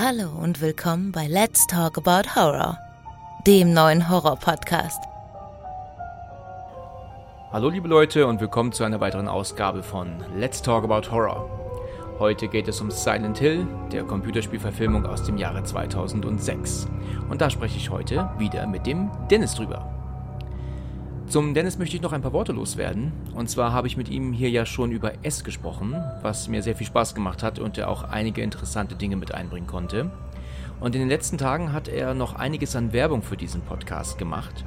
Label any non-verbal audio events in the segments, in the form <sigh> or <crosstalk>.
Hallo und willkommen bei Let's Talk About Horror, dem neuen Horror-Podcast. Hallo liebe Leute und willkommen zu einer weiteren Ausgabe von Let's Talk About Horror. Heute geht es um Silent Hill, der Computerspielverfilmung aus dem Jahre 2006. Und da spreche ich heute wieder mit dem Dennis drüber. Zum Dennis möchte ich noch ein paar Worte loswerden. Und zwar habe ich mit ihm hier ja schon über S gesprochen, was mir sehr viel Spaß gemacht hat und er auch einige interessante Dinge mit einbringen konnte. Und in den letzten Tagen hat er noch einiges an Werbung für diesen Podcast gemacht.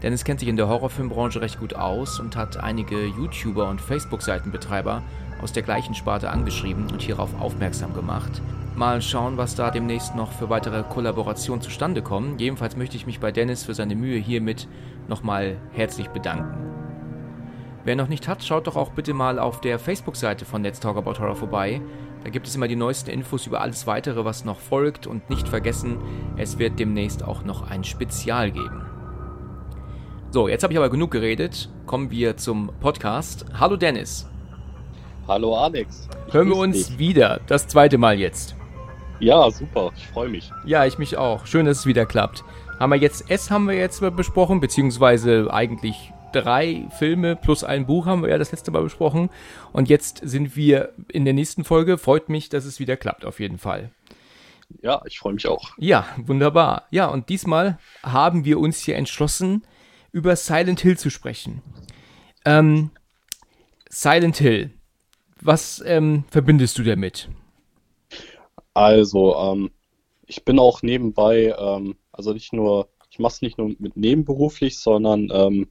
Dennis kennt sich in der Horrorfilmbranche recht gut aus und hat einige YouTuber und Facebook-Seitenbetreiber aus der gleichen Sparte angeschrieben und hierauf aufmerksam gemacht. Mal schauen, was da demnächst noch für weitere Kollaborationen zustande kommen. Jedenfalls möchte ich mich bei Dennis für seine Mühe hiermit nochmal herzlich bedanken. Wer noch nicht hat, schaut doch auch bitte mal auf der Facebook-Seite von Let's Talk About Horror vorbei. Da gibt es immer die neuesten Infos über alles weitere, was noch folgt und nicht vergessen, es wird demnächst auch noch ein Spezial geben. So, jetzt habe ich aber genug geredet. Kommen wir zum Podcast. Hallo Dennis. Hallo Alex. Hören wir uns dich. wieder. Das zweite Mal jetzt. Ja, super. Ich freue mich. Ja, ich mich auch. Schön, dass es wieder klappt. Haben wir jetzt S haben wir jetzt besprochen, beziehungsweise eigentlich drei Filme plus ein Buch haben wir ja das letzte Mal besprochen. Und jetzt sind wir in der nächsten Folge. Freut mich, dass es wieder klappt, auf jeden Fall. Ja, ich freue mich auch. Ja, wunderbar. Ja, und diesmal haben wir uns hier entschlossen, über Silent Hill zu sprechen. Ähm, Silent Hill was ähm, verbindest du damit? Also, ähm, ich bin auch nebenbei, ähm, also nicht nur, ich mache es nicht nur mit nebenberuflich, sondern ähm,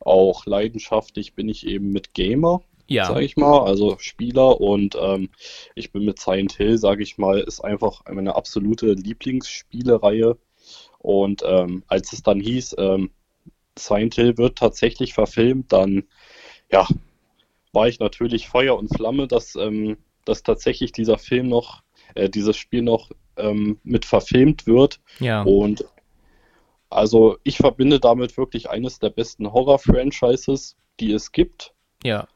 auch leidenschaftlich bin ich eben mit Gamer, ja. sage ich mal, also Spieler und ähm, ich bin mit Silent Hill, sage ich mal, ist einfach meine absolute Lieblingsspielereihe. Und ähm, als es dann hieß, Silent Hill wird tatsächlich verfilmt, dann ja, war ich natürlich Feuer und Flamme, dass, ähm, dass tatsächlich dieser Film noch, äh, dieses Spiel noch ähm, mit verfilmt wird. Ja. Und also ich verbinde damit wirklich eines der besten Horror-Franchises, die es gibt. Ja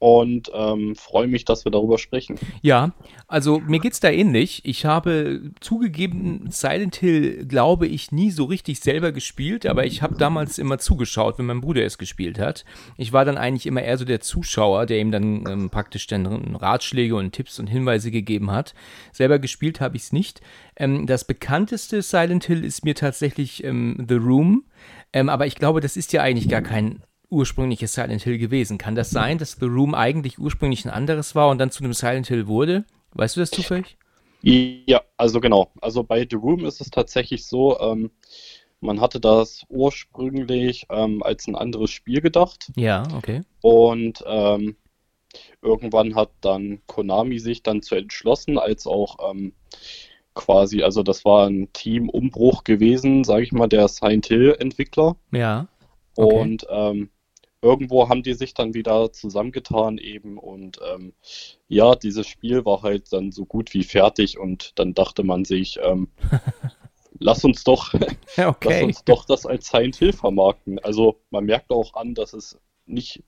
und ähm, freue mich, dass wir darüber sprechen. Ja, also mir geht es da ähnlich. Ich habe zugegeben, Silent Hill, glaube ich, nie so richtig selber gespielt, aber ich habe damals immer zugeschaut, wenn mein Bruder es gespielt hat. Ich war dann eigentlich immer eher so der Zuschauer, der ihm dann ähm, praktisch dann Ratschläge und Tipps und Hinweise gegeben hat. Selber gespielt habe ich es nicht. Ähm, das bekannteste Silent Hill ist mir tatsächlich ähm, The Room. Ähm, aber ich glaube, das ist ja eigentlich gar kein ursprüngliches Silent Hill gewesen. Kann das sein, dass The Room eigentlich ursprünglich ein anderes war und dann zu einem Silent Hill wurde? Weißt du das zufällig? Ja, also genau. Also bei The Room ist es tatsächlich so, ähm, man hatte das ursprünglich ähm, als ein anderes Spiel gedacht. Ja, okay. Und ähm, irgendwann hat dann Konami sich dann zu entschlossen, als auch ähm, quasi, also das war ein Teamumbruch gewesen, sage ich mal, der Silent Hill Entwickler. Ja. Okay. Und ähm, irgendwo haben die sich dann wieder zusammengetan eben und ähm, ja, dieses Spiel war halt dann so gut wie fertig und dann dachte man sich, ähm, <laughs> lass uns doch, <laughs> okay. lass uns doch das als Silent Hill vermarkten. Also man merkt auch an, dass es nicht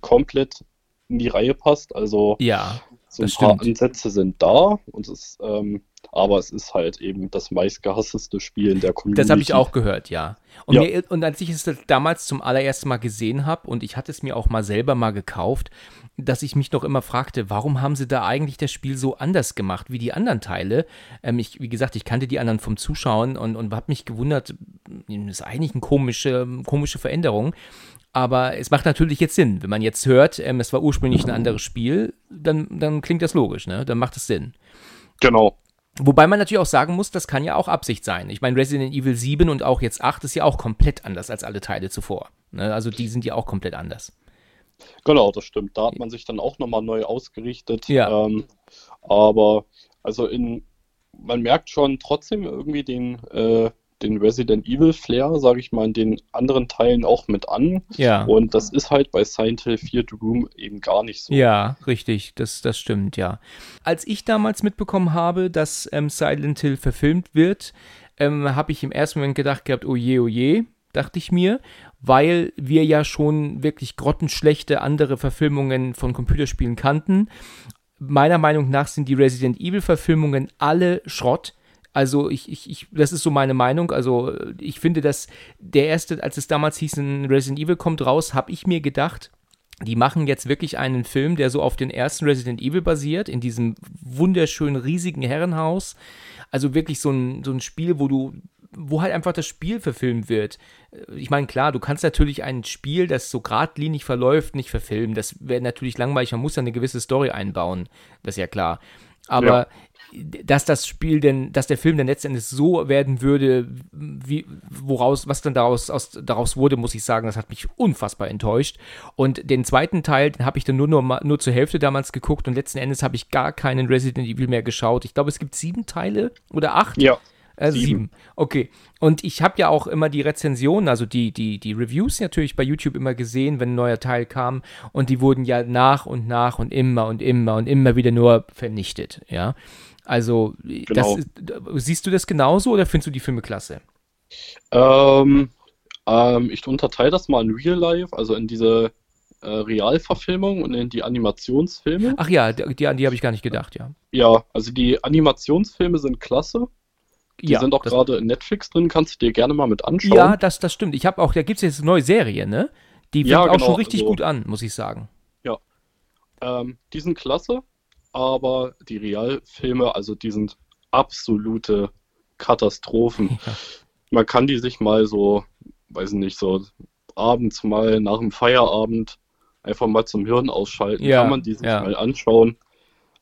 komplett in die Reihe passt. Also ja, so ein paar stimmt. Ansätze sind da und es ähm, aber es ist halt eben das meistgehasseste Spiel in der Community. Das habe ich auch gehört, ja. Und, ja. Mir, und als ich es damals zum allerersten Mal gesehen habe und ich hatte es mir auch mal selber mal gekauft, dass ich mich noch immer fragte, warum haben sie da eigentlich das Spiel so anders gemacht wie die anderen Teile? Ähm, ich, wie gesagt, ich kannte die anderen vom Zuschauen und, und habe mich gewundert, das ist eigentlich eine komische, komische Veränderung. Aber es macht natürlich jetzt Sinn. Wenn man jetzt hört, ähm, es war ursprünglich ein anderes Spiel, dann, dann klingt das logisch, ne? Dann macht es Sinn. Genau. Wobei man natürlich auch sagen muss, das kann ja auch Absicht sein. Ich meine, Resident Evil 7 und auch jetzt 8 ist ja auch komplett anders als alle Teile zuvor. Ne? Also die sind ja auch komplett anders. Genau, das stimmt. Da hat man sich dann auch nochmal neu ausgerichtet. Ja. Ähm, aber also in, man merkt schon trotzdem irgendwie den, äh, den Resident Evil Flair, sage ich mal, in den anderen Teilen auch mit an. Ja. Und das ist halt bei Silent Hill 4 The Room eben gar nicht so. Ja, richtig, das, das stimmt, ja. Als ich damals mitbekommen habe, dass ähm, Silent Hill verfilmt wird, ähm, habe ich im ersten Moment gedacht gehabt, oh je, oh je, dachte ich mir, weil wir ja schon wirklich grottenschlechte andere Verfilmungen von Computerspielen kannten meiner Meinung nach sind die Resident Evil-Verfilmungen alle Schrott. Also ich, ich, ich, das ist so meine Meinung. Also ich finde, dass der erste, als es damals hieß, ein Resident Evil kommt raus, habe ich mir gedacht, die machen jetzt wirklich einen Film, der so auf den ersten Resident Evil basiert, in diesem wunderschönen, riesigen Herrenhaus. Also wirklich so ein, so ein Spiel, wo du wo halt einfach das Spiel verfilmt wird. Ich meine, klar, du kannst natürlich ein Spiel, das so geradlinig verläuft, nicht verfilmen. Das wäre natürlich langweilig. Man muss ja eine gewisse Story einbauen. Das ist ja klar. Aber ja dass das Spiel denn, dass der Film dann letztendlich so werden würde, wie, woraus, was dann daraus, aus, daraus wurde, muss ich sagen, das hat mich unfassbar enttäuscht. Und den zweiten Teil, den habe ich dann nur, nur, nur zur Hälfte damals geguckt und letzten Endes habe ich gar keinen Resident Evil mehr geschaut. Ich glaube, es gibt sieben Teile oder acht. Ja. Äh, sieben. sieben. Okay. Und ich habe ja auch immer die Rezensionen, also die, die, die Reviews natürlich bei YouTube immer gesehen, wenn ein neuer Teil kam. Und die wurden ja nach und nach und immer und immer und immer wieder nur vernichtet, ja. Also, genau. ist, siehst du das genauso oder findest du die Filme klasse? Ähm, ähm, ich unterteile das mal in Real Life, also in diese äh, Realverfilmung und in die Animationsfilme. Ach ja, die, die, die habe ich gar nicht gedacht, ja. Ja, also die Animationsfilme sind klasse. Die ja, sind auch gerade in Netflix drin, kannst du dir gerne mal mit anschauen. Ja, das, das stimmt. Ich habe auch, da gibt es jetzt eine neue Serie, ne? Die fängt ja, genau, auch schon richtig also, gut an, muss ich sagen. Ja. Ähm, die sind klasse aber die Realfilme, also die sind absolute Katastrophen. Ja. Man kann die sich mal so, weiß nicht, so abends mal nach dem Feierabend einfach mal zum Hirn ausschalten. Ja, kann man die sich ja. mal anschauen.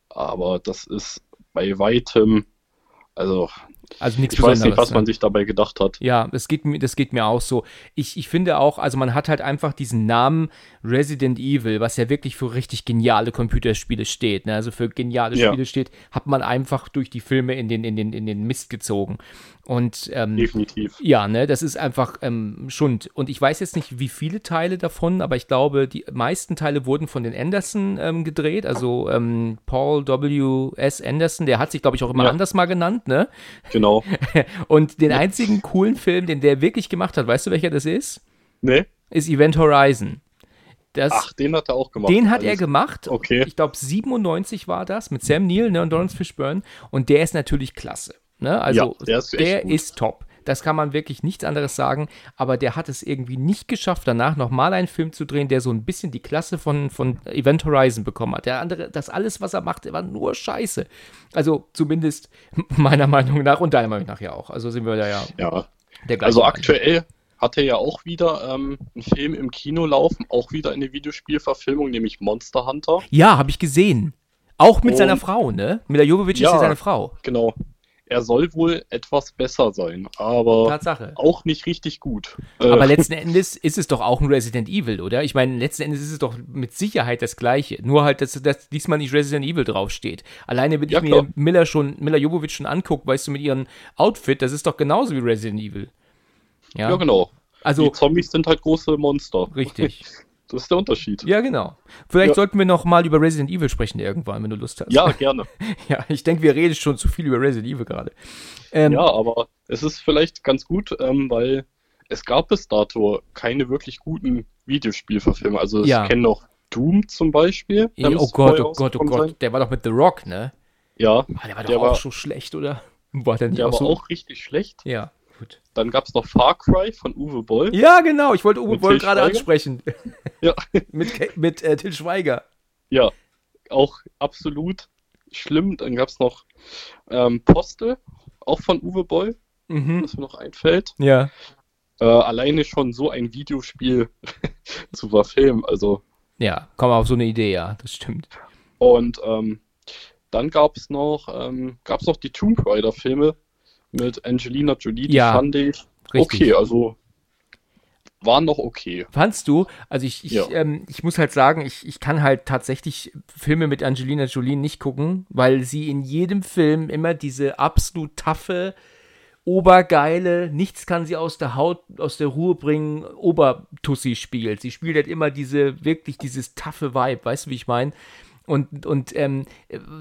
Aber das ist bei weitem, also also nichts Ich weiß nicht, was ne? man sich dabei gedacht hat. Ja, das geht, mir, das geht mir auch so. Ich, ich finde auch, also man hat halt einfach diesen Namen Resident Evil, was ja wirklich für richtig geniale Computerspiele steht, ne? also für geniale ja. Spiele steht, hat man einfach durch die Filme in den, in den, in den Mist gezogen. Und ähm, definitiv. Ja, ne, das ist einfach ähm, Schund. Und ich weiß jetzt nicht, wie viele Teile davon, aber ich glaube, die meisten Teile wurden von den Anderson ähm, gedreht. Also ähm, Paul W. S. Anderson, der hat sich, glaube ich, auch immer ja. anders mal genannt, ne? Genau. <laughs> Und den einzigen coolen Film, den der wirklich gemacht hat, weißt du, welcher das ist? Nee. Ist Event Horizon. Das, Ach, den hat er auch gemacht. Den hat er gemacht. Okay. Ich glaube, 97 war das mit Sam Neill ne, und Lawrence Fishburne. Und der ist natürlich klasse. Ne? Also ja, der, ist, der ist, top. Das kann man wirklich nichts anderes sagen, aber der hat es irgendwie nicht geschafft, danach nochmal einen Film zu drehen, der so ein bisschen die Klasse von, von Event Horizon bekommen hat. Der andere, das alles, was er macht, war nur Scheiße. Also zumindest <laughs> meiner Meinung nach und deiner Meinung nach ja auch. Also sind wir da ja. Ja. also aktuell hat er ja auch wieder ähm, einen Film im Kino laufen, auch wieder eine Videospielverfilmung, nämlich Monster Hunter. Ja, habe ich gesehen. Auch mit und, seiner Frau, ne? Mila Jovovich ja, ist ja seine Frau. Genau er soll wohl etwas besser sein, aber Tatsache. auch nicht richtig gut. Aber äh. letzten <laughs> Endes ist es doch auch ein Resident Evil, oder? Ich meine, letzten Endes ist es doch mit Sicherheit das Gleiche. Nur halt, dass, dass diesmal nicht Resident Evil draufsteht. Alleine, wenn ja, ich klar. mir Miller schon, Miller Jovovich schon angucke, weißt du, mit ihrem Outfit, das ist doch genauso wie Resident Evil. Ja, ja genau. Also, die Zombies sind halt große Monster. Richtig. <laughs> Das ist der Unterschied. Ja, genau. Vielleicht ja. sollten wir noch mal über Resident Evil sprechen irgendwann, wenn du Lust hast. Ja, gerne. <laughs> ja, ich denke, wir reden schon zu viel über Resident Evil gerade. Ähm, ja, aber es ist vielleicht ganz gut, ähm, weil es gab bis dato keine wirklich guten Videospielverfilme. Also ja. ich kenne noch Doom zum Beispiel. Ja, oh Gott, oh Gott, oh Gott. Sein. Der war doch mit The Rock, ne? Ja. Ah, der war doch der auch war, so schlecht, oder? War der, der auch war so? auch richtig schlecht. Ja. Gut. Dann gab es noch Far Cry von Uwe Boll. Ja, genau. Ich wollte Uwe Boll gerade ansprechen. <laughs> Ja. <laughs> mit mit äh, Till Schweiger. Ja, auch absolut schlimm. Dann gab es noch ähm, Postel, auch von Uwe Boll, mhm. was mir noch einfällt. Ja. Äh, alleine schon so ein Videospiel <laughs> zu verfilmen, also. Ja, komm auf so eine Idee, ja, das stimmt. Und ähm, dann gab es noch, ähm, gab's noch die Tomb Raider-Filme mit Angelina Jolie, die ja, fand ich richtig. okay, also waren noch okay. Fandst du? Also ich, ich, ja. ähm, ich muss halt sagen, ich, ich kann halt tatsächlich Filme mit Angelina Jolie nicht gucken, weil sie in jedem Film immer diese absolut taffe, obergeile, nichts kann sie aus der Haut, aus der Ruhe bringen, Obertussi spielt. Sie spielt halt immer diese, wirklich dieses taffe Vibe, weißt du, wie ich meine? Und, und ähm,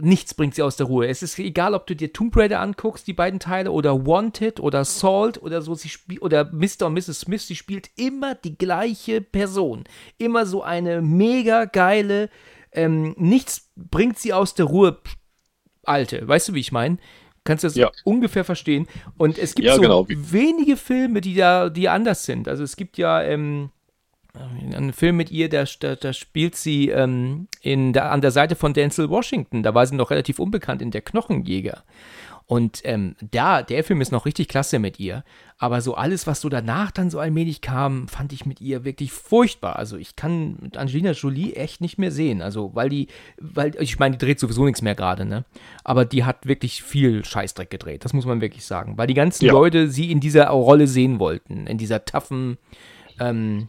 nichts bringt sie aus der Ruhe. Es ist egal, ob du dir Tomb Raider anguckst, die beiden Teile, oder Wanted oder Salt oder so, sie spielt, oder Mr. und Mrs. Smith, sie spielt immer die gleiche Person. Immer so eine mega geile, ähm, nichts bringt sie aus der Ruhe, Alte. Weißt du, wie ich meine? Kannst du das ja. ungefähr verstehen? Und es gibt ja, so genau. wenige Filme, die da, die anders sind. Also es gibt ja ähm, einen Film mit ihr, da, da, da spielt sie ähm, in der, an der Seite von Denzel Washington. Da war sie noch relativ unbekannt in Der Knochenjäger. Und ähm, da, der Film ist noch richtig klasse mit ihr. Aber so alles, was so danach dann so allmählich kam, fand ich mit ihr wirklich furchtbar. Also ich kann mit Angelina Jolie echt nicht mehr sehen. Also, weil die, weil, ich meine, die dreht sowieso nichts mehr gerade, ne? Aber die hat wirklich viel Scheißdreck gedreht, das muss man wirklich sagen. Weil die ganzen ja. Leute sie in dieser Rolle sehen wollten, in dieser taffen ähm,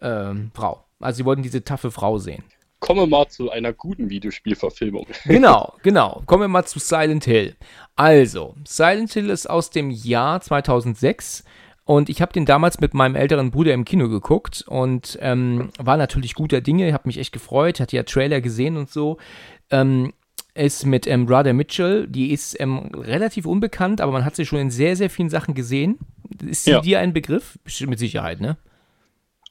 ähm, Frau. Also sie wollten diese taffe Frau sehen. Kommen wir mal zu einer guten Videospielverfilmung. <laughs> Genau, genau. Kommen wir mal zu Silent Hill. Also, Silent Hill ist aus dem Jahr 2006 und ich habe den damals mit meinem älteren Bruder im Kino geguckt und ähm, war natürlich guter Dinge, habe mich echt gefreut, hatte ja Trailer gesehen und so. Ähm, ist mit ähm, Rada Mitchell, die ist ähm, relativ unbekannt, aber man hat sie schon in sehr, sehr vielen Sachen gesehen. Ist sie ja. dir ein Begriff? Mit Sicherheit, ne?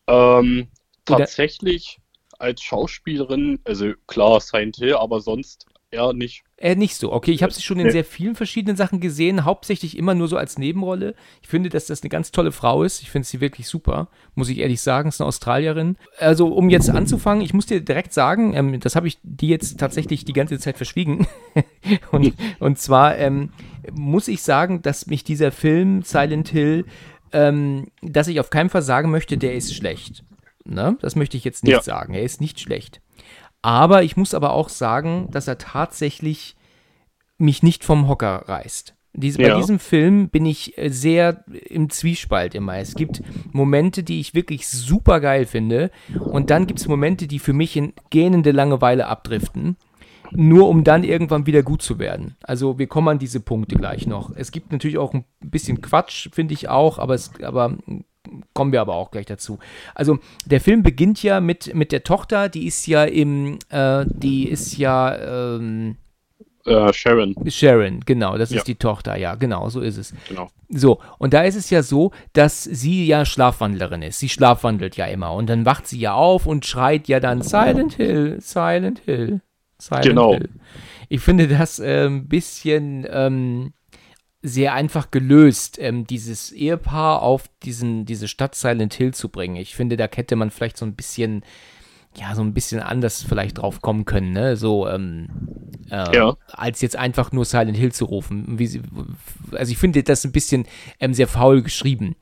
Ähm, tatsächlich als Schauspielerin, also klar, Silent Hill, aber sonst eher nicht. Eher nicht so. Okay, ich habe sie schon in nee. sehr vielen verschiedenen Sachen gesehen, hauptsächlich immer nur so als Nebenrolle. Ich finde, dass das eine ganz tolle Frau ist. Ich finde sie wirklich super, muss ich ehrlich sagen. Ist eine Australierin. Also, um jetzt anzufangen, ich muss dir direkt sagen, ähm, das habe ich dir jetzt tatsächlich die ganze Zeit verschwiegen. <laughs> und, und zwar ähm, muss ich sagen, dass mich dieser Film Silent Hill, ähm, dass ich auf keinen Fall sagen möchte, der ist schlecht. Ne? Das möchte ich jetzt nicht ja. sagen. Er ist nicht schlecht. Aber ich muss aber auch sagen, dass er tatsächlich mich nicht vom Hocker reißt. Dies, ja. Bei diesem Film bin ich äh, sehr im Zwiespalt immer. Es gibt Momente, die ich wirklich super geil finde, und dann gibt es Momente, die für mich in gähnende Langeweile abdriften, nur um dann irgendwann wieder gut zu werden. Also wir kommen an diese Punkte gleich noch. Es gibt natürlich auch ein bisschen Quatsch, finde ich auch, aber, es, aber kommen wir aber auch gleich dazu. Also der Film beginnt ja mit, mit der Tochter, die ist ja im, äh, die ist ja ähm, äh, Sharon. Sharon, genau, das ja. ist die Tochter, ja, genau, so ist es. Genau. So, und da ist es ja so, dass sie ja Schlafwandlerin ist. Sie schlafwandelt ja immer und dann wacht sie ja auf und schreit ja dann Silent Hill, Silent Hill, Silent genau. Hill. Ich finde das äh, ein bisschen ähm, sehr einfach gelöst, ähm, dieses Ehepaar auf diesen, diese Stadt Silent Hill zu bringen. Ich finde, da hätte man vielleicht so ein bisschen, ja, so ein bisschen anders vielleicht drauf kommen können, ne? So, ähm, äh, ja. als jetzt einfach nur Silent Hill zu rufen. Wie, also ich finde das ein bisschen ähm, sehr faul geschrieben.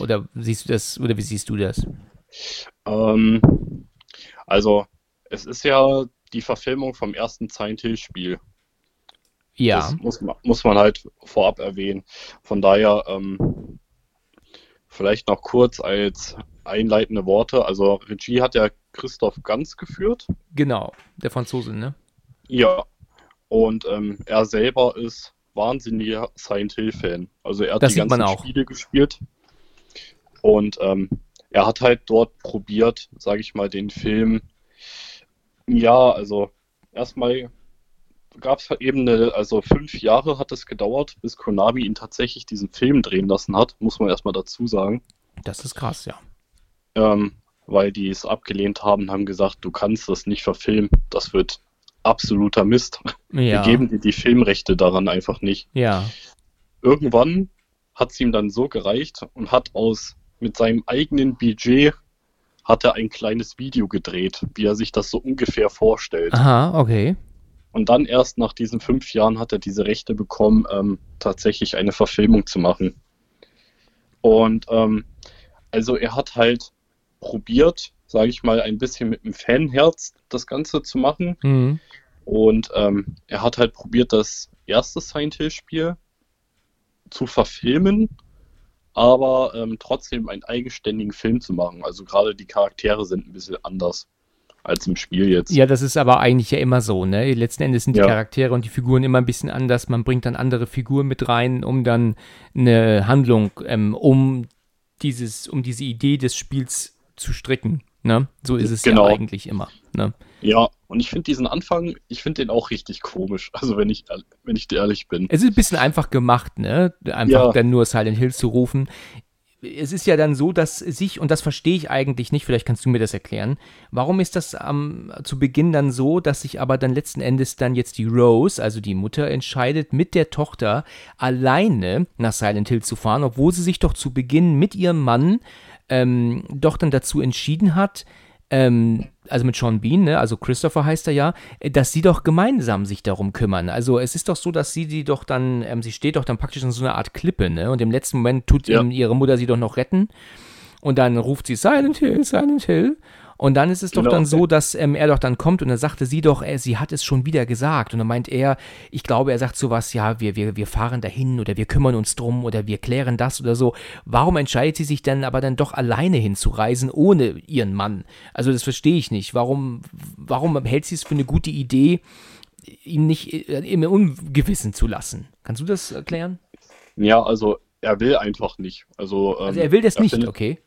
Oder siehst du das, oder wie siehst du das? Ähm, also, es ist ja die Verfilmung vom ersten Silent Hill-Spiel. Ja. Das muss, muss man halt vorab erwähnen. Von daher ähm, vielleicht noch kurz als einleitende Worte. Also Regie hat ja Christoph Ganz geführt. Genau, der Franzose, ne? Ja. Und ähm, er selber ist wahnsinniger Silent Hill-Fan. Also er hat das die ganzen Spiele gespielt. Und ähm, er hat halt dort probiert, sage ich mal, den Film. Ja, also erstmal gab es eben eine, also fünf Jahre hat es gedauert, bis Konami ihn tatsächlich diesen Film drehen lassen hat, muss man erstmal dazu sagen. Das ist krass, ja. Ähm, weil die es abgelehnt haben, haben gesagt, du kannst das nicht verfilmen, das wird absoluter Mist. Ja. Wir geben dir die Filmrechte daran einfach nicht. Ja. Irgendwann hat es ihm dann so gereicht und hat aus mit seinem eigenen Budget hat er ein kleines Video gedreht, wie er sich das so ungefähr vorstellt. Aha, okay. Und dann erst nach diesen fünf Jahren hat er diese Rechte bekommen, ähm, tatsächlich eine Verfilmung zu machen. Und ähm, also er hat halt probiert, sage ich mal, ein bisschen mit dem Fanherz das Ganze zu machen. Mhm. Und ähm, er hat halt probiert, das erste Silent Hill Spiel zu verfilmen, aber ähm, trotzdem einen eigenständigen Film zu machen. Also gerade die Charaktere sind ein bisschen anders als im Spiel jetzt. Ja, das ist aber eigentlich ja immer so, ne? Letzten Endes sind die ja. Charaktere und die Figuren immer ein bisschen anders. Man bringt dann andere Figuren mit rein, um dann eine Handlung, ähm, um dieses, um diese Idee des Spiels zu stricken. Ne? So ist es genau. ja eigentlich immer. Ne? Ja, und ich finde diesen Anfang, ich finde den auch richtig komisch. Also wenn ich, wenn ich ehrlich bin. Es ist ein bisschen einfach gemacht, ne? Einfach ja. dann nur Silent Hill zu rufen es ist ja dann so, dass sich, und das verstehe ich eigentlich nicht, vielleicht kannst du mir das erklären, warum ist das ähm, zu Beginn dann so, dass sich aber dann letzten Endes dann jetzt die Rose, also die Mutter, entscheidet, mit der Tochter alleine nach Silent Hill zu fahren, obwohl sie sich doch zu Beginn mit ihrem Mann ähm, doch dann dazu entschieden hat, ähm, also mit Sean Bean, ne, also Christopher heißt er ja, äh, dass sie doch gemeinsam sich darum kümmern. Also es ist doch so, dass sie die doch dann, ähm, sie steht doch dann praktisch in so einer Art Klippe, ne? Und im letzten Moment tut ja. ihre Mutter sie doch noch retten. Und dann ruft sie Silent Hill, Silent Hill. Und dann ist es doch genau. dann so, dass ähm, er doch dann kommt und dann sagte sie doch, äh, sie hat es schon wieder gesagt. Und dann meint er, ich glaube, er sagt sowas, ja, wir, wir, wir fahren dahin oder wir kümmern uns drum oder wir klären das oder so. Warum entscheidet sie sich denn aber dann doch alleine hinzureisen, ohne ihren Mann? Also das verstehe ich nicht. Warum, warum hält sie es für eine gute Idee, ihn nicht äh, im Ungewissen zu lassen? Kannst du das erklären? Ja, also er will einfach nicht. Also, ähm, also er will das nicht, findet, okay.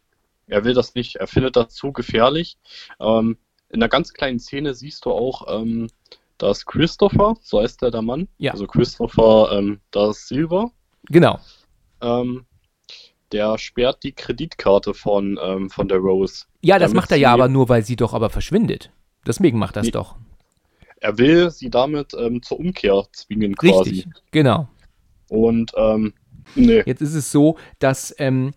Er will das nicht. Er findet das zu gefährlich. Ähm, in einer ganz kleinen Szene siehst du auch, ähm, dass Christopher, so heißt der der Mann, ja. also Christopher ähm, da Silver. Genau. Ähm, der sperrt die Kreditkarte von, ähm, von der Rose. Ja, das macht er ja aber nur, weil sie doch aber verschwindet. Deswegen macht das nee. doch. Er will sie damit ähm, zur Umkehr zwingen, quasi. Richtig, genau. Und ähm, nee. Jetzt ist es so, dass ähm,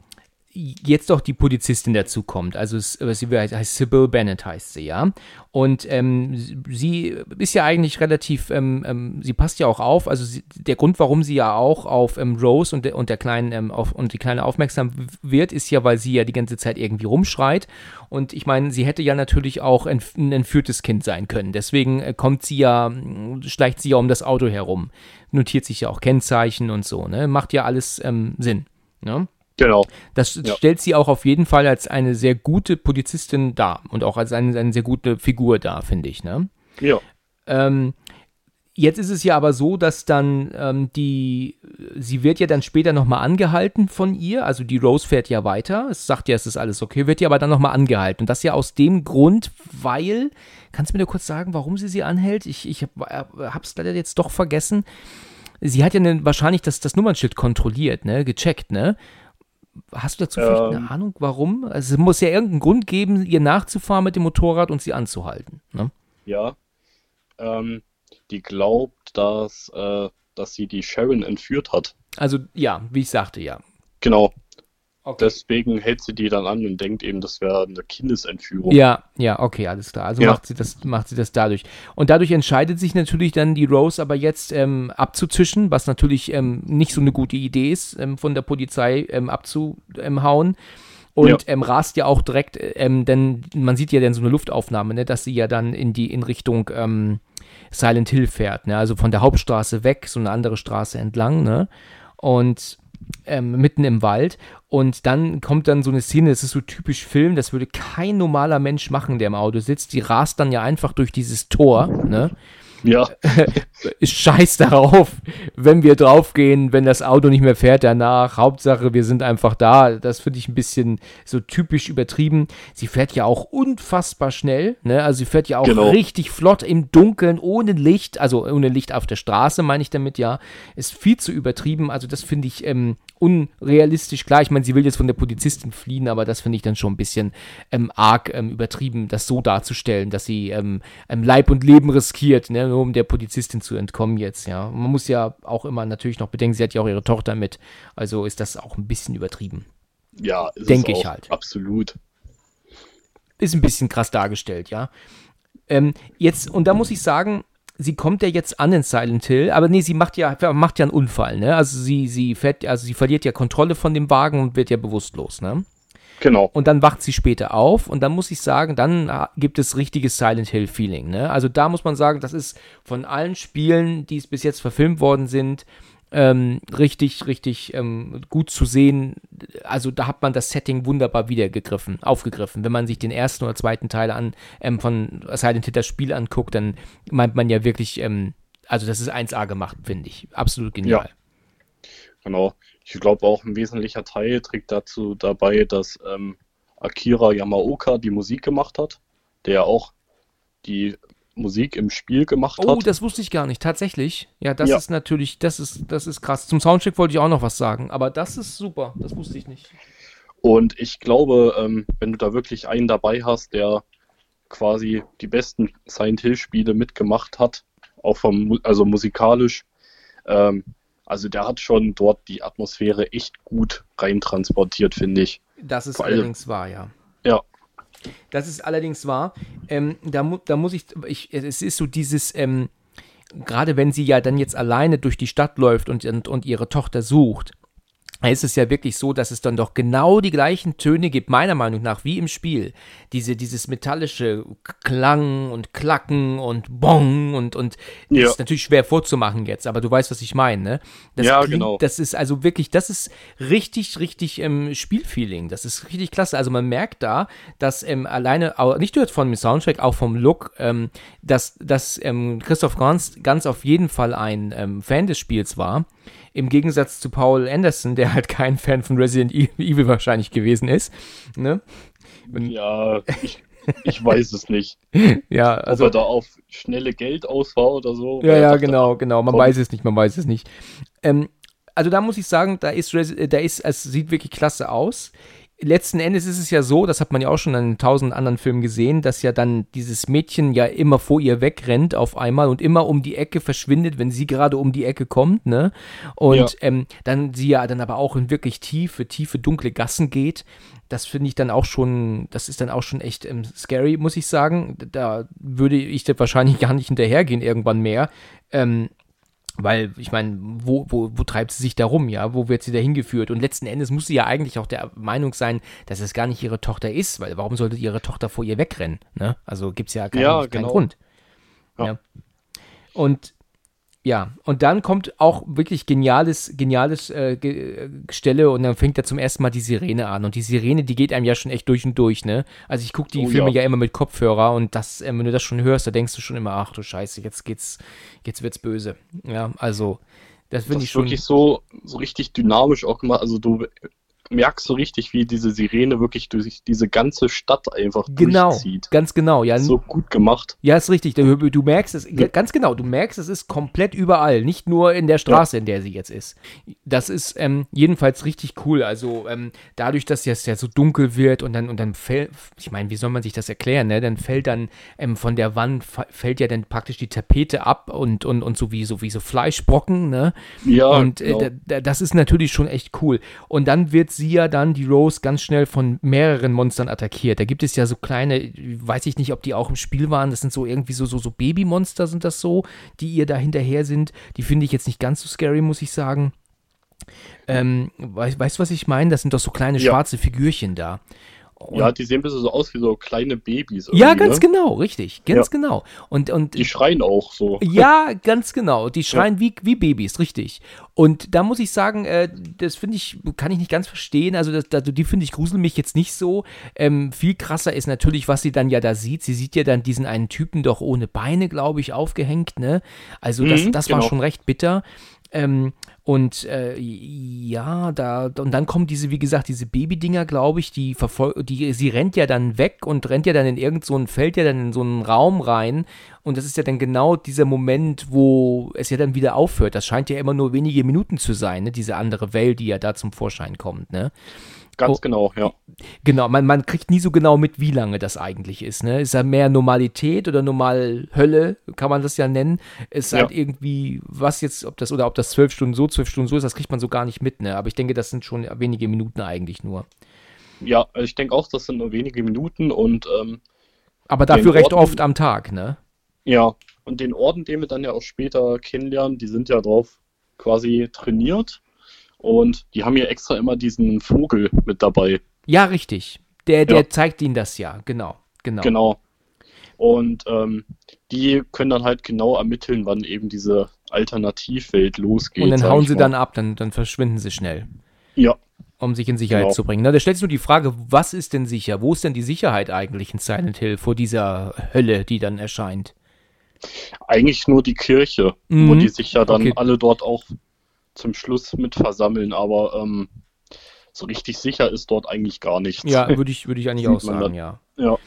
jetzt doch die Polizistin dazu kommt. Also sie heißt Sybil Bennett heißt sie, ja. Und ähm, sie ist ja eigentlich relativ, ähm, ähm, sie passt ja auch auf. Also sie, der Grund, warum sie ja auch auf ähm, Rose und und der kleinen ähm, auf, und die Kleine aufmerksam wird, ist ja, weil sie ja die ganze Zeit irgendwie rumschreit. Und ich meine, sie hätte ja natürlich auch ein, ein entführtes Kind sein können. Deswegen äh, kommt sie ja, schleicht sie ja um das Auto herum, notiert sich ja auch Kennzeichen und so. Ne, macht ja alles ähm, Sinn. Ne? Genau. Das ja. stellt sie auch auf jeden Fall als eine sehr gute Polizistin dar und auch als eine, eine sehr gute Figur dar, finde ich. Ne? Ja. Ähm, jetzt ist es ja aber so, dass dann ähm, die, sie wird ja dann später nochmal angehalten von ihr, also die Rose fährt ja weiter, es sagt ja, es ist alles okay, wird ja aber dann nochmal angehalten. Und das ja aus dem Grund, weil, kannst du mir nur kurz sagen, warum sie sie anhält? Ich, ich habe es leider jetzt doch vergessen. Sie hat ja ne, wahrscheinlich das, das Nummernschild kontrolliert, ne, gecheckt, ne? Hast du dazu ähm, vielleicht eine Ahnung, warum? Also es muss ja irgendeinen Grund geben, ihr nachzufahren mit dem Motorrad und sie anzuhalten. Ne? Ja. Ähm, die glaubt, dass, äh, dass sie die Sharon entführt hat. Also ja, wie ich sagte, ja. Genau. Okay. Deswegen hält sie die dann an und denkt eben, das wäre eine Kindesentführung. Ja, ja, okay, alles klar. Also ja. macht, sie das, macht sie das dadurch. Und dadurch entscheidet sich natürlich dann die Rose aber jetzt ähm, abzuzischen, was natürlich ähm, nicht so eine gute Idee ist, ähm, von der Polizei ähm, abzuhauen. Und ja. Ähm, rast ja auch direkt, ähm, denn man sieht ja dann so eine Luftaufnahme, ne, dass sie ja dann in die in Richtung Silent Hill fährt, ne? Also von der Hauptstraße weg, so eine andere Straße entlang, ne? Und ähm, mitten im Wald. Und dann kommt dann so eine Szene, das ist so typisch Film, das würde kein normaler Mensch machen, der im Auto sitzt. Die rast dann ja einfach durch dieses Tor, ne? Ja. <laughs> Scheiß darauf, wenn wir draufgehen, wenn das Auto nicht mehr fährt danach. Hauptsache, wir sind einfach da. Das finde ich ein bisschen so typisch übertrieben. Sie fährt ja auch unfassbar schnell. Ne? Also sie fährt ja auch genau. richtig flott im Dunkeln, ohne Licht. Also ohne Licht auf der Straße, meine ich damit ja. Ist viel zu übertrieben. Also das finde ich ähm, unrealistisch. Klar, ich meine, sie will jetzt von der Polizistin fliehen, aber das finde ich dann schon ein bisschen ähm, arg ähm, übertrieben, das so darzustellen, dass sie ähm, Leib und Leben riskiert, ne, nur um der Polizistin zu entkommen jetzt, ja. man muss ja auch immer natürlich noch bedenken, sie hat ja auch ihre Tochter mit, also ist das auch ein bisschen übertrieben. Ja, denke ich halt. Absolut. Ist ein bisschen krass dargestellt, ja. Ähm, jetzt, und da muss ich sagen, sie kommt ja jetzt an in Silent Hill, aber nee, sie macht ja, macht ja einen Unfall, ne? Also sie, sie fährt, also sie verliert ja Kontrolle von dem Wagen und wird ja bewusstlos, ne? Genau. Und dann wacht sie später auf und dann muss ich sagen, dann gibt es richtiges Silent Hill Feeling, ne? Also da muss man sagen, das ist von allen Spielen, die es bis jetzt verfilmt worden sind, ähm, richtig, richtig ähm, gut zu sehen. Also da hat man das Setting wunderbar wiedergegriffen, aufgegriffen. Wenn man sich den ersten oder zweiten Teil an, ähm, von Silent Hill das Spiel anguckt, dann meint man ja wirklich, ähm, also das ist 1A gemacht, finde ich. Absolut genial. Ja. Genau. Ich glaube auch ein wesentlicher Teil trägt dazu dabei, dass ähm, Akira Yamaoka die Musik gemacht hat, der auch die Musik im Spiel gemacht oh, hat. Oh, das wusste ich gar nicht. Tatsächlich. Ja, das ja. ist natürlich, das ist, das ist krass. Zum Soundtrack wollte ich auch noch was sagen, aber das ist super. Das wusste ich nicht. Und ich glaube, ähm, wenn du da wirklich einen dabei hast, der quasi die besten Silent Hill Spiele mitgemacht hat, auch vom, also musikalisch, ähm, also der hat schon dort die Atmosphäre echt gut reintransportiert, finde ich. Das ist Vor allerdings wahr, ja. Das ist allerdings wahr. Ähm, da, mu da muss ich, ich, es ist so dieses, ähm, gerade wenn sie ja dann jetzt alleine durch die Stadt läuft und, und, und ihre Tochter sucht, ist es ja wirklich so, dass es dann doch genau die gleichen Töne gibt, meiner Meinung nach, wie im Spiel. Diese, dieses metallische Klang und Klacken und Bong und, und ja. das ist natürlich schwer vorzumachen jetzt, aber du weißt, was ich meine, ne? Das ja, klingt, genau. Das ist also wirklich, das ist richtig, richtig ähm, Spielfeeling. Das ist richtig klasse. Also man merkt da, dass ähm, alleine, nicht nur von dem Soundtrack, auch vom Look, ähm, dass, dass ähm, Christoph Gans ganz auf jeden Fall ein ähm, Fan des Spiels war. Im Gegensatz zu Paul Anderson, der halt kein Fan von Resident e- Evil wahrscheinlich gewesen ist. Ne? ja, ich, ich weiß es nicht. <laughs> ja, also. Ob er da auf schnelle Geldauswahl oder so. Ja, ja, genau, genau. Man kommt. weiß es nicht, man weiß es nicht. Ähm, also da muss ich sagen, da ist, da ist, es sieht wirklich klasse aus letzten Endes ist es ja so, das hat man ja auch schon in tausend anderen Filmen gesehen, dass ja dann dieses Mädchen ja immer vor ihr wegrennt auf einmal und immer um die Ecke verschwindet, wenn sie gerade um die Ecke kommt, ne? Und ja. ähm, dann sie ja dann aber auch in wirklich tiefe, tiefe, dunkle Gassen geht. Das finde ich dann auch schon, das ist dann auch schon echt ähm, scary, muss ich sagen. Da würde ich wahrscheinlich <laughs> gar nicht hinterhergehen irgendwann mehr. Ähm, weil, ich meine, wo, wo, wo treibt sie sich da rum, ja? Wo wird sie da hingeführt? Und letzten Endes muss sie ja eigentlich auch der Meinung sein, dass es gar nicht ihre Tochter ist, weil warum sollte ihre Tochter vor ihr wegrennen? Ne? Also gibt es ja, keinen, ja, keinen Grund. Ja. ja. Und ja, und dann kommt auch wirklich geniales, geniales äh, Ge Stelle und dann fängt er zum ersten Mal die Sirene an. Und die Sirene, die geht einem ja schon echt durch und durch, ne? Also ich gucke die oh, Filme ja. ja. immer mit Kopfhörer und das, äh, wenn du das schon hörst, da denkst du schon immer, ach du Scheiße, jetzt geht's, jetzt wird's böse. Ja, also das finde ich schon. wirklich so, so richtig dynamisch auch gemacht. Also du merkst so richtig, wie diese Sirene wirklich durch diese ganze Stadt einfach genau, durchzieht. Ganz genau, ja. So gut gemacht. Ja, ist richtig. Du, du merkst es, ja. ganz genau, du merkst, es ist komplett überall, nicht nur in der Straße, ja. in der sie jetzt ist. Das ist ähm, jedenfalls richtig cool. Also ähm, dadurch, dass es ja so dunkel wird und dann, und dann fällt, ich meine, wie soll man sich das erklären, ne? Dann fällt dann ähm, von der Wand, fällt ja dann praktisch die Tapete ab und, und, und so wie so, wie so Fleischbrocken, ne? Ja. Und äh, genau. das ist natürlich schon echt cool. Und dann wird sie sie ja dann, die Rose, ganz schnell von mehreren Monstern attackiert. Da gibt es ja so kleine, weiß ich nicht, ob die auch im Spiel waren, das sind so irgendwie so, so, so Babymonster sind das so, die ihr da hinterher sind. Die finde ich jetzt nicht ganz so scary, muss ich sagen. Ähm, weißt du, was ich meine? Das sind doch so kleine ja. schwarze Figürchen da. Und ja, die sehen ein bisschen so aus wie so kleine Babys. Ja, ganz ne? genau, richtig, ganz ja. genau. Und, und, die schreien auch so. <laughs> Ja, ganz genau. Die schreien ja. wie, wie Babys, richtig. Und da muss ich sagen, äh, das finde ich, kann ich nicht ganz verstehen. Also, das, das, die finde ich gruseln mich jetzt nicht so. Ähm, viel krasser ist natürlich, was sie dann ja da sieht. Sie sieht ja dann diesen einen Typen doch ohne Beine, glaube ich, aufgehängt, ne? Also, das, mhm, das genau. war schon recht bitter. Ähm, und äh, ja, da, und dann kommen diese, wie gesagt, diese Babydinger, glaube ich, die verfolgen, die, sie rennt ja dann weg und rennt ja dann in irgend so ein, fällt ja dann in so einen Raum rein. Und das ist ja dann genau dieser Moment, wo es ja dann wieder aufhört. Das scheint ja immer nur wenige Minuten zu sein, ne? diese andere Welt, die ja da zum Vorschein kommt, ne? Ganz oh, genau, ja. Genau, man, man kriegt nie so genau mit, wie lange das eigentlich ist. Ne? Ist ja mehr Normalität oder normal Hölle, kann man das ja nennen. Ist halt ja. irgendwie, was jetzt, ob das, oder ob das zwölf Stunden so, zwölf Stunden so ist, das kriegt man so gar nicht mit, ne? Aber ich denke, das sind schon wenige Minuten eigentlich nur. Ja, ich denke auch, das sind nur wenige Minuten und ähm, Aber dafür recht Orden, oft am Tag, ne? Ja, und den Orden, den wir dann ja auch später kennenlernen, die sind ja drauf quasi trainiert und die haben ja extra immer diesen Vogel mit dabei. Ja, richtig. Der, der ja. zeigt ihnen das ja, genau. Genau. Genau. Und ähm, die können dann halt genau ermitteln, wann eben diese Alternativwelt losgeht. Und dann hauen sie mal. dann ab, dann, dann verschwinden sie schnell. Ja. Um sich in Sicherheit genau. zu bringen. Na, da stellt sich nur die Frage, was ist denn sicher? Wo ist denn die Sicherheit eigentlich in Silent Hill vor dieser Hölle, die dann erscheint? Eigentlich nur die Kirche, mhm. wo die sich ja dann okay. alle dort auch zum Schluss mit versammeln, aber ähm, so richtig sicher ist dort eigentlich gar nichts. Ja, <laughs> würde ich, würd ich eigentlich auch sagen, ja. Ja.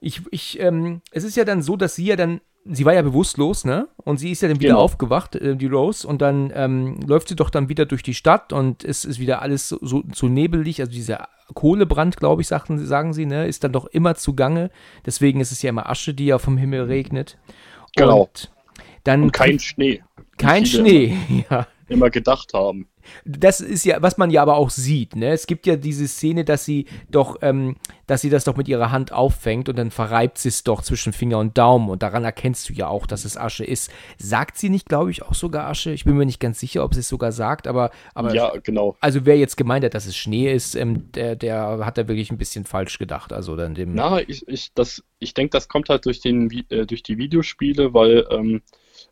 Ich, ich, ähm, es ist ja dann so, dass sie ja dann sie war ja bewusstlos, ne? Und sie ist ja dann wieder genau. aufgewacht, äh, die Rose, und dann ähm, läuft sie doch dann wieder durch die Stadt und es ist wieder alles so, so, so nebelig, also dieser Kohlebrand, glaube ich, sagten, sagen sie, ne, ist dann doch immer zugange. Deswegen ist es ja immer Asche, die ja vom Himmel regnet. Genau. Und dann und kein Schnee. Kein Schnee, <laughs> ja. Immer gedacht haben das ist ja, was man ja aber auch sieht, ne? Es gibt ja diese Szene, dass sie doch, ähm, dass sie das doch mit ihrer Hand auffängt und dann verreibt sie es doch zwischen Finger und Daumen und daran erkennst du ja auch, dass es Asche ist. Sagt sie nicht, glaube ich, auch sogar Asche? Ich bin mir nicht ganz sicher, ob sie es sogar sagt, aber, aber ja, genau. Also wer jetzt gemeint hat, dass es Schnee ist, ähm, der, der hat da wirklich ein bisschen falsch gedacht. Also dann dem. Na, ich, ich, ich denke, das kommt halt durch den, äh, durch die Videospiele, weil ähm,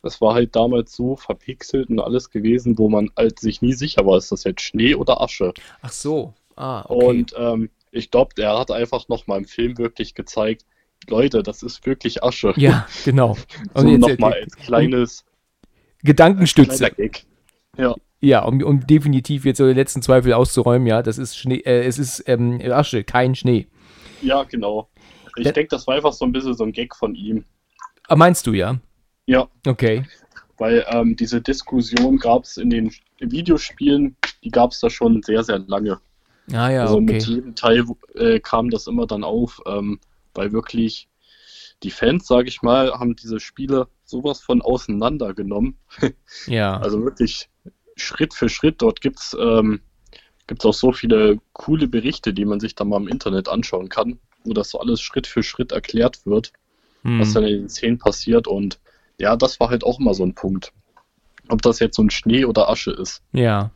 das war halt damals so verpixelt und alles gewesen, wo man halt sich nie sicher war, ist das jetzt Schnee oder Asche. Ach so. Ah, okay. Und ähm, ich glaube, er hat einfach noch mal im Film wirklich gezeigt, Leute, das ist wirklich Asche. Ja, genau. <laughs> Und so nochmal als kleines Gedankenstütze. Als ja. Ja, um, um definitiv jetzt so die letzten Zweifel auszuräumen, ja, das ist Schnee, äh, es ist ähm, Asche, kein Schnee. Ja, genau. Ich denke, das war einfach so ein bisschen so ein Gag von ihm. Ah, meinst du, ja? Ja. Okay. Weil ähm, diese Diskussion gab es in den Videospielen, die gab es da schon sehr, sehr lange. Ah ja, also okay. mit jedem Teil äh, kam das immer dann auf, ähm, weil wirklich die Fans, sage ich mal, haben diese Spiele sowas von auseinandergenommen. <laughs> ja. Also wirklich Schritt für Schritt. Dort gibt es ähm, gibt's auch so viele coole Berichte, die man sich dann mal im Internet anschauen kann, wo das so alles Schritt für Schritt erklärt wird hm. was dann in den Szenen passiert. Und ja, das war halt auch immer so ein Punkt. Ob das jetzt so ein Schnee oder Asche ist. Ja.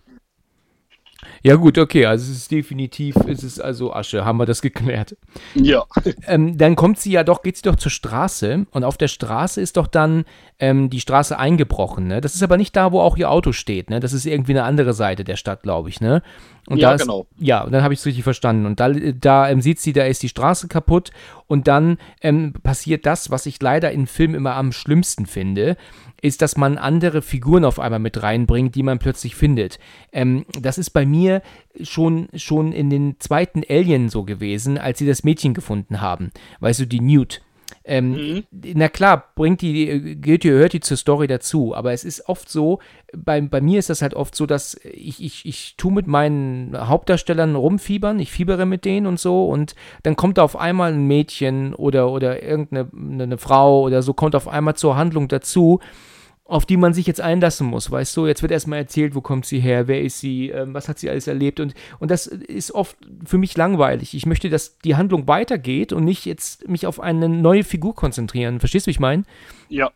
Ja, gut, okay, also es ist definitiv, es ist also Asche, haben wir das <laughs> geklärt. Ja. Ähm, dann kommt sie ja doch, geht sie doch zur Straße und auf der Straße ist doch dann ähm, die Straße eingebrochen, ne? Das ist aber nicht da, wo auch ihr Auto steht, ne? Das ist irgendwie eine andere Seite der Stadt, glaube ich, ne? Und ja, ist, genau. Ja, und dann habe ich es richtig verstanden. Und da, da ähm, sieht sie, da ist die Straße kaputt und dann ähm, passiert das, was ich leider in Filmen immer am schlimmsten finde ist, dass man andere Figuren auf einmal mit reinbringt, die man plötzlich findet. Ähm, das ist bei mir schon, schon in den zweiten Alien so gewesen, als sie das Mädchen gefunden haben. Weißt du, die Newt. Ähm, mhm. Na klar, bringt die, gehört die, hört die zur Story dazu, aber es ist oft so, bei, bei mir ist das halt oft so, dass ich, ich, ich tue mit meinen Hauptdarstellern rumfiebern, ich fiebere mit denen und so und dann kommt da auf einmal ein Mädchen oder, oder irgendeine eine Frau oder so, kommt auf einmal zur Handlung dazu auf die man sich jetzt einlassen muss, weißt du? Jetzt wird erstmal erzählt, wo kommt sie her, wer ist sie, ähm, was hat sie alles erlebt und, und das ist oft für mich langweilig. Ich möchte, dass die Handlung weitergeht und nicht jetzt mich auf eine neue Figur konzentrieren. Verstehst du, wie ich meine? Ja,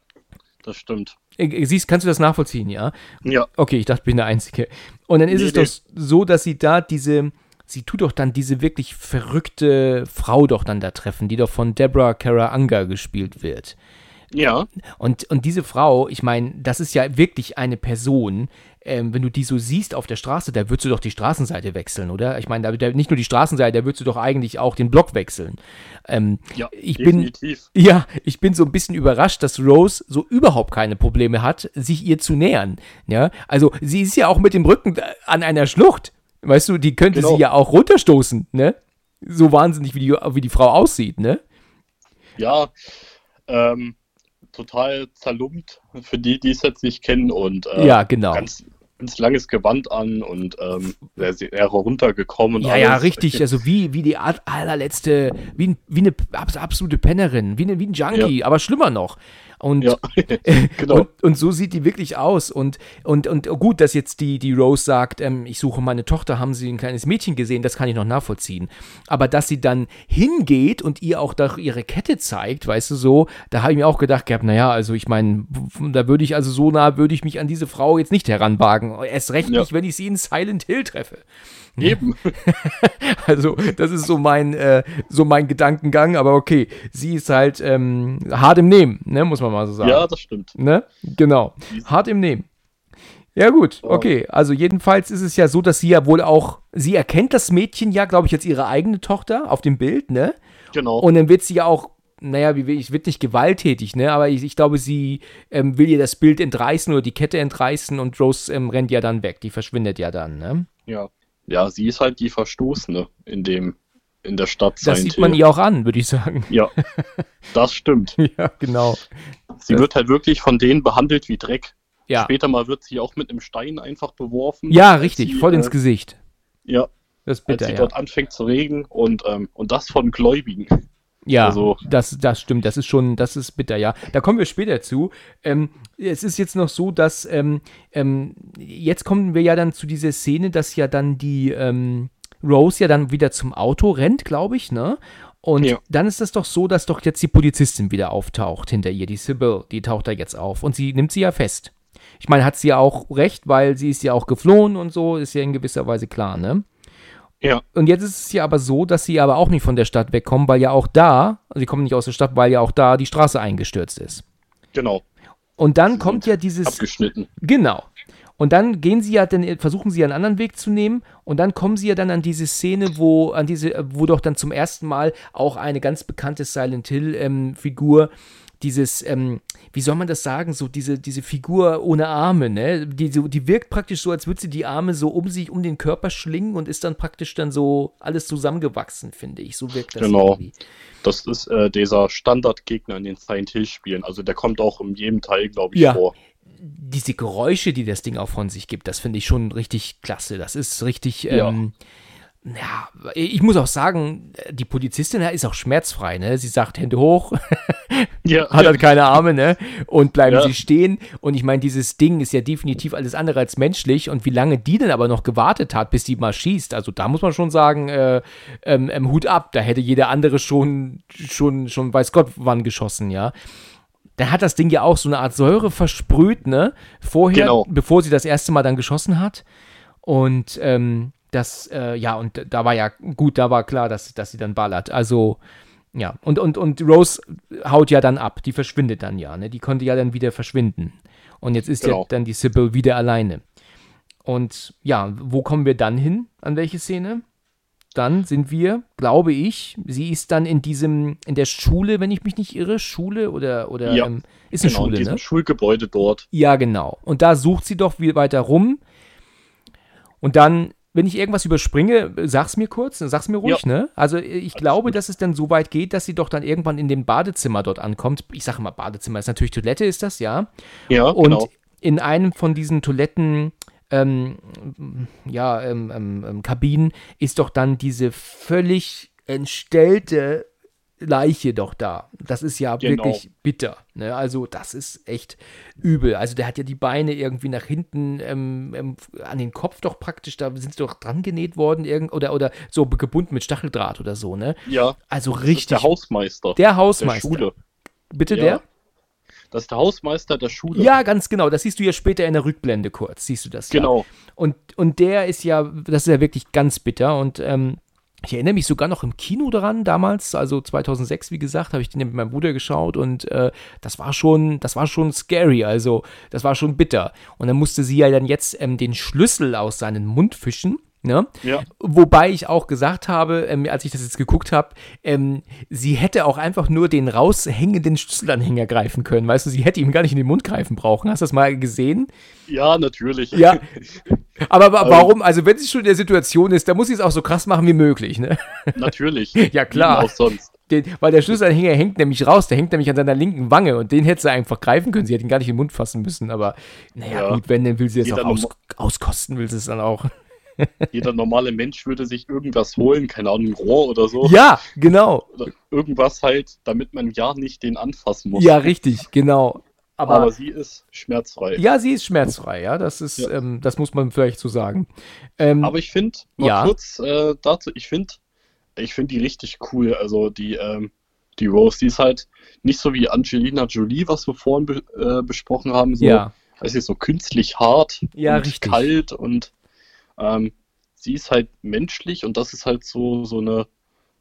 das stimmt. Äh, äh, siehst, kannst du das nachvollziehen, ja? Ja. Okay, ich dachte, ich bin der Einzige. Und dann ist nee, es nee. doch so, dass sie da diese, sie tut doch dann diese wirklich verrückte Frau doch dann da treffen, die doch von Deborah Kara Unger gespielt wird. Ja. Und, und diese Frau, ich meine, das ist ja wirklich eine Person, ähm, wenn du die so siehst auf der Straße, da würdest du doch die Straßenseite wechseln, oder? Ich meine, da, nicht nur die Straßenseite, da würdest du doch eigentlich auch den Block wechseln. Ähm, ja, ich definitiv. Bin, ja, ich bin so ein bisschen überrascht, dass Rose so überhaupt keine Probleme hat, sich ihr zu nähern. Ja, also sie ist ja auch mit dem Rücken an einer Schlucht. Weißt du, die könnte genau. sie ja auch runterstoßen, ne? So wahnsinnig, wie die, wie die Frau aussieht, ne? Ja, ähm, total zerlumpt, für die, die es jetzt nicht kennen. Und äh, ja, genau. ganz, ganz langes Gewand an und ähm, er runtergekommen. Ja, alles. ja, richtig. Also wie, wie die allerletzte, wie, wie eine absolute Pennerin, wie, eine, wie ein Junkie, ja. aber schlimmer noch. Und, ja, <laughs> <laughs> genau. und, und, so sieht die wirklich aus. Und, und, und gut, dass jetzt die, die Rose sagt, ähm, ich suche meine Tochter, haben sie ein kleines Mädchen gesehen, das kann ich noch nachvollziehen. Aber dass sie dann hingeht und ihr auch doch ihre Kette zeigt, weißt du so, da habe ich mir auch gedacht gehabt, naja, also ich meine, da würde ich also so nah, würde ich mich an diese Frau jetzt nicht heranwagen. Erst recht ja. nicht, wenn ich sie in Silent Hill treffe. Eben. <laughs> also, das ist so mein, äh, so mein Gedankengang, aber okay, sie ist halt ähm, hart im Nehmen, ne, muss man mal so sagen. Ja, das stimmt. Ne? Genau. Hart im Nehmen. Ja, gut, okay. Also, jedenfalls ist es ja so, dass sie ja wohl auch, sie erkennt das Mädchen ja, glaube ich, als ihre eigene Tochter auf dem Bild, ne? Genau. Und dann wird sie ja auch naja, wie ich wird nicht gewalttätig, ne? Aber ich, ich glaube, sie ähm, will ihr das Bild entreißen oder die Kette entreißen und Rose ähm, rennt ja dann weg. Die verschwindet ja dann, ne? Ja ja, sie ist halt die Verstoßene in dem, in der Stadt. Das sieht man ihr auch an, würde ich sagen. Ja, <laughs> das stimmt. ja, genau. sie wird halt wirklich von denen behandelt wie Dreck. Ja. Später mal wird sie auch mit einem Stein einfach beworfen. Ja, richtig, sie, voll ins äh, Gesicht. Ja. Das ist bitter, als sie ja. dort anfängt zu regen und, ähm, und das von Gläubigen. Ja, also, das, das stimmt. Das ist schon, das ist bitter, ja. Da kommen wir später zu. Ähm, es ist jetzt noch so, dass ähm, ähm, jetzt kommen wir ja dann zu dieser Szene, dass ja dann die ähm, Rose ja dann wieder zum Auto rennt, glaube ich, ne? Und ja. dann ist es doch so, dass doch jetzt die Polizistin wieder auftaucht hinter ihr, die Sybil, die taucht da jetzt auf und sie nimmt sie ja fest. Ich meine, hat sie ja auch recht, weil sie ist ja auch geflohen und so, ist ja in gewisser Weise klar, ne? Ja. Und jetzt ist es ja aber so, dass sie aber auch nicht von der Stadt wegkommen, weil ja auch da, also sie kommen nicht aus der Stadt, weil ja auch da die Straße eingestürzt ist. Genau. Und dann kommt ja dieses. Abgeschnitten. Genau. Und dann gehen sie ja, dann versuchen sie einen anderen Weg zu nehmen und dann kommen sie ja dann an diese Szene, wo, an diese, wo doch dann zum ersten Mal auch eine ganz bekannte Silent Hill-Figur ähm, dieses, ähm, wie soll man das sagen, so diese, diese Figur ohne Arme, ne? Die, so, die wirkt praktisch so, als würde sie die Arme so um sich, um den Körper schlingen und ist dann praktisch dann so alles zusammengewachsen, finde ich. So wirkt das genau. irgendwie. Das ist äh, dieser Standardgegner in den Silent Hill-Spielen. Also der kommt auch in jedem Teil, glaube ich, ja. vor diese Geräusche, die das Ding auch von sich gibt, das finde ich schon richtig klasse. Das ist richtig, ja. Ähm, ja, ich muss auch sagen, die Polizistin ist auch schmerzfrei, ne? Sie sagt Hände hoch, ja, <laughs> hat halt keine Arme, ne? Und bleiben ja. sie stehen. Und ich meine, dieses Ding ist ja definitiv alles andere als menschlich. Und wie lange die denn aber noch gewartet hat, bis sie mal schießt, also da muss man schon sagen, äh, ähm, ähm, Hut ab, da hätte jeder andere schon, schon, schon weiß Gott wann geschossen, ja dann hat das Ding ja auch so eine Art Säure versprüht, ne? Vorher, genau. bevor sie das erste Mal dann geschossen hat. Und ähm, das, äh, ja, und da war ja gut, da war klar, dass, dass sie dann ballert. Also, ja, und, und, und Rose haut ja dann ab, die verschwindet dann ja, ne? Die konnte ja dann wieder verschwinden. Und jetzt ist genau. ja dann die Sybil wieder alleine. Und ja, wo kommen wir dann hin? An welche Szene? Dann sind wir, glaube ich, sie ist dann in diesem, in der Schule, wenn ich mich nicht irre, Schule oder, oder ja, ähm, ist eine genau, Schule, in diesem ne? Schulgebäude dort. Ja, genau. Und da sucht sie doch wie weiter rum. Und dann wenn ich irgendwas überspringe, sag's mir kurz, sag's mir ruhig, ja. ne? Also ich glaube, dass es dann so weit geht, dass sie doch dann irgendwann in dem Badezimmer dort ankommt. Ich sage mal Badezimmer, ist natürlich Toilette, ist das, ja? Ja, Und genau. in einem von diesen Toiletten, ähm, ja, ähm, ähm, ähm Kabinen ist doch dann diese völlig entstellte Leiche doch da. Das ist ja genau. wirklich bitter. Ne? Also, das ist echt übel. Also, der hat ja die Beine irgendwie nach hinten ähm, ähm, an den Kopf doch praktisch, da sind sie doch dran genäht worden irgend, oder, oder so gebunden mit Stacheldraht oder so, ne? Ja. Also richtig. der Hausmeister. Der Hausmeister. Der Schule. Bitte ja. der? Das ist der Hausmeister der Schule. Ja, ganz genau. Das siehst du ja später in der Rückblende kurz. Siehst du das? Genau. Ja. Und, und der ist ja, das ist ja wirklich ganz bitter und ähm, ich erinnere mich sogar noch im Kino daran, damals, also 2006, wie gesagt, habe ich den mit meinem Bruder geschaut und äh, das war schon, das war schon scary, also das war schon bitter. Und dann musste sie ja dann jetzt ähm, den Schlüssel aus seinem Mund fischen Ne? Ja. Wobei ich auch gesagt habe, ähm, als ich das jetzt geguckt habe, ähm, sie hätte auch einfach nur den raushängenden Schlüsselanhänger greifen können. Weißt du, sie hätte ihm gar nicht in den Mund greifen brauchen. Hast du das mal gesehen? Ja, natürlich. Ja. <laughs> Aber, aber also warum? Also, wenn sie schon in der Situation ist, dann muss sie es auch so krass machen wie möglich, ne? Natürlich. <laughs> ja, klar. Auch sonst. Den, weil der Schlüsselanhänger hängt nämlich raus, der hängt nämlich an seiner linken Wange und den hätte sie einfach greifen können. Sie hätte ihn gar nicht in den Mund fassen müssen, aber naja, ja. gut, wenn, dann will sie es auch aus, auskosten, will sie es dann auch. <laughs> Jeder normale Mensch würde sich irgendwas holen, keine Ahnung, ein Rohr oder so. Ja, genau. Oder irgendwas halt, damit man ja nicht den anfassen muss. Ja, richtig, genau. Aber, Aber sie ist schmerzfrei. Ja, sie ist schmerzfrei, ja. Das ist, ja. Ähm, das muss man vielleicht so sagen. Ähm, Aber ich finde, mal ja. kurz äh, dazu, ich finde, ich finde die richtig cool. Also die, ähm, die Rose, die ist halt nicht so wie Angelina Jolie, was wir vorhin be äh, besprochen haben, so, ja. also so künstlich hart ja, und richtig. kalt und ähm, sie ist halt menschlich und das ist halt so, so eine,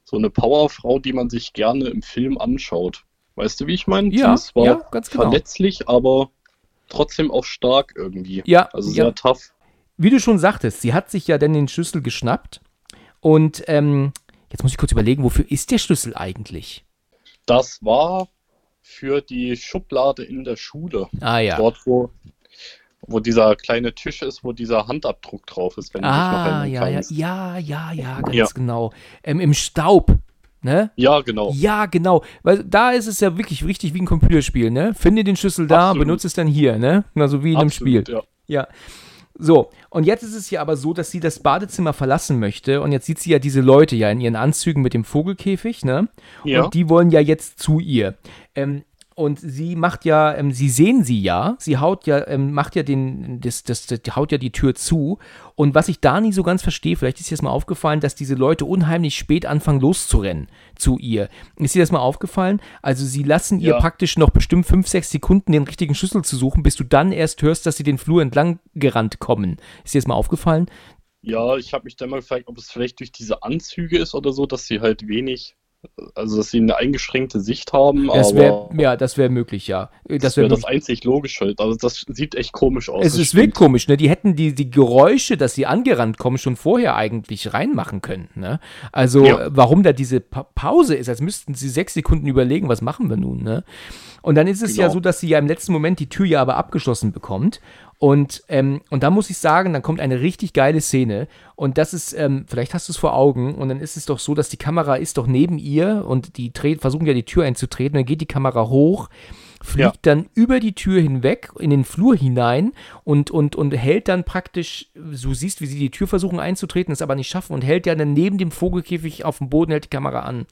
so eine Powerfrau, die man sich gerne im Film anschaut. Weißt du, wie ich meine? Ja, sie ist zwar ja, ganz genau. verletzlich, aber trotzdem auch stark irgendwie. Ja. Also sehr ja. tough. Wie du schon sagtest, sie hat sich ja dann den Schlüssel geschnappt und ähm, jetzt muss ich kurz überlegen, wofür ist der Schlüssel eigentlich? Das war für die Schublade in der Schule. Ah ja. Dort, wo wo dieser kleine Tisch ist, wo dieser Handabdruck drauf ist, wenn ah, du dich noch ja. Ja, ja, ja, ja, ganz ja. genau. Ähm, Im Staub. Ne? Ja, genau. Ja, genau. Weil da ist es ja wirklich richtig wie ein Computerspiel, ne? Finde den Schlüssel da, benutze es dann hier, ne? Also wie in einem Spiel. Ja. ja. So, und jetzt ist es ja aber so, dass sie das Badezimmer verlassen möchte und jetzt sieht sie ja diese Leute ja in ihren Anzügen mit dem Vogelkäfig, ne? Ja. Und die wollen ja jetzt zu ihr. Ähm, und sie macht ja, ähm, sie sehen sie ja, sie haut ja, ähm, macht ja den, das, das, das, haut ja die Tür zu. Und was ich da nie so ganz verstehe, vielleicht ist dir das mal aufgefallen, dass diese Leute unheimlich spät anfangen loszurennen zu ihr. Ist dir das mal aufgefallen? Also sie lassen ihr praktisch noch bestimmt fünf, sechs Sekunden den richtigen Schlüssel zu suchen, bis du dann erst hörst, dass sie den Flur entlang gerannt kommen. Ist dir das mal aufgefallen? Ja, ich habe mich dann mal gefragt, ob es vielleicht durch diese Anzüge ist oder so, dass sie halt wenig also dass sie eine eingeschränkte Sicht haben. Das wär, ja, das wäre möglich, ja. Das, das wäre wär das einzig logische. Also das sieht echt komisch aus. Es ist wirklich komisch, ne? Die hätten die, die Geräusche, dass sie angerannt kommen, schon vorher eigentlich reinmachen können. Ne? Also ja. warum da diese pa Pause ist, als müssten sie sechs Sekunden überlegen, was machen wir nun, ne? Und dann ist es genau. ja so, dass sie ja im letzten Moment die Tür ja aber abgeschlossen bekommt. Und, ähm, und da muss ich sagen, dann kommt eine richtig geile Szene. Und das ist, ähm, vielleicht hast du es vor Augen. Und dann ist es doch so, dass die Kamera ist doch neben ihr und die versuchen ja die Tür einzutreten. Dann geht die Kamera hoch fliegt ja. dann über die Tür hinweg in den Flur hinein und, und, und hält dann praktisch, du siehst, wie sie die Tür versuchen einzutreten, es aber nicht schaffen und hält ja dann neben dem Vogelkäfig auf dem Boden, hält die Kamera an.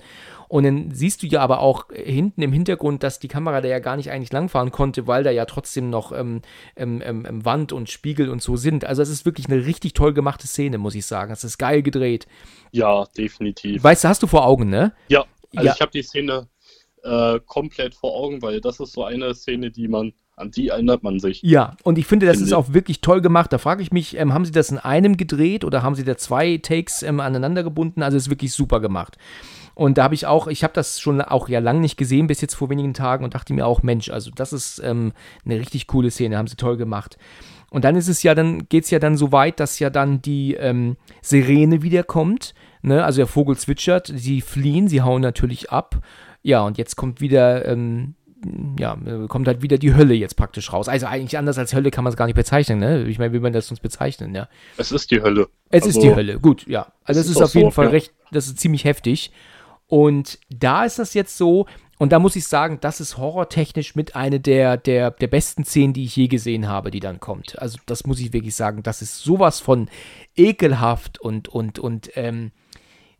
Und dann siehst du ja aber auch hinten im Hintergrund, dass die Kamera da ja gar nicht eigentlich langfahren konnte, weil da ja trotzdem noch ähm, ähm, ähm, Wand und Spiegel und so sind. Also es ist wirklich eine richtig toll gemachte Szene, muss ich sagen. Es ist geil gedreht. Ja, definitiv. Weißt du, hast du vor Augen, ne? Ja, also ja. ich habe die Szene äh, komplett vor Augen, weil das ist so eine Szene, die man, an die erinnert man sich. Ja, und ich finde, das finde ist auch wirklich toll gemacht. Da frage ich mich, ähm, haben Sie das in einem gedreht oder haben Sie da zwei Takes ähm, aneinander gebunden? Also es ist wirklich super gemacht. Und da habe ich auch, ich habe das schon auch ja lang nicht gesehen, bis jetzt vor wenigen Tagen und dachte mir auch, Mensch, also das ist ähm, eine richtig coole Szene, haben sie toll gemacht. Und dann ist es ja, dann geht es ja dann so weit, dass ja dann die ähm, Sirene wiederkommt. Ne? Also der Vogel zwitschert, sie fliehen, sie hauen natürlich ab. Ja, und jetzt kommt wieder, ähm, ja, kommt halt wieder die Hölle jetzt praktisch raus. Also eigentlich anders als Hölle kann man es gar nicht bezeichnen, ne? Ich meine, wie man das uns bezeichnen, ja. Es ist die Hölle. Es also, ist die Hölle, gut, ja. Also es ist, ist auf jeden so, Fall ja. recht, das ist ziemlich heftig. Und da ist das jetzt so, und da muss ich sagen, das ist horrortechnisch mit einer der, der, der besten Szenen, die ich je gesehen habe, die dann kommt. Also das muss ich wirklich sagen, das ist sowas von ekelhaft und, und, und, ähm,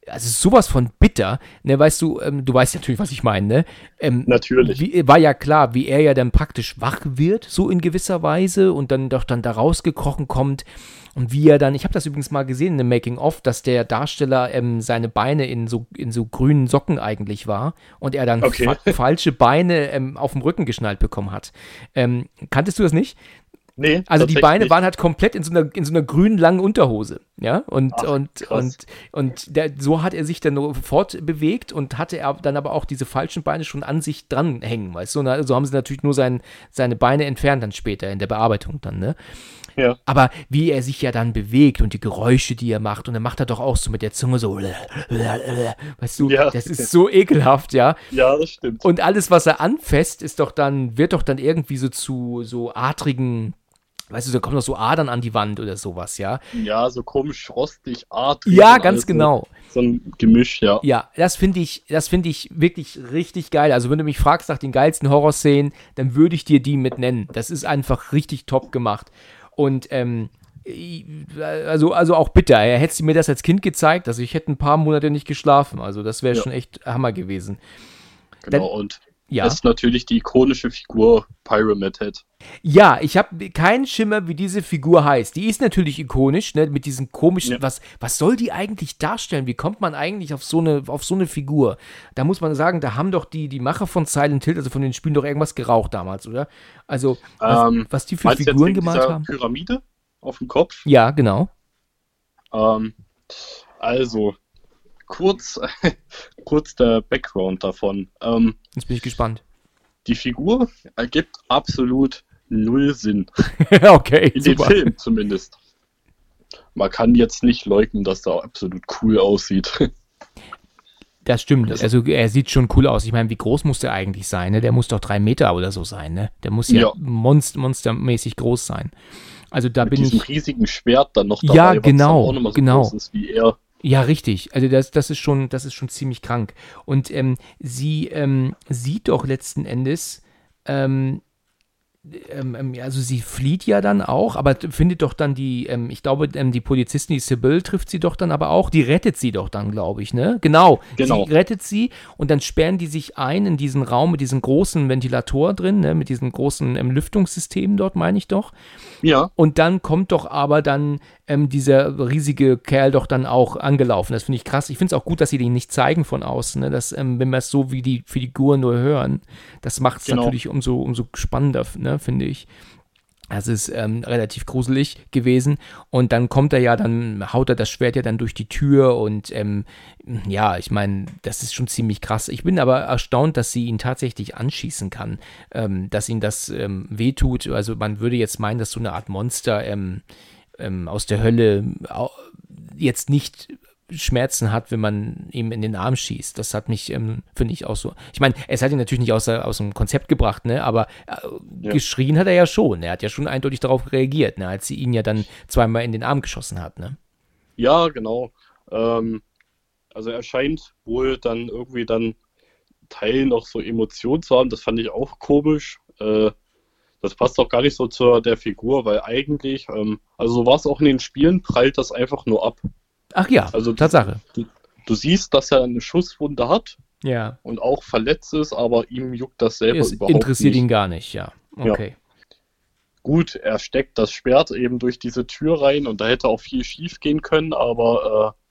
also sowas von bitter, ne, weißt du, ähm, du weißt natürlich, was ich meine, ne? Ähm, natürlich. Wie, war ja klar, wie er ja dann praktisch wach wird, so in gewisser Weise und dann doch dann da rausgekrochen kommt und wie er dann, ich habe das übrigens mal gesehen in dem Making-of, dass der Darsteller ähm, seine Beine in so, in so grünen Socken eigentlich war und er dann okay. fa falsche Beine ähm, auf dem Rücken geschnallt bekommen hat. Ähm, kanntest du das nicht? Nee, also die Beine waren halt komplett in so einer, in so einer grünen langen Unterhose, ja, und, Ach, und, und, und der, so hat er sich dann fortbewegt und hatte er dann aber auch diese falschen Beine schon an sich dranhängen, weißt du, und so haben sie natürlich nur sein, seine Beine entfernt dann später in der Bearbeitung dann, ne. Ja. Aber wie er sich ja dann bewegt und die Geräusche, die er macht, und dann macht er doch auch so mit der Zunge so, weißt du, ja. das ist so ekelhaft, ja. Ja, das stimmt. Und alles, was er anfasst, ist doch dann, wird doch dann irgendwie so zu so adrigen weißt du, da kommen noch so Adern an die Wand oder sowas, ja. Ja, so komisch rostig, adrig. Ja, ganz genau. So ein Gemisch, ja. Ja, das finde ich, das finde ich wirklich richtig geil. Also, wenn du mich fragst nach den geilsten Horrorszenen, dann würde ich dir die mit nennen. Das ist einfach richtig top gemacht. Und, ähm, also, also auch bitter. Er hätte mir das als Kind gezeigt, also ich hätte ein paar Monate nicht geschlafen. Also das wäre ja. schon echt Hammer gewesen. Genau, Dann, und ja. Das ist natürlich die ikonische Figur Pyramid Head. Ja, ich habe keinen Schimmer, wie diese Figur heißt. Die ist natürlich ikonisch, ne, mit diesen komischen, ja. was, was soll die eigentlich darstellen? Wie kommt man eigentlich auf so, eine, auf so eine Figur? Da muss man sagen, da haben doch die, die Macher von Silent Hill, also von den Spielen, doch irgendwas geraucht damals, oder? Also, was, ähm, was die für Figuren gemalt haben. Pyramide auf dem Kopf? Ja, genau. Ähm, also, kurz, <laughs> kurz der Background davon. Ähm, Jetzt bin ich gespannt. Die Figur ergibt absolut null Sinn. <laughs> okay. In super. dem Film zumindest. Man kann jetzt nicht leugnen, dass er absolut cool aussieht. <laughs> Das stimmt. Also er sieht schon cool aus. Ich meine, wie groß muss der eigentlich sein? Ne? Der muss doch drei Meter oder so sein. Ne? Der muss ja, ja. Monster, monstermäßig groß sein. Also da Mit bin diesem ich. riesigen Schwert dann noch dabei, ja, genau, was auch noch mal so genau. groß ist wie er. Ja, richtig. Also das, das ist schon, das ist schon ziemlich krank. Und ähm, sie ähm, sieht doch letzten Endes, ähm, ähm, ähm, also sie flieht ja dann auch, aber findet doch dann die, ähm, ich glaube, ähm, die Polizistin, die Sybil, trifft sie doch dann aber auch, die rettet sie doch dann, glaube ich, ne? Genau, genau. Sie rettet sie und dann sperren die sich ein in diesen Raum mit diesem großen Ventilator drin, ne? Mit diesem großen ähm, Lüftungssystem dort, meine ich doch. Ja. Und dann kommt doch aber dann ähm, dieser riesige Kerl doch dann auch angelaufen. Das finde ich krass. Ich finde es auch gut, dass sie den nicht zeigen von außen, ne? Dass, wenn wir es so wie die Figuren nur hören, das macht es genau. natürlich umso, umso spannender, ne? Finde ich. Das ist ähm, relativ gruselig gewesen. Und dann kommt er ja, dann haut er das Schwert ja dann durch die Tür und ähm, ja, ich meine, das ist schon ziemlich krass. Ich bin aber erstaunt, dass sie ihn tatsächlich anschießen kann, ähm, dass ihm das ähm, wehtut. Also man würde jetzt meinen, dass so eine Art Monster ähm, ähm, aus der Hölle jetzt nicht Schmerzen hat, wenn man ihm in den Arm schießt. Das hat mich, ähm, finde ich, auch so. Ich meine, es hat ihn natürlich nicht aus, aus dem Konzept gebracht, ne? aber äh, ja. geschrien hat er ja schon. Er hat ja schon eindeutig darauf reagiert, ne? als sie ihn ja dann zweimal in den Arm geschossen hat. Ne? Ja, genau. Ähm, also er scheint wohl dann irgendwie dann Teil noch so Emotionen zu haben. Das fand ich auch komisch. Äh, das passt auch gar nicht so zur der Figur, weil eigentlich, ähm, also so war es auch in den Spielen, prallt das einfach nur ab. Ach ja, also Tatsache. Du, du siehst, dass er eine Schusswunde hat. Ja. Und auch verletzt ist, aber ihm juckt das selber es überhaupt interessiert nicht. ihn gar nicht, ja. Okay. Ja. Gut, er steckt das Schwert eben durch diese Tür rein und da hätte auch viel schief gehen können, aber äh,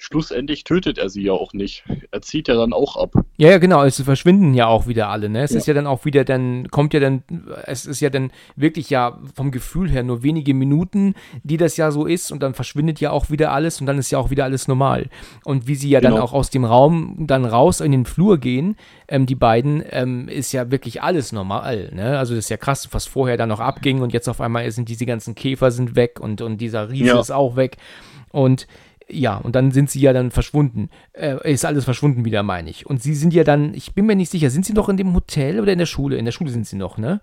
schlussendlich tötet er sie ja auch nicht. Er zieht ja dann auch ab. Ja, ja, genau. Es verschwinden ja auch wieder alle. Ne? Es ja. ist ja dann auch wieder, dann kommt ja dann, es ist ja dann wirklich ja vom Gefühl her nur wenige Minuten, die das ja so ist und dann verschwindet ja auch wieder alles und dann ist ja auch wieder alles normal. Und wie sie ja genau. dann auch aus dem Raum dann raus in den Flur gehen, ähm, die beiden, ähm, ist ja wirklich alles normal. Ne? Also das ist ja krass, was vorher dann noch abging und jetzt auf einmal sind diese ganzen Käfer sind weg und, und dieser Riese ja. ist auch weg. Und ja, und dann sind sie ja dann verschwunden. Äh, ist alles verschwunden wieder, meine ich. Und sie sind ja dann, ich bin mir nicht sicher, sind sie noch in dem Hotel oder in der Schule? In der Schule sind sie noch, ne?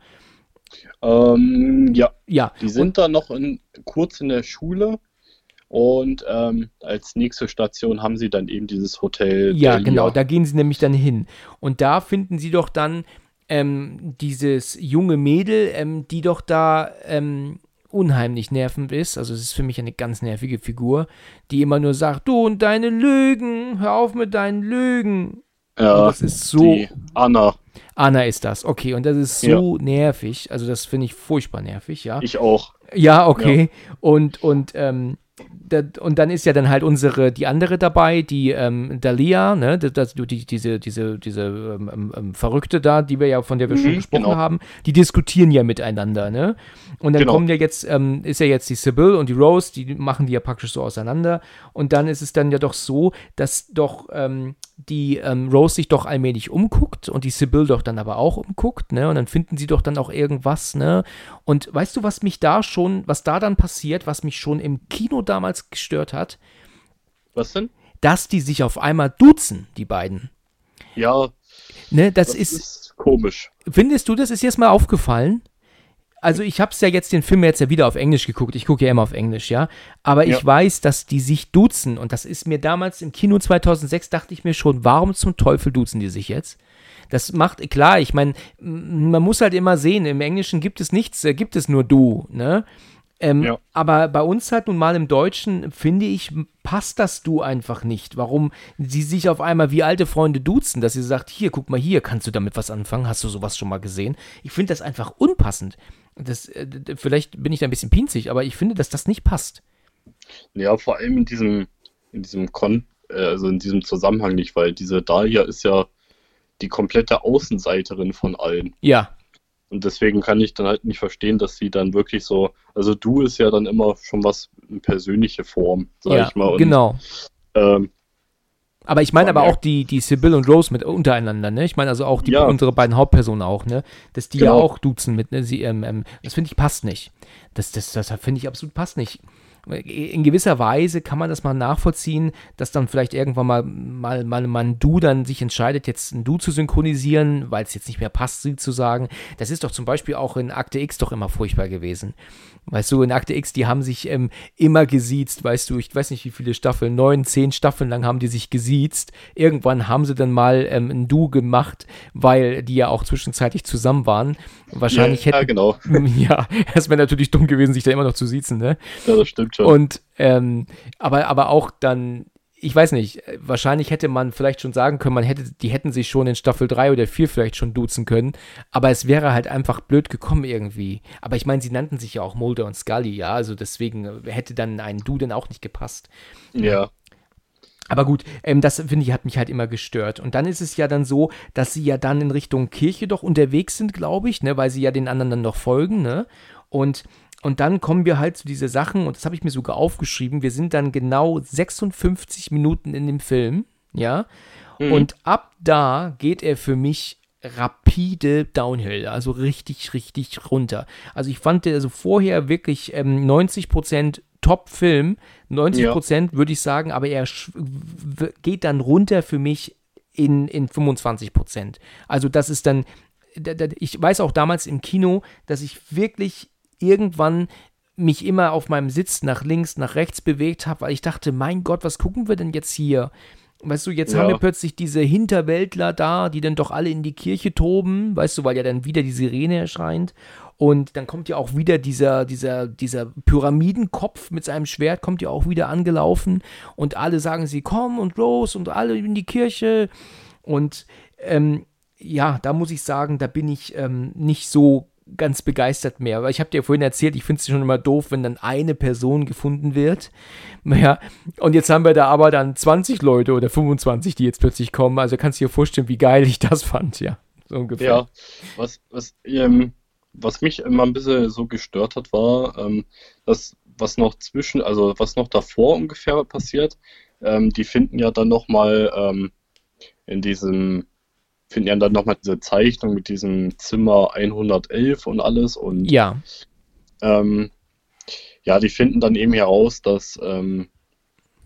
Ähm, ja. Ja. Die sind dann noch in, kurz in der Schule. Und ähm, als nächste Station haben sie dann eben dieses Hotel. Ja, genau, da gehen sie nämlich dann hin. Und da finden sie doch dann ähm, dieses junge Mädel, ähm, die doch da ähm, unheimlich nervend ist. Also es ist für mich eine ganz nervige Figur, die immer nur sagt, du und deine Lügen, hör auf mit deinen Lügen. Ja, und das ist so. Anna. Anna ist das, okay. Und das ist so ja. nervig. Also das finde ich furchtbar nervig, ja. Ich auch. Ja, okay. Ja. Und, und ähm, und dann ist ja dann halt unsere, die andere dabei, die ähm, Dalia, ne, das, die, diese, diese, diese ähm, ähm, ähm, Verrückte da, die wir ja, von der wir mhm, schon gesprochen genau. haben, die diskutieren ja miteinander, ne? Und dann genau. kommen ja jetzt, ähm, ist ja jetzt die Sybil und die Rose, die machen die ja praktisch so auseinander. Und dann ist es dann ja doch so, dass doch ähm, die Rose sich doch allmählich umguckt und die Sybil doch dann aber auch umguckt, ne? Und dann finden sie doch dann auch irgendwas, ne? Und weißt du, was mich da schon, was da dann passiert, was mich schon im Kino damals gestört hat? Was denn? Dass die sich auf einmal duzen, die beiden. Ja. Ne, das, das ist, ist komisch. Findest du, das ist jetzt mal aufgefallen? also ich habe es ja jetzt den Film jetzt ja wieder auf Englisch geguckt. Ich gucke ja immer auf Englisch, ja. Aber ja. ich weiß, dass die sich duzen und das ist mir damals im Kino 2006 dachte ich mir schon, warum zum Teufel duzen die sich jetzt? Das macht klar. Ich meine, man muss halt immer sehen. Im Englischen gibt es nichts, äh, gibt es nur du, ne? Ähm, ja. Aber bei uns halt nun mal im Deutschen, finde ich, passt das Du einfach nicht. Warum sie sich auf einmal wie alte Freunde duzen, dass sie sagt, hier, guck mal hier, kannst du damit was anfangen? Hast du sowas schon mal gesehen? Ich finde das einfach unpassend. Das, äh, vielleicht bin ich da ein bisschen pinzig, aber ich finde, dass das nicht passt. Ja, vor allem in diesem, in diesem Kon äh, also in diesem Zusammenhang nicht, weil diese Dahlia ist ja die komplette Außenseiterin von allen. Ja. Und deswegen kann ich dann halt nicht verstehen, dass sie dann wirklich so, also du ist ja dann immer schon was eine persönliche Form, sag ja, ich mal. Und, genau. Ähm, aber ich meine aber auch die, die Sybil und Rose mit untereinander, ne? Ich meine also auch die ja. unsere beiden Hauptpersonen auch, ne? Dass die genau. ja auch duzen mit, ne? Sie, ähm, ähm, das finde ich passt nicht. Das, das, das finde ich absolut passt nicht. In gewisser Weise kann man das mal nachvollziehen, dass dann vielleicht irgendwann mal, mal, mal, mal ein Du dann sich entscheidet, jetzt ein Du zu synchronisieren, weil es jetzt nicht mehr passt, sie zu sagen. Das ist doch zum Beispiel auch in Akte X doch immer furchtbar gewesen. Weißt du, in Akte X, die haben sich ähm, immer gesiezt, weißt du, ich weiß nicht wie viele Staffeln, neun, zehn Staffeln lang haben die sich gesiezt. Irgendwann haben sie dann mal ähm, ein Du gemacht, weil die ja auch zwischenzeitlich zusammen waren. Wahrscheinlich ja, hätten. Ja, genau. <laughs> Ja, es wäre natürlich dumm gewesen, sich da immer noch zu siezen, ne? Ja, das stimmt schon. Und, ähm, aber, aber auch dann ich weiß nicht, wahrscheinlich hätte man vielleicht schon sagen können, man hätte, die hätten sich schon in Staffel 3 oder 4 vielleicht schon duzen können, aber es wäre halt einfach blöd gekommen irgendwie. Aber ich meine, sie nannten sich ja auch Mulder und Scully, ja, also deswegen hätte dann ein Du denn auch nicht gepasst. Ja. Aber gut, ähm, das finde ich hat mich halt immer gestört. Und dann ist es ja dann so, dass sie ja dann in Richtung Kirche doch unterwegs sind, glaube ich, ne, weil sie ja den anderen dann noch folgen, ne? Und und dann kommen wir halt zu diese Sachen, und das habe ich mir sogar aufgeschrieben. Wir sind dann genau 56 Minuten in dem Film, ja. Mhm. Und ab da geht er für mich rapide downhill, also richtig, richtig runter. Also ich fand also vorher wirklich ähm, 90% Top-Film, 90% ja. würde ich sagen, aber er geht dann runter für mich in, in 25%. Also das ist dann, ich weiß auch damals im Kino, dass ich wirklich irgendwann mich immer auf meinem Sitz nach links, nach rechts bewegt habe, weil ich dachte, mein Gott, was gucken wir denn jetzt hier? Weißt du, jetzt ja. haben wir plötzlich diese Hinterwäldler da, die dann doch alle in die Kirche toben, weißt du, weil ja dann wieder die Sirene erscheint. Und dann kommt ja auch wieder dieser, dieser, dieser Pyramidenkopf mit seinem Schwert, kommt ja auch wieder angelaufen. Und alle sagen sie, komm und los und alle in die Kirche. Und ähm, ja, da muss ich sagen, da bin ich ähm, nicht so ganz begeistert mehr. Weil ich habe dir vorhin erzählt, ich finde es schon immer doof, wenn dann eine Person gefunden wird. <laughs> Naja, und jetzt haben wir da aber dann 20 Leute oder 25, die jetzt plötzlich kommen. Also kannst du dir vorstellen, wie geil ich das <laughs> fand, ja. So ungefähr. Ja, was, was, ähm, was mich immer ein bisschen so gestört hat, war, ähm, dass was noch zwischen, also was noch davor ungefähr passiert, ähm, die finden ja dann nochmal ähm, in diesem finden ja dann nochmal diese Zeichnung mit diesem Zimmer 111 und alles und ja. Ähm, ja, die finden dann eben heraus, dass, ähm,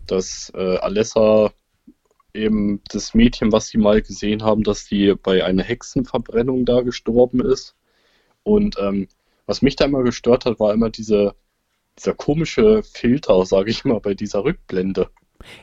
dass äh, Alessa eben das Mädchen, was sie mal gesehen haben, dass sie bei einer Hexenverbrennung da gestorben ist. Und ähm, was mich da immer gestört hat, war immer diese, dieser komische Filter, sage ich mal, bei dieser Rückblende.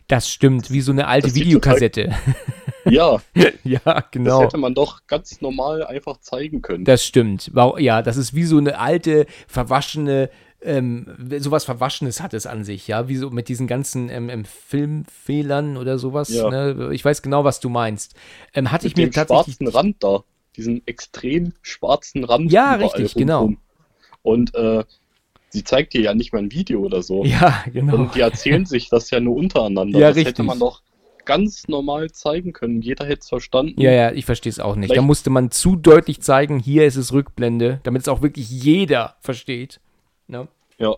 Das stimmt, wie so eine alte Videokassette. <laughs> Ja. <laughs> ja, genau. Das hätte man doch ganz normal einfach zeigen können. Das stimmt. Ja, das ist wie so eine alte, verwaschene, ähm, sowas Verwaschenes hat es an sich, ja, wie so mit diesen ganzen ähm, ähm Filmfehlern oder sowas. Ja. Ne? Ich weiß genau, was du meinst. Ähm, hatte mit ich mir tatsächlich. schwarzen Rand da, diesen extrem schwarzen Rand. Ja, richtig, genau. Und äh, sie zeigt dir ja nicht mal ein Video oder so. Ja, genau. Und die erzählen <laughs> sich das ja nur untereinander. Ja, das richtig. hätte man doch ganz normal zeigen können. Jeder hätte es verstanden. Ja, ja, ich verstehe es auch nicht. Vielleicht da musste man zu deutlich zeigen, hier ist es Rückblende, damit es auch wirklich jeder versteht. Ne? Ja.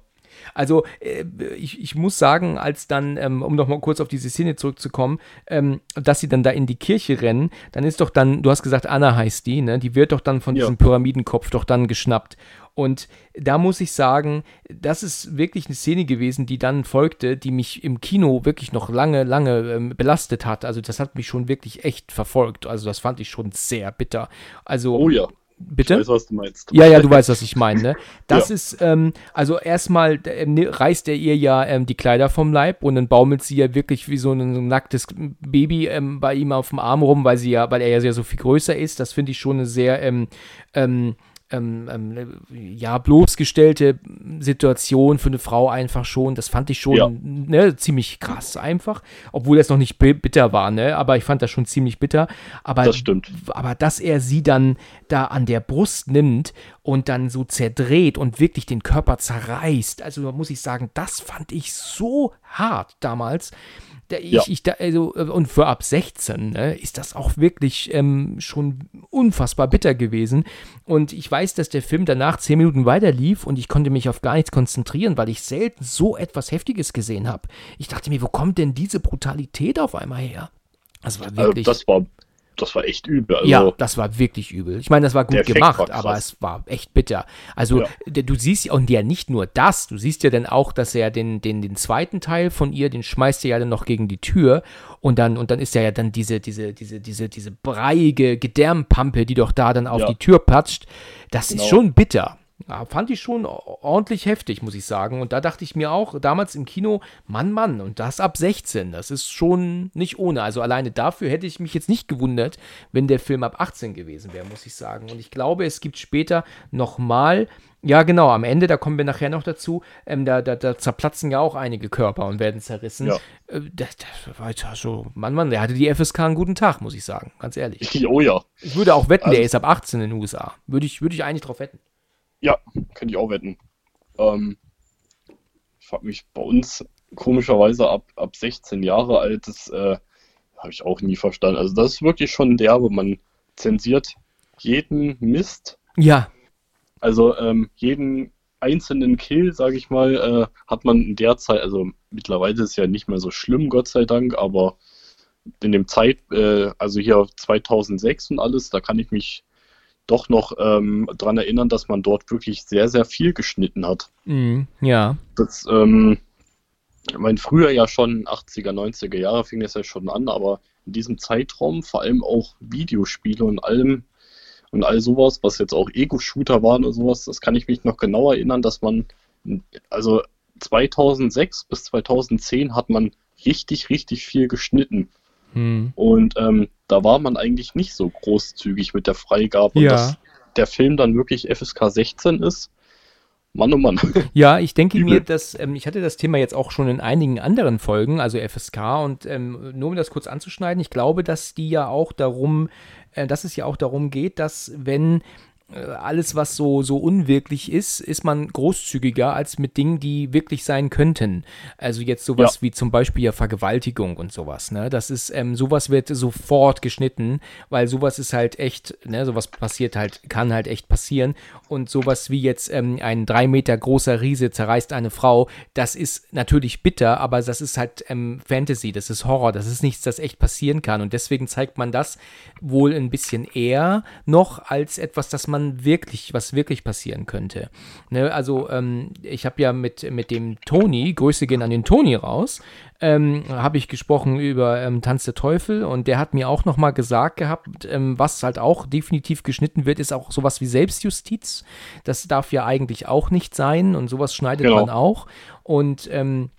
Also äh, ich, ich muss sagen, als dann, ähm, um noch mal kurz auf diese Szene zurückzukommen, ähm, dass sie dann da in die Kirche rennen, dann ist doch dann, du hast gesagt, Anna heißt die, ne? Die wird doch dann von ja. diesem Pyramidenkopf doch dann geschnappt. Und da muss ich sagen, das ist wirklich eine Szene gewesen, die dann folgte, die mich im Kino wirklich noch lange, lange ähm, belastet hat. Also das hat mich schon wirklich echt verfolgt. Also das fand ich schon sehr bitter. Also oh ja. Bitte? Ich weiß, was du meinst. Ja, ja, du weißt, was ich meine. Ne? <laughs> Das ja. ist, ähm, also erstmal ähm, reißt er ihr ja ähm, die Kleider vom Leib und dann baumelt sie ja wirklich wie so ein, so ein nacktes Baby ähm, bei ihm auf dem Arm rum, weil sie ja, weil er ja sehr so viel größer ist. Das finde ich schon eine sehr, ähm, ähm, ähm, ähm, ja, bloßgestellte Situation für eine Frau einfach schon. Das fand ich schon ja. ne, ziemlich krass einfach. Obwohl das noch nicht bitter war, ne? Aber ich fand das schon ziemlich bitter. Aber, das stimmt. Aber dass er sie dann da an der Brust nimmt und dann so zerdreht und wirklich den Körper zerreißt. Also muss ich sagen, das fand ich so hart damals. Ich, ja. ich, also, äh, und für ab 16 ne, ist das auch wirklich ähm, schon unfassbar bitter gewesen. Und ich weiß, dass der Film danach zehn Minuten weiter lief und ich konnte mich auf gar nichts konzentrieren, weil ich selten so etwas Heftiges gesehen habe. Ich dachte mir, wo kommt denn diese Brutalität auf einmal her? Das war wirklich. Also das war das war echt übel. Also ja, das war wirklich übel. Ich meine, das war gut gemacht, aber es war echt bitter. Also ja. du siehst ja, und ja nicht nur das, du siehst ja dann auch, dass er den, den, den zweiten Teil von ihr, den schmeißt er ja dann noch gegen die Tür und dann, und dann ist er ja dann diese, diese, diese, diese, diese breiige Gedärmpampe, die doch da dann auf ja. die Tür patscht. Das genau. ist schon bitter. Ja, fand ich schon ordentlich heftig, muss ich sagen. Und da dachte ich mir auch damals im Kino, Mann, Mann, und das ab 16, das ist schon nicht ohne. Also alleine dafür hätte ich mich jetzt nicht gewundert, wenn der Film ab 18 gewesen wäre, muss ich sagen. Und ich glaube, es gibt später nochmal, ja genau, am Ende, da kommen wir nachher noch dazu, ähm, da, da, da, zerplatzen ja auch einige Körper und werden zerrissen. Ja. Äh, das, das war ja so, Mann, Mann, der hatte die FSK einen guten Tag, muss ich sagen, ganz ehrlich. Oh ja. Ich würde auch wetten, also, der ist ab 18 in den USA. Würde ich, würde ich eigentlich drauf wetten. Ja, könnte ich auch wetten. Ähm, ich frage mich, bei uns komischerweise ab, ab 16 Jahre alt, das äh, habe ich auch nie verstanden. Also das ist wirklich schon derbe. Man zensiert jeden Mist. Ja. Also ähm, jeden einzelnen Kill, sage ich mal, äh, hat man in der Zeit, also mittlerweile ist es ja nicht mehr so schlimm, Gott sei Dank, aber in dem Zeit, äh, also hier 2006 und alles, da kann ich mich doch noch ähm, daran erinnern, dass man dort wirklich sehr, sehr viel geschnitten hat. Mm, ja. Das, ähm, ich meine, früher ja schon 80er, 90er Jahre fing das ja schon an, aber in diesem Zeitraum vor allem auch Videospiele und allem und all sowas, was jetzt auch Ego-Shooter waren und sowas, das kann ich mich noch genau erinnern, dass man, also 2006 bis 2010 hat man richtig, richtig viel geschnitten. Hm. Und ähm, da war man eigentlich nicht so großzügig mit der Freigabe. Ja. dass der Film dann wirklich FSK 16 ist. Mann, oh Mann. <laughs> Ja, ich denke mir, dass ähm, ich hatte das Thema jetzt auch schon in einigen anderen Folgen, also FSK, und ähm, nur um das kurz anzuschneiden, ich glaube, dass die ja auch darum, äh, dass es ja auch darum geht, dass wenn alles, was so, so unwirklich ist, ist man großzügiger als mit Dingen, die wirklich sein könnten. Also jetzt sowas ja. wie zum Beispiel ja Vergewaltigung und sowas. Ne? Das ist, ähm, sowas wird sofort geschnitten, weil sowas ist halt echt, ne, sowas passiert halt, kann halt echt passieren. Und sowas wie jetzt ähm, ein drei Meter großer Riese zerreißt eine Frau, das ist natürlich bitter, aber das ist halt ähm, Fantasy, das ist Horror, das ist nichts, das echt passieren kann. Und deswegen zeigt man das wohl ein bisschen eher noch als etwas, das man man wirklich, was wirklich passieren könnte. Ne, also ähm, ich habe ja mit, mit dem Toni, Grüße gehen an den Toni raus, ähm, habe ich gesprochen über ähm, Tanz der Teufel und der hat mir auch nochmal gesagt gehabt, ähm, was halt auch definitiv geschnitten wird, ist auch sowas wie Selbstjustiz. Das darf ja eigentlich auch nicht sein und sowas schneidet genau. man auch. Und ähm,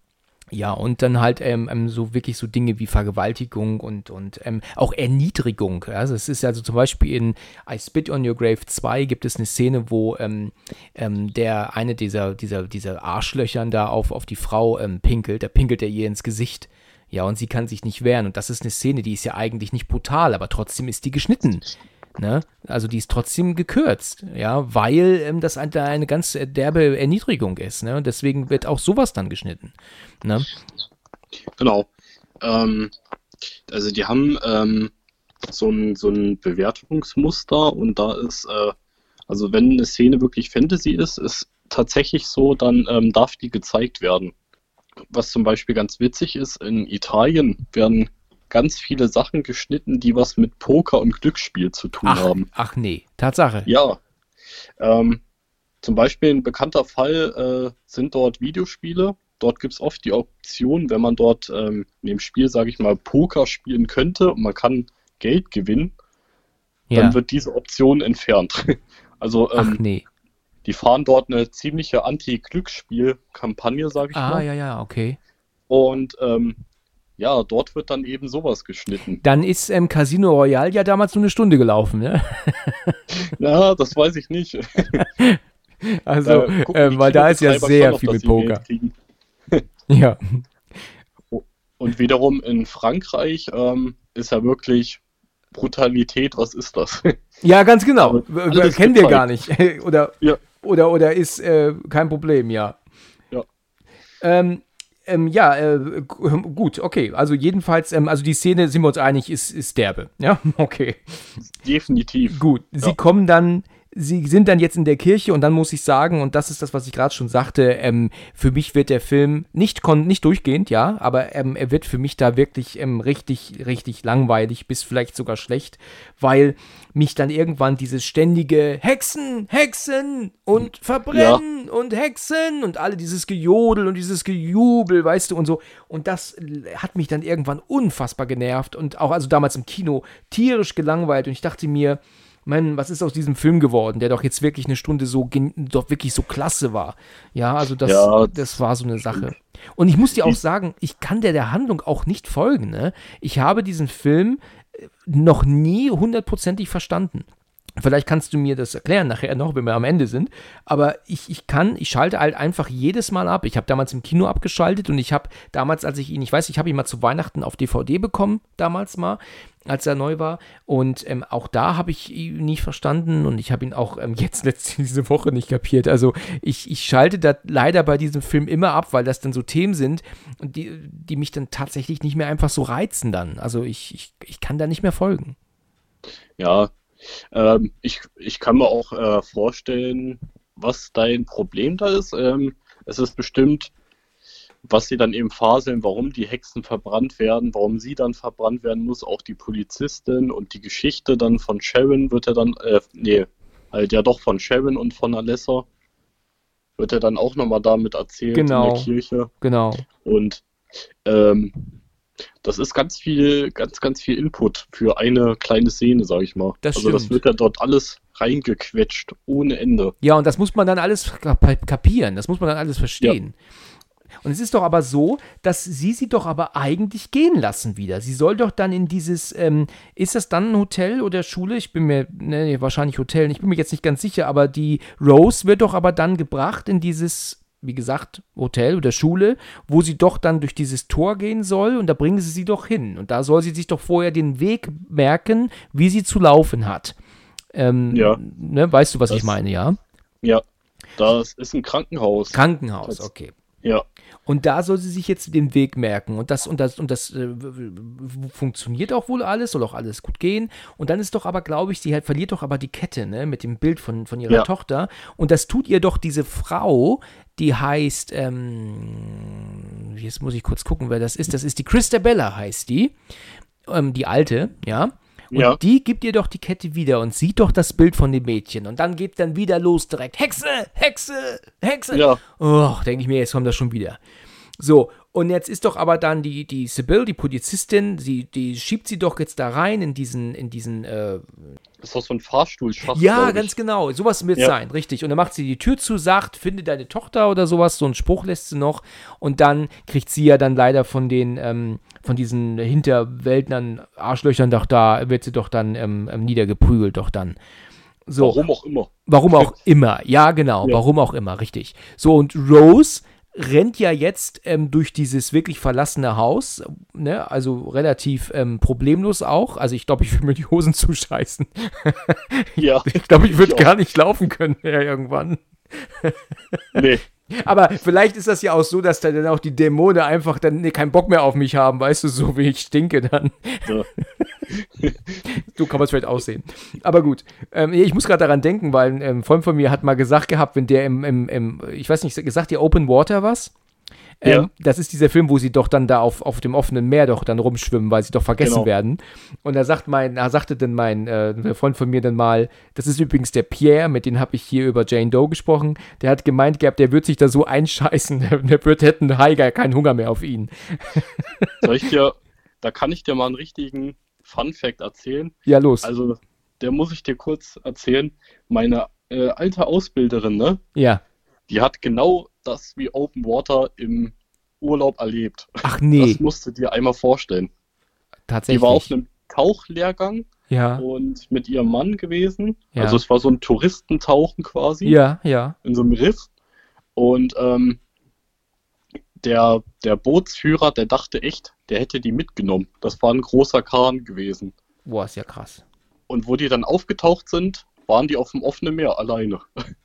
ja, und dann halt ähm, ähm, so wirklich so Dinge wie Vergewaltigung und, und ähm, auch Erniedrigung. Also es ist also zum Beispiel in I Spit on Your Grave 2 gibt es eine Szene, wo ähm, ähm, der eine dieser, dieser, dieser Arschlöchern da auf, auf die Frau ähm, pinkelt, da pinkelt er ihr ins Gesicht. Ja, und sie kann sich nicht wehren. Und das ist eine Szene, die ist ja eigentlich nicht brutal, aber trotzdem ist die geschnitten. Ne? Also die ist trotzdem gekürzt, ja, weil ähm, das eine, eine ganz derbe Erniedrigung ist. Ne? Und deswegen wird auch sowas dann geschnitten. Ne? Genau. Ähm, also die haben ähm, so, ein, so ein Bewertungsmuster und da ist, äh, also wenn eine Szene wirklich Fantasy ist, ist tatsächlich so, dann ähm, darf die gezeigt werden. Was zum Beispiel ganz witzig ist, in Italien werden ganz viele Sachen geschnitten, die was mit Poker und Glücksspiel zu tun ach, haben. Ach nee, Tatsache. Ja. Ähm, zum Beispiel ein bekannter Fall äh, sind dort Videospiele. Dort gibt es oft die Option, wenn man dort ähm, in dem Spiel, sage ich mal, Poker spielen könnte und man kann Geld gewinnen, ja. dann wird diese Option entfernt. <laughs> also ähm, Ach nee. Die fahren dort eine ziemliche Anti-Glücksspiel-Kampagne, sage ich ah, mal. Ah, ja, ja, okay. Und ähm, ja, dort wird dann eben sowas geschnitten. Dann ist ähm, Casino Royale ja damals nur eine Stunde gelaufen, ne? <laughs> ja, das weiß ich nicht. <laughs> also, äh, äh, weil da ist ja sehr viel mit Poker. <laughs> ja. Und wiederum in Frankreich ähm, ist ja wirklich Brutalität, was ist das? ja, ganz genau. Kennen wir gar nicht. oder, ja. oder, oder ist äh, kein Problem, ja. Ja. Ähm, ähm, ja, äh, gut, okay. Also jedenfalls, ähm, also die Szene, sind wir uns einig, ist, ist derbe. Ja, <laughs> okay. Definitiv. Gut. Sie ja. kommen dann sie sind dann jetzt in der Kirche und dann muss ich sagen, und das ist das, was ich gerade schon sagte, ähm, für mich wird der Film nicht, nicht durchgehend, ja, aber ähm, er wird für mich da wirklich ähm, richtig, richtig langweilig, bis vielleicht sogar schlecht, weil mich dann irgendwann dieses ständige Hexen, Hexen und Verbrennen ja. und Hexen und alle dieses Gejodel und dieses Gejubel, weißt du, und so. Und das hat mich dann irgendwann unfassbar genervt und auch also damals im Kino tierisch gelangweilt und ich dachte mir, Mann, was ist aus diesem Film geworden, der doch jetzt wirklich eine Stunde so, doch wirklich so klasse war. Ja, also das, ja, das war so eine Sache. Und ich muss dir auch sagen, ich kann der, der Handlung auch nicht folgen. Ne? Ich habe diesen Film äh, noch nie hundertprozentig verstanden. Vielleicht kannst du mir das erklären nachher noch, wenn wir am Ende sind. Aber ich, ich kann, ich schalte halt einfach jedes Mal ab. Ich habe damals im Kino abgeschaltet und ich habe damals, als ich ihn, ich weiß, ich habe ihn mal zu Weihnachten auf DVD bekommen, damals mal, als er neu war. Und ähm, auch da habe ich ihn nicht verstanden und ich habe ihn auch ähm, jetzt <laughs> letzte diese Woche nicht kapiert. Also ich, ich schalte da leider bei diesem Film immer ab, weil das dann so Themen sind, die, die mich dann tatsächlich nicht mehr einfach so reizen dann. Also ich, ich, ich kann da nicht mehr folgen. Ja, ähm, ich, ich kann mir auch äh, vorstellen, was dein Problem da ist. Ähm, es ist bestimmt, was sie dann eben faseln, warum die Hexen verbrannt werden, warum sie dann verbrannt werden muss, auch die Polizistin und die Geschichte dann von Sharon wird er dann, äh, nee, halt ja doch von Sharon und von Alessa wird er dann auch nochmal damit erzählt genau, in der Kirche. Genau. Und ähm, das ist ganz viel, ganz, ganz viel Input für eine kleine Szene, sag ich mal. Das also stimmt. das wird ja dort alles reingequetscht, ohne Ende. Ja, und das muss man dann alles kapieren, das muss man dann alles verstehen. Ja. Und es ist doch aber so, dass sie sie doch aber eigentlich gehen lassen wieder. Sie soll doch dann in dieses, ähm, ist das dann ein Hotel oder Schule? Ich bin mir, ne, wahrscheinlich Hotel, ich bin mir jetzt nicht ganz sicher, aber die Rose wird doch aber dann gebracht in dieses wie gesagt, Hotel oder Schule, wo sie doch dann durch dieses Tor gehen soll und da bringen sie sie doch hin. Und da soll sie sich doch vorher den Weg merken, wie sie zu laufen hat. Ähm, ja. Ne, weißt du, was das, ich meine, ja? Ja, das ist ein Krankenhaus. Krankenhaus, okay. Ja. Und da soll sie sich jetzt den Weg merken. Und das, und das, und das äh, funktioniert auch wohl alles, soll auch alles gut gehen. Und dann ist doch aber, glaube ich, sie halt, verliert doch aber die Kette, ne, mit dem Bild von, von ihrer ja. Tochter. Und das tut ihr doch diese Frau, die heißt, ähm, jetzt muss ich kurz gucken, wer das ist. Das ist die Christabella, heißt die. Ähm, die alte, ja. Und ja. die gibt ihr doch die Kette wieder und sieht doch das Bild von dem Mädchen. Und dann geht dann wieder los direkt. Hexe, Hexe, Hexe. Ja. Oh, denke ich mir, jetzt kommt das schon wieder. So, und jetzt ist doch aber dann die, die Sibyl, die Polizistin, sie, die schiebt sie doch jetzt da rein in diesen, in diesen, äh, das ist doch so ein Fahrstuhl. Ja, ganz genau. Sowas wird ja. sein, richtig. Und dann macht sie die Tür zu, sagt, finde deine Tochter oder sowas. So einen Spruch lässt sie noch. Und dann kriegt sie ja dann leider von den, ähm, von diesen Hinterwäldnern, Arschlöchern doch da, wird sie doch dann ähm, ähm niedergeprügelt, doch dann. So. Warum auch immer. Warum auch immer, ja, genau. Ja. Warum auch immer, richtig. So, und Rose rennt ja jetzt ähm, durch dieses wirklich verlassene Haus, ne? also relativ ähm, problemlos auch. Also ich glaube, ich würde mir die Hosen <laughs> zuscheißen. Ja. <laughs> ich glaube, ich würde gar nicht laufen können ja, irgendwann. <laughs> nee. Aber vielleicht ist das ja auch so, dass dann auch die Dämonen einfach dann nee, keinen Bock mehr auf mich haben, weißt du, so wie ich stinke dann. Ja. <laughs> so kann man es vielleicht aussehen. Aber gut, ähm, ich muss gerade daran denken, weil ein ähm, Freund von mir hat mal gesagt gehabt, wenn der im, im, im ich weiß nicht, gesagt dir Open Water was? Ähm, Das ist dieser Film, wo sie doch dann da auf, auf dem offenen Meer doch dann rumschwimmen, weil sie doch vergessen genau. werden. Und da sagt mein, da sagte dann mein äh, Freund von mir dann mal, das ist übrigens der Pierre, mit dem habe ich hier über Jane Doe gesprochen. Der hat gemeint gehabt, der wird sich da so <laughs> einscheißen, der wird hätten Heiger keinen Hunger mehr auf ihn. Soll ich dir, da kann ich dir mal einen richtigen Fun Fact erzählen. Ja, los. Also, der muss ich dir kurz erzählen. Meine äh, alte Ausbilderin, ne? Ja. Die hat genau das wie Open Water im Urlaub erlebt. Ach nee. Das musst du dir einmal vorstellen. Tatsächlich. Die war auf einem Tauchlehrgang ja. und mit ihrem Mann gewesen. Ja. Also es war so ein Touristentauchen quasi. Ja, ja. In so einem Riff. Und ähm, der, der Bootsführer, der dachte echt, der hätte die mitgenommen. Das war ein großer Kahn gewesen. Boah, ist ja krass. Und wo die dann aufgetaucht sind, waren die auf dem offenen Meer alleine. <laughs>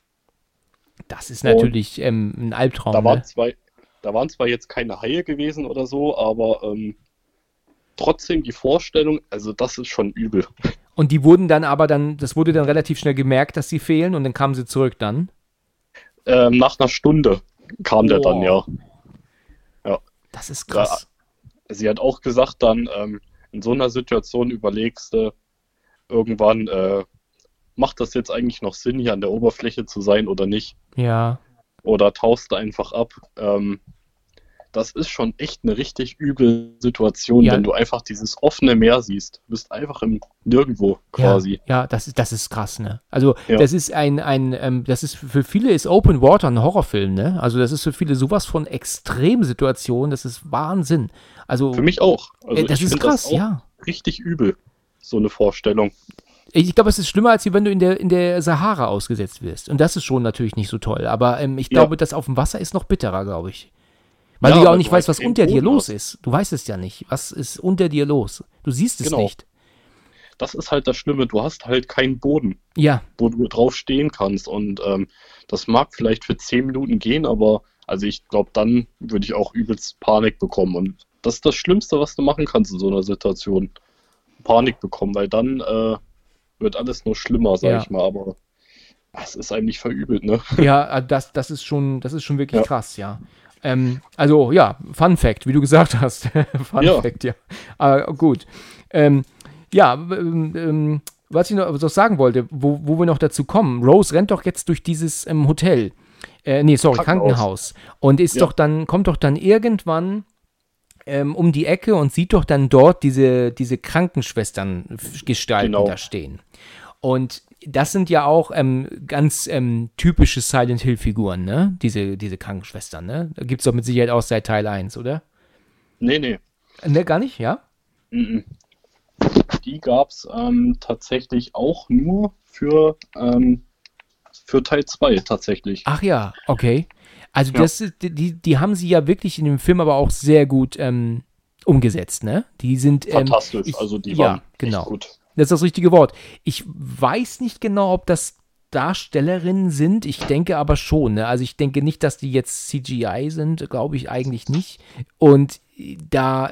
Das ist natürlich ähm, ein Albtraum. Da waren, ne? zwei, da waren zwar jetzt keine Haie gewesen oder so, aber ähm, trotzdem die Vorstellung, also das ist schon übel. <laughs> Und die wurden dann aber dann, das wurde dann relativ schnell gemerkt, dass sie fehlen und dann kamen sie zurück dann? Ähm, nach einer Stunde kam oh. der dann, ja. Das ist krass. Ja, sie hat auch gesagt dann, ähm, in so einer Situation überlegst du irgendwann, äh, macht das jetzt eigentlich noch Sinn, hier an der Oberfläche zu sein oder nicht? Ja. Oder tauchst du einfach ab? Ähm, das ist schon echt eine richtig üble Situation, ja. wenn du einfach dieses offene Meer siehst. Du bist einfach im Nirgendwo quasi. Ja, ja das, ist, das ist krass, ne? Also ja. das ist ein, ein ähm, das ist für viele ist Open Water ein Horrorfilm, ne? Also das ist für viele sowas von Extremsituationen, das ist Wahnsinn. Also für mich auch. Also äh, das ist krass, das ja. Richtig übel, so eine Vorstellung. Ich glaube, es ist schlimmer, als wenn du in der, in der Sahara ausgesetzt wirst. Und das ist schon natürlich nicht so toll. Aber ähm, ich glaube, das auf dem Wasser ist noch bitterer, glaube ich. Weil ja, du ja auch nicht weißt, was unter dir los ist. Du weißt es ja nicht. Was ist unter dir los? Du siehst es genau. nicht. Das ist halt das Schlimme. Du hast halt keinen Boden, ja. wo du drauf stehen kannst. Und ähm, das mag vielleicht für zehn Minuten gehen, aber also ich glaube, dann würde ich auch übelst Panik bekommen. Und das ist das Schlimmste, was du machen kannst in so einer Situation. Panik bekommen, weil dann äh, wird alles nur schlimmer, sag ja. ich mal. Aber es ist eigentlich verübelt, ne? Ja, das, das ist schon, das ist schon wirklich ja. krass, ja. Ähm, also ja, Fun Fact, wie du gesagt hast. <laughs> Fun ja. Fact, ja. Aber gut. Ähm, ja, ähm, ähm, was ich noch sagen wollte, wo, wo wir noch dazu kommen, Rose rennt doch jetzt durch dieses ähm, Hotel. Äh, nee, sorry, Krankenhaus. Krankenhaus. Und ist ja. doch dann, kommt doch dann irgendwann ähm, um die Ecke und sieht doch dann dort diese, diese Krankenschwestern-Gestalten genau. da stehen. Und das sind ja auch ähm, ganz ähm, typische Silent Hill-Figuren, ne? Diese, diese Krankenschwestern, ne? Da gibt es doch mit Sicherheit auch seit Teil 1, oder? Nee, nee. Ne, gar nicht, ja? Mm Die gab es ähm, tatsächlich auch nur für, ähm, für Teil 2 tatsächlich. Ach ja, okay. Also ja. das die, die haben sie ja wirklich in dem Film aber auch sehr gut ähm, umgesetzt, ne? Die sind ähm, fantastisch, ich, also die ja, waren genau. gut. Das ist das richtige Wort. Ich weiß nicht genau, ob das Darstellerinnen sind. Ich denke aber schon. Ne? Also ich denke nicht, dass die jetzt CGI sind, glaube ich eigentlich nicht. Und da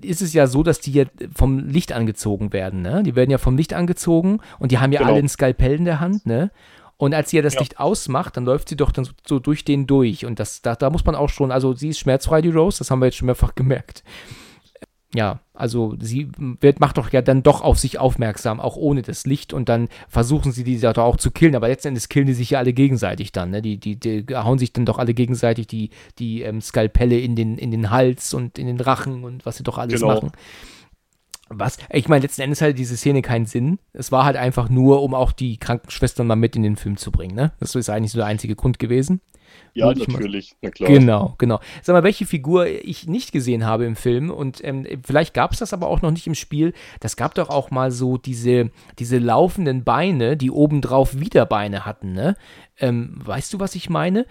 ist es ja so, dass die ja vom Licht angezogen werden. Ne? Die werden ja vom Licht angezogen und die haben ja genau. alle ein Skalpell in der Hand. Ne? Und als sie ja das ja. Licht ausmacht, dann läuft sie doch dann so, so, durch den durch. Und das, da, da muss man auch schon, also sie ist schmerzfrei, die Rose, das haben wir jetzt schon mehrfach gemerkt ja, also sie wird, macht doch ja dann doch auf sich aufmerksam, auch ohne das Licht und dann versuchen sie die da auch zu killen, aber letzten Endes killen die sich ja alle gegenseitig dann, ne? Die, die, die hauen sich dann doch alle gegenseitig die, die ähm, Skalpelle in den, in den Hals und in den Rachen und was sie doch alles genau. machen. Was, ich meine, letzten Endes hatte diese Szene keinen Sinn. Es war halt einfach nur, um auch die Krankenschwestern mal mit in den Film zu bringen, ne? Das ist eigentlich so der einzige Grund gewesen. Ja, natürlich, na klar. Genau, genau. Sag mal, welche Figur ich nicht gesehen habe im Film und ähm, vielleicht gab es das aber auch noch nicht im Spiel. Das gab doch auch mal so diese, diese laufenden Beine, die obendrauf wieder Beine hatten, ne? Ähm, weißt du, was ich meine?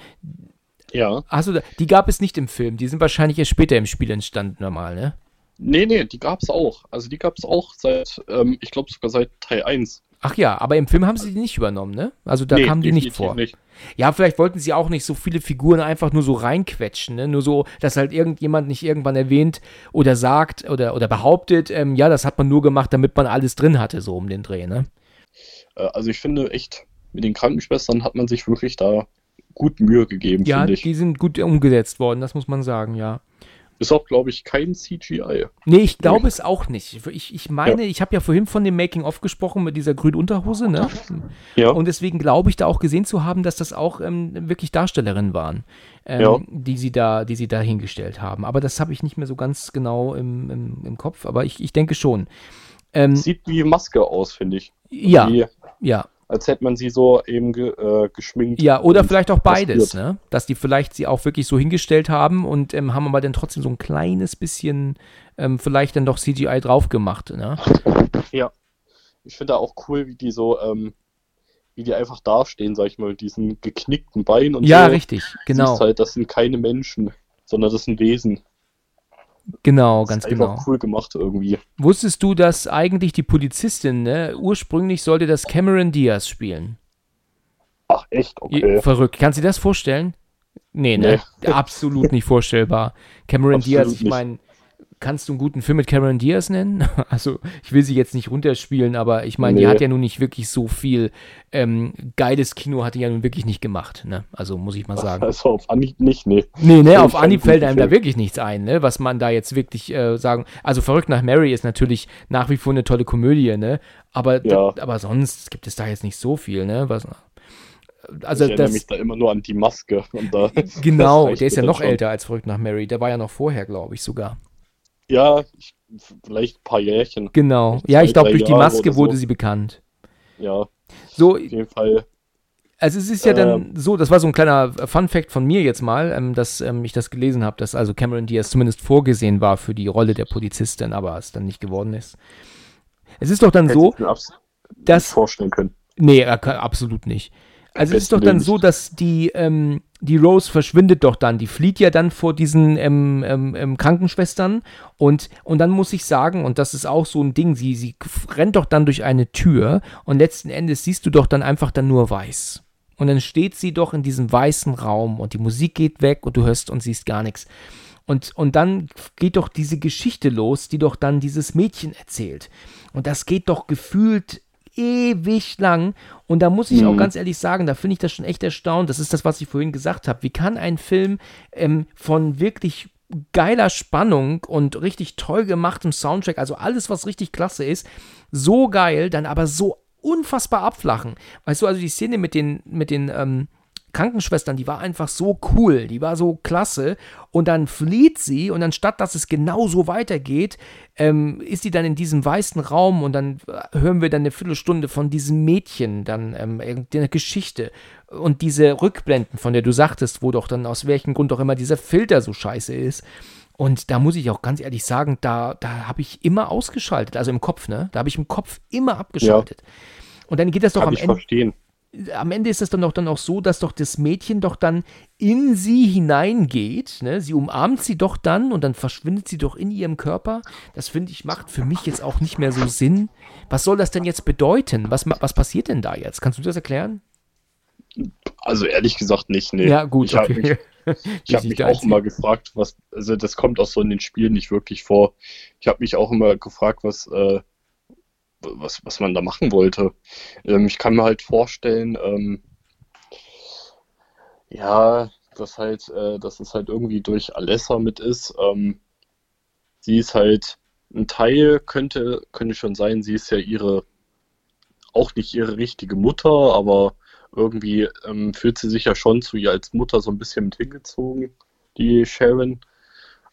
Ja. Achso, die gab es nicht im Film. Die sind wahrscheinlich erst später im Spiel entstanden, normal, ne? Nee, nee, die gab es auch. Also die gab es auch seit, ähm, ich glaube sogar seit Teil 1. Ach ja, aber im Film haben sie die nicht übernommen, ne? Also da nee, kamen die nicht vor. Nicht. Ja, vielleicht wollten sie auch nicht so viele Figuren einfach nur so reinquetschen, ne? Nur so, dass halt irgendjemand nicht irgendwann erwähnt oder sagt oder, oder behauptet, ähm, ja, das hat man nur gemacht, damit man alles drin hatte, so um den Dreh, ne? Äh, also ich finde echt, mit den Krankenschwestern hat man sich wirklich da gut Mühe gegeben, ja, finde ich. Ja, die sind gut umgesetzt worden, das muss man sagen, ja. Ist auch, glaube ich, kein CGI. Nee, ich glaube es auch nicht. Ich, ich meine, ja. ich habe ja vorhin von dem Making-of gesprochen mit dieser grünen Unterhose, ne? Ja. Und deswegen glaube ich da auch gesehen zu haben, dass das auch ähm, wirklich Darstellerinnen waren, ähm, ja. die, sie da, die sie da hingestellt haben. Aber das habe ich nicht mehr so ganz genau im, im, im Kopf, aber ich, ich denke schon. Ähm, Sieht wie Maske aus, finde ich. Ja, wie, ja als hätte man sie so eben ge, äh, geschminkt. Ja, oder vielleicht auch beides, ne? Dass die vielleicht sie auch wirklich so hingestellt haben und ähm, haben aber dann trotzdem so ein kleines bisschen ähm, vielleicht dann doch CGI drauf gemacht, ne? Ja. Ich finde auch cool, wie die so, ähm, wie die einfach dastehen, sag ich mal, mit diesen geknickten Beinen und ja, so. Ja, richtig, genau. Siehst halt, das sind keine Menschen, sondern das sind Wesen. Genau, ganz das ist genau. cool gemacht irgendwie. Wusstest du, dass eigentlich die Polizistin, ne, ursprünglich sollte das Cameron Diaz spielen? Ach, echt? Okay. Verrückt. Kannst du dir das vorstellen? Nee, ne? Nee. Absolut nicht vorstellbar. Cameron <laughs> Absolut Diaz, ich meine, kannst du einen guten Film mit Cameron Diaz nennen? <laughs> Also, ich will sie jetzt nicht runterspielen, aber ich meine, nee. die hat ja nun nicht wirklich so viel ähm, geiles Kino, hat die ja nun wirklich nicht gemacht, ne? Also, muss ich mal sagen. Also, auf Anhieb nicht, ne. Nee, ne, auf Anhieb fällt einem da wirklich nichts ein, ne? Was man da jetzt wirklich äh, sagen. Also, Verrückt nach Mary ist natürlich nach wie vor eine tolle Komödie, ne? Aber, ja. aber sonst gibt es da jetzt nicht so viel, ne? Was, also ich erinnere das, mich da immer nur an die Maske. Da, <laughs> genau, <laughs> der ist ja noch schon. älter als Verrückt nach Mary. Der war ja noch vorher, glaube ich, sogar. Ja, ich, vielleicht ein paar Jährchen. Genau. Ja, ich glaube, durch die Maske wurde sie bekannt. Ja. So, auf jeden Fall. Also es ist ja dann ähm. so, das war so ein kleiner Fun Fact von mir jetzt mal, ähm, dass ähm, ich das gelesen habe, dass also Cameron Diaz zumindest vorgesehen war für die Rolle der Polizistin, aber es dann nicht geworden ist. Es ist doch dann Hätte so, dass vorstellen können. Nee, absolut nicht. Also es ist doch dann so, dass die, ähm, die Rose verschwindet doch dann. Die flieht ja dann vor diesen ähm, ähm, ähm, Krankenschwestern. Und, und dann muss ich sagen, und das ist auch so ein Ding, sie, sie rennt doch dann durch eine Tür und letzten Endes siehst du doch dann einfach dann nur weiß. Und dann steht sie doch in diesem weißen Raum und die Musik geht weg und du hörst und siehst gar nichts. Und, und dann geht doch diese Geschichte los, die doch dann dieses Mädchen erzählt. Und das geht doch gefühlt ewig lang. Und da muss ich mhm. auch ganz ehrlich sagen, da finde ich das schon echt erstaunt. Das ist das, was ich vorhin gesagt habe. Wie kann ein Film ähm, von wirklich geiler Spannung und richtig toll gemachtem Soundtrack, also alles, was richtig klasse ist, so geil, dann aber so unfassbar abflachen. Weißt du, also die Szene mit den, mit den, ähm, Krankenschwestern, die war einfach so cool, die war so klasse. Und dann flieht sie und anstatt dass es genau so weitergeht, ähm, ist sie dann in diesem weißen Raum und dann hören wir dann eine Viertelstunde von diesem Mädchen, dann ähm, eine Geschichte und diese Rückblenden, von der du sagtest, wo doch dann aus welchem Grund auch immer dieser Filter so scheiße ist. Und da muss ich auch ganz ehrlich sagen, da, da habe ich immer ausgeschaltet, also im Kopf, ne? Da habe ich im Kopf immer abgeschaltet. Ja. Und dann geht das doch Kann am Ende. Verstehen am Ende ist es dann doch dann auch so, dass doch das Mädchen doch dann in sie hineingeht. Ne? Sie umarmt sie doch dann und dann verschwindet sie doch in ihrem Körper. Das finde ich macht für mich jetzt auch nicht mehr so Sinn. Was soll das denn jetzt bedeuten? Was, was passiert denn da jetzt? Kannst du das erklären? Also ehrlich gesagt nicht, nee. Ja, gut, ich okay. Habe mich, <laughs> ich habe mich auch immer gefragt, was, also das kommt auch so in den Spielen nicht wirklich vor. Ich habe mich auch immer gefragt, was, äh, was, was man da machen wollte. Ähm, ich kann mir halt vorstellen, ähm, ja, dass halt, äh, dass es halt irgendwie durch Alessa mit ist. Ähm, sie ist halt ein Teil, könnte, könnte schon sein, sie ist ja ihre, auch nicht ihre richtige Mutter, aber irgendwie ähm, fühlt sie sich ja schon zu ihr als Mutter so ein bisschen mit hingezogen, die Sharon.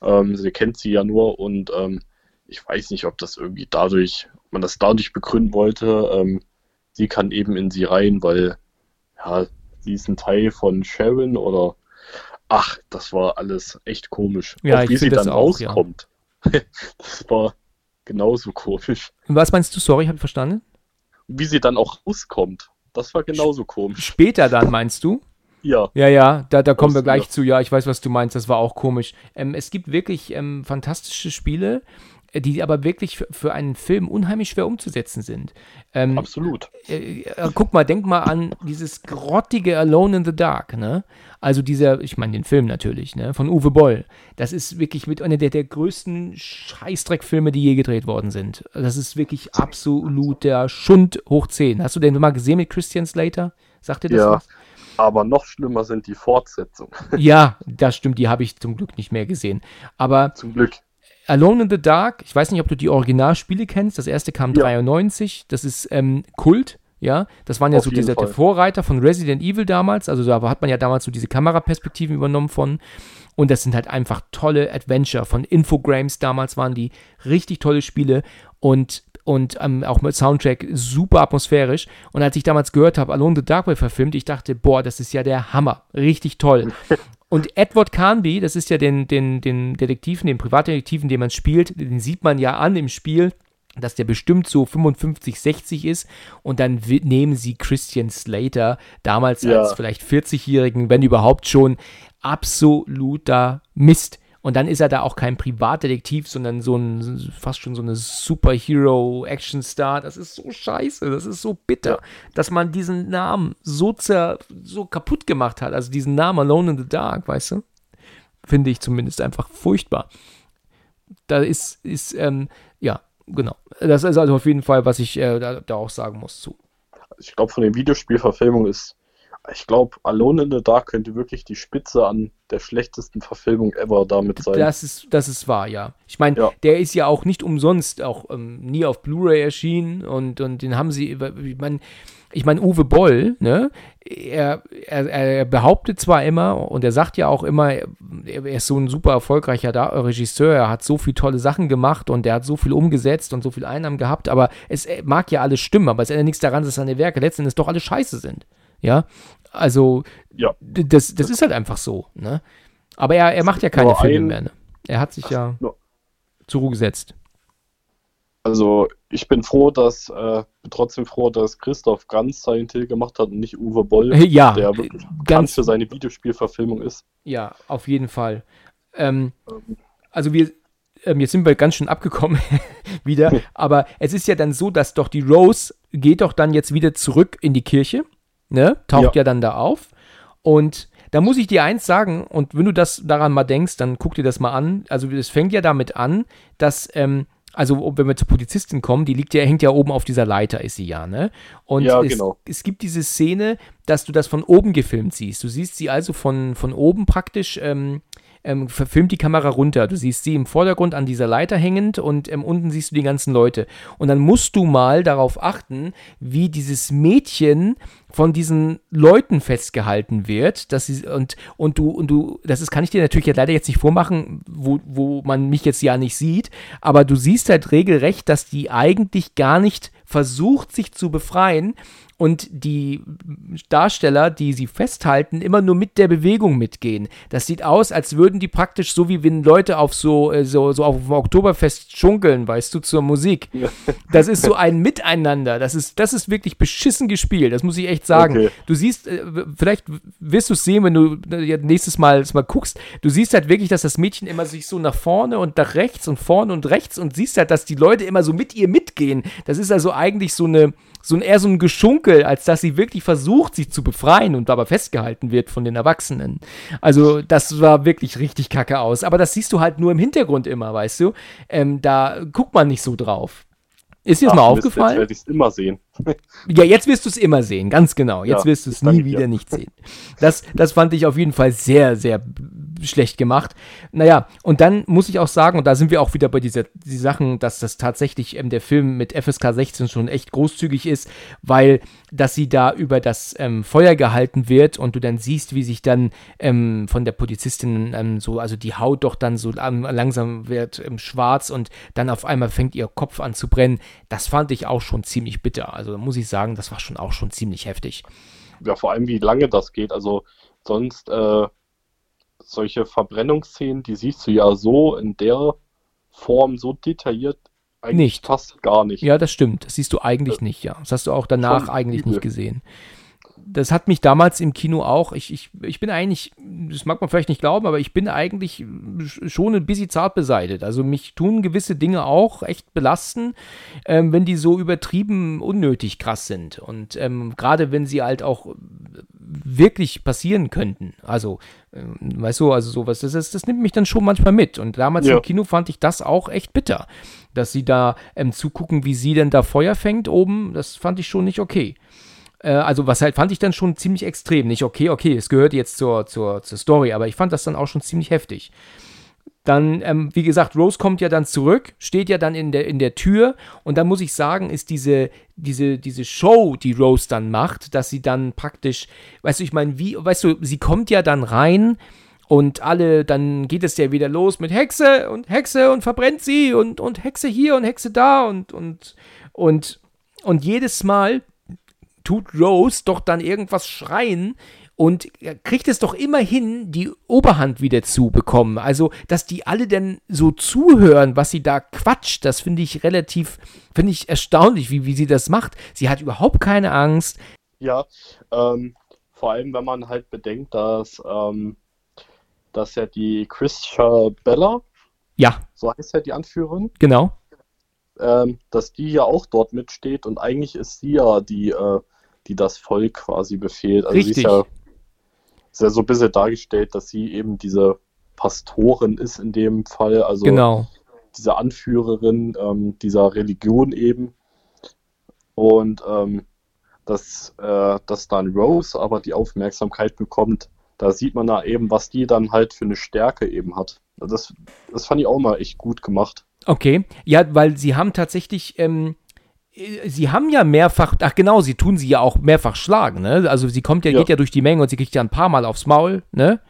Ähm, sie kennt sie ja nur und ähm, ich weiß nicht, ob das irgendwie dadurch, man das dadurch begründen wollte. Ähm, sie kann eben in sie rein, weil ja, sie ist ein Teil von Sharon oder ach, das war alles echt komisch. Ja, auch wie sie dann auch, rauskommt. Ja. <laughs> das war genauso komisch. Was meinst du, sorry, habe ich verstanden? Wie sie dann auch rauskommt. Das war genauso komisch. Später dann, meinst du? Ja. Ja, ja, da, da kommen wir gleich ja. zu. Ja, ich weiß, was du meinst. Das war auch komisch. Ähm, es gibt wirklich ähm, fantastische Spiele die aber wirklich für, für einen Film unheimlich schwer umzusetzen sind. Ähm, Absolut. Äh, äh, guck mal, denk mal an dieses grottige Alone in the Dark, ne? Also dieser, ich meine den Film natürlich, ne? Von Uwe Boll. Das ist wirklich mit einer der, der größten Scheißdreckfilme, die je gedreht worden sind. Das ist wirklich absoluter Schund hoch 10. Hast du den mal gesehen mit Christian Slater? Sagt dir das ja. was? Aber noch schlimmer sind die Fortsetzungen. Ja, das stimmt, die habe ich zum Glück nicht mehr gesehen. Aber zum Glück. Alone in the Dark, ich weiß nicht, ob du die Originalspiele kennst. Das erste kam ja. 93. Das ist ähm, Kult. Ja, das waren ja Auf so diese der Vorreiter von Resident Evil damals. Also da hat man ja damals so diese Kameraperspektiven übernommen von. Und das sind halt einfach tolle Adventure von Infogrames. Damals waren die richtig tolle Spiele und, und ähm, auch mit Soundtrack super atmosphärisch. Und als ich damals gehört habe, Alone in the Dark Way verfilmt, ich dachte, boah, das ist ja der Hammer. Richtig toll. <laughs> Und Edward Carnby, das ist ja den, den, den Detektiven, den Privatdetektiven, den man spielt, den sieht man ja an im Spiel, dass der bestimmt so 55, 60 ist und dann nehmen sie Christian Slater, damals ja. als vielleicht 40-Jährigen, wenn überhaupt schon, absoluter Mist. Und dann ist er da auch kein Privatdetektiv, sondern so ein, fast schon so eine Superhero-Action-Star. Das ist so scheiße, das ist so bitter, dass man diesen Namen so, zer, so kaputt gemacht hat. Also diesen Namen Alone in the Dark, weißt du? Finde ich zumindest einfach furchtbar. Da ist, ist ähm, ja, genau. Das ist also auf jeden Fall, was ich äh, da, da auch sagen muss zu. Ich glaube, von den Videospielverfilmungen ist ich glaube, Alone in the Dark könnte wirklich die Spitze an der schlechtesten Verfilmung ever damit sein. Das ist, das ist wahr, ja. Ich meine, ja. der ist ja auch nicht umsonst auch ähm, nie auf Blu-ray erschienen und, und den haben sie, ich meine, ich meine, Uwe Boll, ne, er, er, er, behauptet zwar immer und er sagt ja auch immer, er ist so ein super erfolgreicher Regisseur, er hat so viele tolle Sachen gemacht und er hat so viel umgesetzt und so viel Einnahmen gehabt, aber es mag ja alles stimmen, aber es ändert nichts daran, dass seine Werke letztendlich doch alle scheiße sind. Ja, also ja. Das, das ist halt einfach so. Ne? Aber er, er macht ja keine Nur Filme ein, mehr. Ne? Er hat sich ja nur, zur Ruhe gesetzt. Also ich bin froh, dass äh, bin trotzdem froh, dass Christoph ganz Silent Hill gemacht hat und nicht Uwe Boll, <laughs> ja, der wirklich ganz für seine Videospielverfilmung ist. Ja, auf jeden Fall. Ähm, ähm. Also wir, ähm, jetzt sind wir ganz schön abgekommen <laughs> wieder, <laughs> aber es ist ja dann so, dass doch die Rose geht doch dann jetzt wieder zurück in die Kirche ne? Taucht ja. ja dann da auf. Und da muss ich dir eins sagen, und wenn du das daran mal denkst, dann guck dir das mal an. Also es fängt ja damit an, dass, ähm, also wenn wir zur Polizistin kommen, die liegt ja, hängt ja oben auf dieser Leiter, ist sie ja, ne? Und ja, es, genau. es gibt diese Szene, dass du das von oben gefilmt siehst. Du siehst sie also von, von oben praktisch ähm, ähm, verfilmt die Kamera runter. Du siehst sie im Vordergrund an dieser Leiter hängend und ähm, unten siehst du die ganzen Leute. Und dann musst du mal darauf achten, wie dieses Mädchen von diesen Leuten festgehalten wird, dass sie und und du und du das ist kann ich dir natürlich leider jetzt nicht vormachen, wo, wo man mich jetzt ja nicht sieht, aber du siehst halt regelrecht, dass die eigentlich gar nicht versucht sich zu befreien, und die Darsteller, die sie festhalten, immer nur mit der Bewegung mitgehen. Das sieht aus, als würden die praktisch so wie wenn Leute auf so, äh, so, so auf dem Oktoberfest schunkeln, weißt du, zur Musik. Das ist so ein Miteinander. Das ist, das ist wirklich beschissen gespielt. Das muss ich echt sagen. Okay. Du siehst, äh, vielleicht wirst du es sehen, wenn du äh, nächstes Mal, mal guckst. Du siehst halt wirklich, dass das Mädchen immer sich so nach vorne und nach rechts und vorne und rechts und siehst halt, dass die Leute immer so mit ihr mitgehen. Das ist also eigentlich so eine, so ein, eher so ein Geschunkel, als dass sie wirklich versucht, sich zu befreien und aber festgehalten wird von den Erwachsenen. Also, das war wirklich richtig kacke aus. Aber das siehst du halt nur im Hintergrund immer, weißt du? Ähm, da guckt man nicht so drauf. Ist dir das mal aufgefallen? Jetzt werde ich es immer sehen. Ja, jetzt wirst du es immer sehen, ganz genau. Jetzt ja, wirst du es nie wieder ja. nicht sehen. Das, das fand ich auf jeden Fall sehr, sehr schlecht gemacht. Naja, und dann muss ich auch sagen, und da sind wir auch wieder bei dieser die Sachen, dass das tatsächlich ähm, der Film mit FSK 16 schon echt großzügig ist, weil dass sie da über das ähm, Feuer gehalten wird und du dann siehst, wie sich dann ähm, von der Polizistin ähm, so, also die Haut doch dann so langsam wird ähm, schwarz und dann auf einmal fängt ihr Kopf an zu brennen. Das fand ich auch schon ziemlich bitter. Also muss ich sagen, das war schon auch schon ziemlich heftig. Ja, vor allem wie lange das geht. Also sonst äh, solche Verbrennungsszenen, die siehst du ja so in der Form so detailliert eigentlich nicht. fast gar nicht. Ja, das stimmt. Das siehst du eigentlich nicht, ja. Das hast du auch danach eigentlich übel. nicht gesehen das hat mich damals im Kino auch, ich, ich, ich bin eigentlich, das mag man vielleicht nicht glauben, aber ich bin eigentlich schon ein bisschen zart beseitigt. Also mich tun gewisse Dinge auch echt belasten, ähm, wenn die so übertrieben unnötig krass sind. Und ähm, gerade wenn sie halt auch wirklich passieren könnten. Also, ähm, weißt du, also sowas, das, das, das nimmt mich dann schon manchmal mit. Und damals ja. im Kino fand ich das auch echt bitter. Dass sie da ähm, zugucken, wie sie denn da Feuer fängt oben, das fand ich schon nicht okay. Äh, also was halt fand ich dann schon ziemlich extrem. Nicht okay, okay, es gehört jetzt zur, zur, zur Story, aber ich fand das dann auch schon ziemlich heftig. Dann, ähm, wie gesagt, Rose kommt ja dann zurück, steht ja dann in der, in der Tür und dann muss ich sagen, ist diese, diese, diese Show, die Rose dann macht, dass sie dann praktisch, weißt du, ich meine, wie, weißt du, sie kommt ja dann rein und alle, dann geht es ja wieder los mit Hexe und Hexe und verbrennt sie und, und Hexe hier und Hexe da und, und, und, und jedes Mal tut Rose doch dann irgendwas schreien und kriegt es doch immer hin, die Oberhand wieder zu bekommen. Also, dass die alle dann so zuhören, was sie da quatscht, das finde ich relativ, finde ich erstaunlich, wie, wie sie das macht. Sie hat überhaupt keine Angst. Ja, ähm, vor allem, wenn man halt bedenkt, dass, ähm, dass ja die Christian Bella, ja, so heißt ja die Anführerin, genau, ähm, dass die ja auch dort mitsteht und eigentlich ist sie ja die, äh, die das Volk quasi befehlt. Also Richtig. sie ist ja, ist ja so ein bisschen dargestellt, dass sie eben diese Pastorin ist in dem Fall. Also genau. diese Anführerin ähm, dieser Religion eben. Und ähm, dass, äh, dass dann Rose aber die Aufmerksamkeit bekommt, da sieht man da eben, was die dann halt für eine Stärke eben hat. Das, das fand ich auch mal echt gut gemacht. Okay, ja, weil sie haben tatsächlich, ähm, äh, sie haben ja mehrfach, ach genau, sie tun sie ja auch mehrfach schlagen, ne? Also sie kommt ja, ja. geht ja durch die Menge und sie kriegt ja ein paar Mal aufs Maul, ne?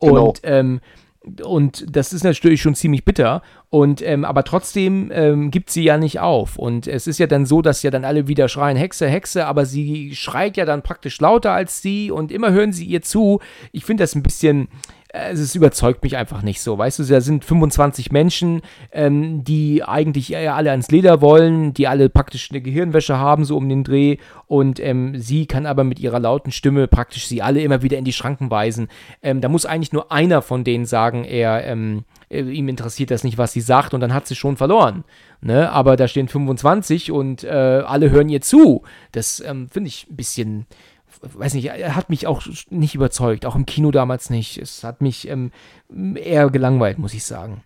Genau. Und ähm, und das ist natürlich schon ziemlich bitter. Und ähm, aber trotzdem ähm, gibt sie ja nicht auf. Und es ist ja dann so, dass ja dann alle wieder schreien, Hexe, Hexe, aber sie schreit ja dann praktisch lauter als sie und immer hören sie ihr zu. Ich finde das ein bisschen, es überzeugt mich einfach nicht so. Weißt du, da sind 25 Menschen, ähm, die eigentlich alle ans Leder wollen, die alle praktisch eine Gehirnwäsche haben, so um den Dreh. Und ähm, sie kann aber mit ihrer lauten Stimme praktisch sie alle immer wieder in die Schranken weisen. Ähm, da muss eigentlich nur einer von denen sagen, er, ähm, äh, ihm interessiert das nicht, was sie sagt, und dann hat sie schon verloren. Ne? Aber da stehen 25 und äh, alle hören ihr zu. Das ähm, finde ich ein bisschen weiß nicht, er hat mich auch nicht überzeugt, auch im Kino damals nicht. Es hat mich ähm, eher gelangweilt, muss ich sagen.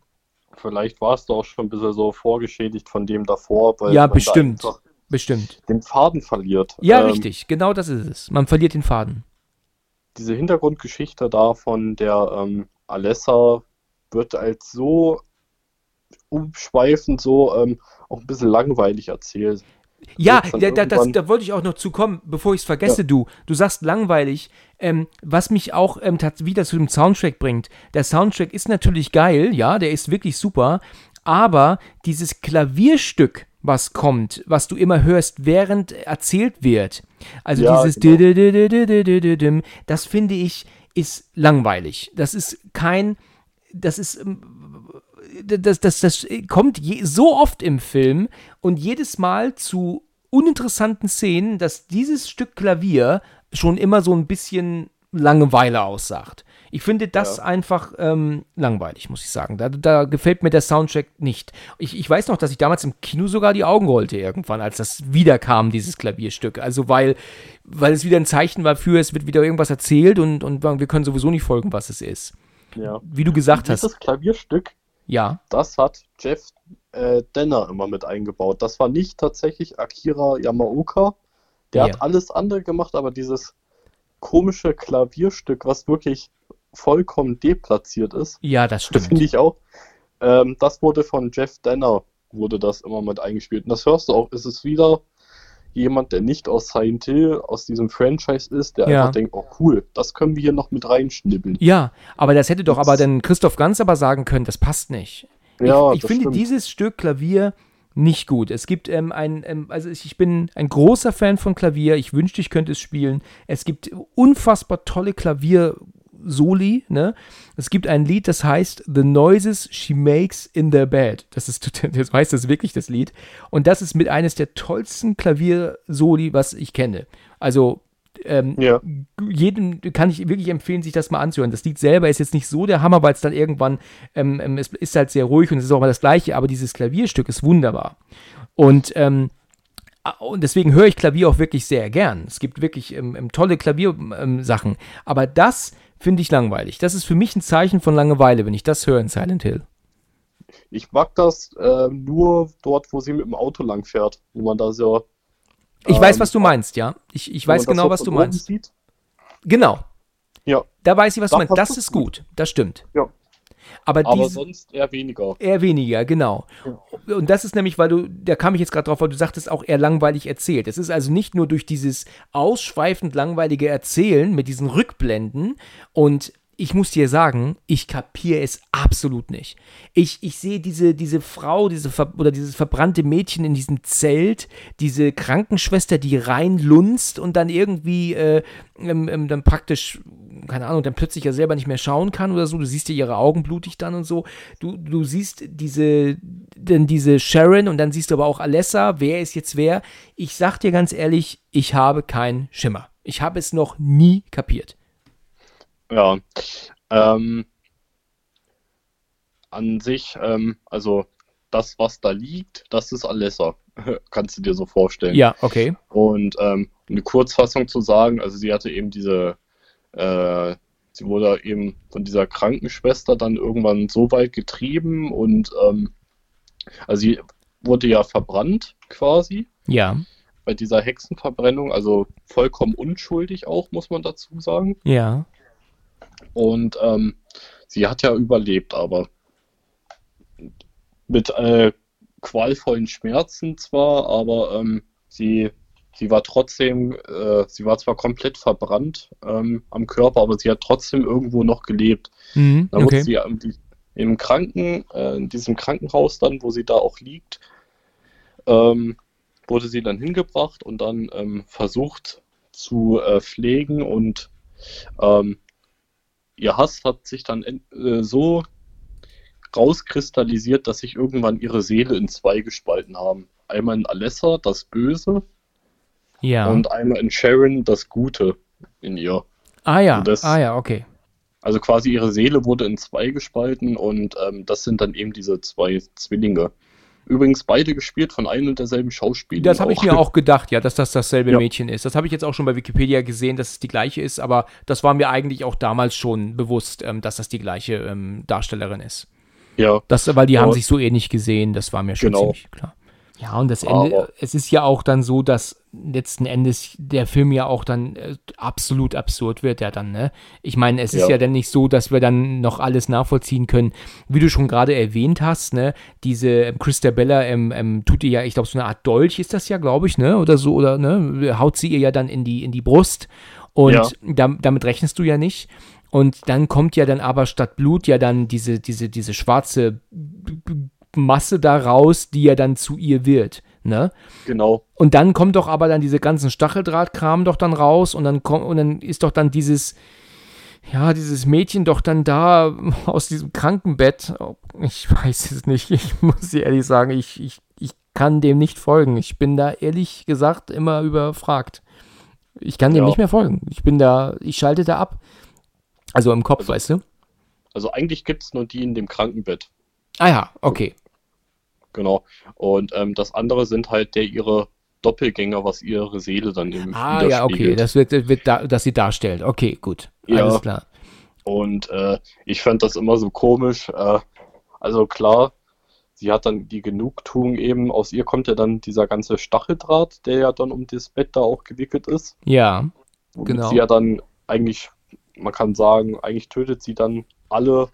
Vielleicht warst du auch schon ein bisschen so vorgeschädigt von dem davor. ja, bestimmt. Bestimmt. Den Faden verliert. Ja, ähm, richtig. Genau das ist es. Man verliert den Faden. Diese Hintergrundgeschichte da von der ähm, Alessa wird als so umschweifend, so ähm, auch ein bisschen langweilig erzählt. Ja, da, da, das, da wollte ich auch noch zu kommen, bevor ich es vergesse, ja. du. Du sagst langweilig, ähm, was mich auch ähm, wieder zu dem Soundtrack bringt. Der Soundtrack ist natürlich geil, ja, der ist wirklich super, aber dieses Klavierstück, was kommt, was du immer hörst, während erzählt wird, also ja, dieses genau. das finde ich, ist langweilig. Das ist kein, das ist das, das, das kommt je, so oft im Film und jedes Mal zu uninteressanten Szenen, dass dieses Stück Klavier schon immer so ein bisschen Langeweile aussagt. Ich finde das ja. einfach ähm, langweilig, muss ich sagen. Da, da, gefällt mir der Soundtrack nicht. Ich, ich, weiß noch, dass ich damals im Kino sogar die Augen rollte irgendwann, als das wiederkam, dieses Klavierstück. Also weil, weil es wieder ein Zeichen war für, es wird wieder irgendwas erzählt und, und wir können sowieso nicht folgen, was es ist. Ja. Wie du gesagt hast. Das Klavierstück ja. Das hat Jeff äh, Denner immer mit eingebaut. Das war nicht tatsächlich Akira Yamaoka. Der ja. hat alles andere gemacht, aber dieses komische Klavierstück, was wirklich vollkommen deplatziert ist. Ja, das <laughs> stimmt. Finde ich auch. Ähm, das wurde von Jeff Denner, wurde das immer mit eingespielt. Und das hörst du auch, ist es wieder jemand, der nicht aus Silent Hill, aus diesem Franchise ist, der ja. einfach denkt, oh cool, das können wir hier noch mit reinschnibbeln. Ja, aber das hätte doch das aber dann Christoph Ganz aber sagen können, das passt nicht. Ja, ich, ich finde stimmt. dieses Stück Klavier nicht gut. Es gibt ähm, ein, ähm, also ich bin ein großer Fan von Klavier. Ich wünschte, ich könnte es spielen. Es gibt unfassbar tolle Klavier Soli, ne? Es gibt ein Lied, das heißt The Noises She Makes in Their Bed. Das ist, <laughs> das heißt das wirklich, das Lied. Und das ist mit eines der tollsten Klavier-Soli, was ich kenne. Also, ähm, ja. jedem kann ich wirklich empfehlen, sich das mal anzuhören. Das Lied selber ist jetzt nicht so der Hammer, weil es dann irgendwann, ähm, ähm, es ist halt sehr ruhig und es ist auch mal das Gleiche, aber dieses Klavierstück ist wunderbar. Und, ähm, und deswegen höre ich Klavier auch wirklich sehr gern. Es gibt wirklich ähm, ähm tolle Klaviersachen. Aber das finde ich langweilig. Das ist für mich ein Zeichen von Langeweile, wenn ich das höre in Silent Hill. Ich mag das äh, nur dort, wo sie mit dem Auto lang fährt, wo man da so. Ich weiß, ähm, was du meinst, ja. Ich, ich weiß genau, was du meinst. Sieht. Genau. Ja. Da weiß ich, was da du meinst. Das ist gut. gut. Das stimmt. Ja. Aber, Aber dies, sonst eher weniger. Eher weniger, genau. Ja. Und das ist nämlich, weil du, da kam ich jetzt gerade drauf, weil du sagtest, auch eher langweilig erzählt. Es ist also nicht nur durch dieses ausschweifend langweilige Erzählen mit diesen Rückblenden und ich muss dir sagen, ich kapiere es absolut nicht. Ich, ich sehe diese, diese Frau, diese oder dieses verbrannte Mädchen in diesem Zelt, diese Krankenschwester, die reinlunzt und dann irgendwie äh, ähm, ähm, dann praktisch, keine Ahnung, dann plötzlich ja selber nicht mehr schauen kann oder so. Du siehst ja ihre Augen blutig dann und so. Du, du siehst diese, dann diese Sharon und dann siehst du aber auch Alessa. Wer ist jetzt wer? Ich sag dir ganz ehrlich, ich habe keinen Schimmer. Ich habe es noch nie kapiert. Ja, ähm, an sich, ähm, also das, was da liegt, das ist Alessa. <laughs> Kannst du dir so vorstellen. Ja, okay. Und ähm, eine Kurzfassung zu sagen, also sie hatte eben diese, äh, sie wurde eben von dieser Krankenschwester dann irgendwann so weit getrieben und ähm, Also sie wurde ja verbrannt quasi. Ja. Bei dieser Hexenverbrennung, also vollkommen unschuldig auch, muss man dazu sagen. Ja. Und ähm, sie hat ja überlebt, aber mit äh, qualvollen Schmerzen zwar, aber ähm, sie, sie war trotzdem, äh, sie war zwar komplett verbrannt ähm, am Körper, aber sie hat trotzdem irgendwo noch gelebt. Mhm, da wurde sie im Kranken, äh, in diesem Krankenhaus dann, wo sie da auch liegt, ähm, wurde sie dann hingebracht und dann ähm, versucht zu äh, pflegen und ähm, ihr Hass hat sich dann äh, so rauskristallisiert, dass sich irgendwann ihre Seele in zwei gespalten haben. Einmal in Alessa, das Böse, ja. und einmal in Sharon, das Gute in ihr. Ah ja, das, ah ja, okay. Also quasi ihre Seele wurde in zwei gespalten und ähm, das sind dann eben diese zwei Zwillinge. Übrigens beide gespielt von einem und derselben Schauspielerin. Das habe ich mir auch gedacht, ja, dass das dasselbe <laughs> ja. Mädchen ist. Das habe ich jetzt auch schon bei Wikipedia gesehen, dass es die gleiche ist, aber das war mir eigentlich auch damals schon bewusst, ähm, dass das die gleiche ähm, Darstellerin ist. Ja. Das, weil die ja. haben sich so ähnlich gesehen, das war mir schon genau. ziemlich klar. Ja, und das Ende, Aber es ist ja auch dann so, dass letzten Endes der Film ja auch dann äh, absolut absurd wird, ja dann, ne? Ich meine, es ja. ist ja dann nicht so, dass wir dann noch alles nachvollziehen können. Wie du schon gerade erwähnt hast, ne? Diese ähm, Christabella ähm, ähm, tut ihr ja, ich glaube, so eine Art Dolch ist das ja, glaube ich, ne? Oder so, oder, ne? Haut sie ihr ja dann in die, in die Brust. Und ja. da, damit rechnest du ja nicht. Und dann kommt ja dann aber statt Blut ja dann diese, diese, diese schwarze Masse da raus, die ja dann zu ihr wird. Ne? Genau. Und dann kommt doch aber dann diese ganzen Stacheldrahtkram doch dann raus und dann kommt und dann ist doch dann dieses ja, dieses Mädchen doch dann da <laughs> aus diesem Krankenbett. Ich weiß es nicht. Ich <laughs> muss ehrlich sagen, ich, ich, ich kann dem nicht folgen. Ich bin da ehrlich gesagt immer überfragt. Ich kann dem ja. nicht mehr folgen. Ich bin da, ich schalte da ab. Also im Kopf, also, weißt du? Also eigentlich gibt es nur die in dem Krankenbett. Ah ja, okay. Genau. Und ähm, das andere sind halt der ihre Doppelgänger, was ihre Seele dann im Ah ja, okay, das wird, wird da, dass sie darstellt. Okay, gut. Ja. Alles klar. Und äh, ich fand das immer so komisch. Äh, also klar, sie hat dann die Genugtuung eben, aus ihr kommt ja dann dieser ganze Stacheldraht, der ja dann um das Bett da auch gewickelt ist. Ja, genau. Sie ja dann eigentlich man kann sagen, eigentlich tötet sie dann alle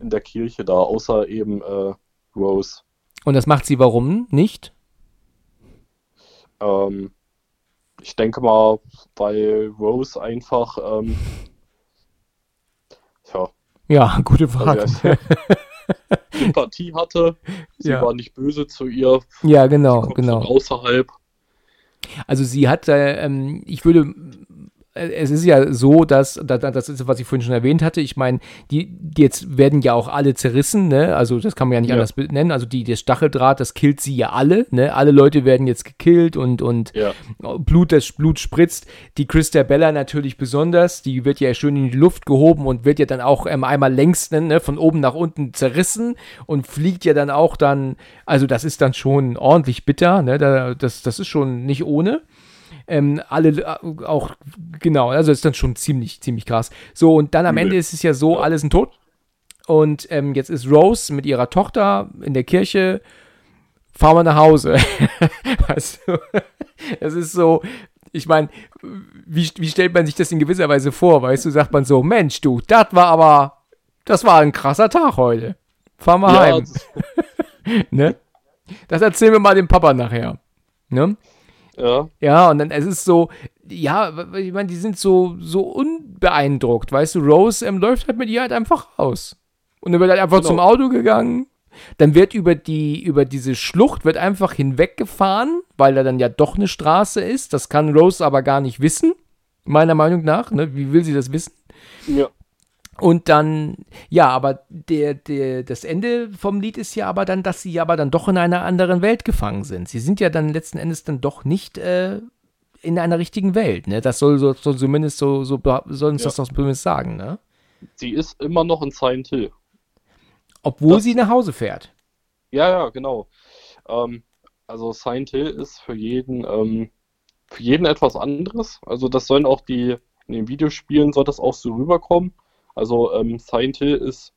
in der Kirche da, außer eben äh, Rose. Und das macht sie warum nicht? Ähm, ich denke mal, weil Rose einfach, ähm, ja. Ja, <laughs> gute Frage. Also, <laughs> Sympathie hatte. Sie ja. war nicht böse zu ihr. Ja, genau, genau. außerhalb. Also sie hat, äh, ähm, ich würde es ist ja so, dass, das ist, was ich vorhin schon erwähnt hatte, ich meine, die, die, jetzt werden ja auch alle zerrissen, ne? Also das kann man ja nicht ja. anders nennen. Also die, das Stacheldraht, das killt sie ja alle, ne? Alle Leute werden jetzt gekillt und, und ja. Blut, das Blut spritzt. Die Christabella natürlich besonders, die wird ja schön in die Luft gehoben und wird ja dann auch ähm, einmal längs ne, von oben nach unten zerrissen und fliegt ja dann auch dann, also das ist dann schon ordentlich bitter, ne? Da, das, das ist schon nicht ohne. Ähm, alle äh, auch, genau, also ist dann schon ziemlich, ziemlich krass. So, und dann am Ende ist es ja so, alle sind tot. Und ähm, jetzt ist Rose mit ihrer Tochter in der Kirche. Fahren wir nach Hause. <laughs> weißt du? Es ist so, ich meine, wie, wie stellt man sich das in gewisser Weise vor? Weißt du, sagt man so, Mensch, du, das war aber, das war ein krasser Tag heute. Fahren wir ja, heim. Das <laughs> ne? Das erzählen wir mal dem Papa nachher. Ne? Ja. Ja, und dann es ist so, ja, ich meine, die sind so, so unbeeindruckt, weißt du, Rose ähm, läuft halt mit ihr halt einfach raus. Und dann wird halt einfach genau. zum Auto gegangen. Dann wird über die, über diese Schlucht wird einfach hinweggefahren, weil da dann ja doch eine Straße ist. Das kann Rose aber gar nicht wissen, meiner Meinung nach. Ne? Wie will sie das wissen? Ja. Und dann, ja, aber der, der, das Ende vom Lied ist ja aber dann, dass sie aber dann doch in einer anderen Welt gefangen sind. Sie sind ja dann letzten Endes dann doch nicht äh, in einer richtigen Welt, ne? Das soll, so, soll zumindest so, so soll uns ja. das doch zumindest sagen, ne? Sie ist immer noch in Silent Hill. Obwohl das, sie nach Hause fährt. Ja, ja, genau. Ähm, also Silent Hill ist für jeden, ähm, für jeden etwas anderes. Also das sollen auch die, in den Videospielen soll das auch so rüberkommen. Also ähm, Silent Hill ist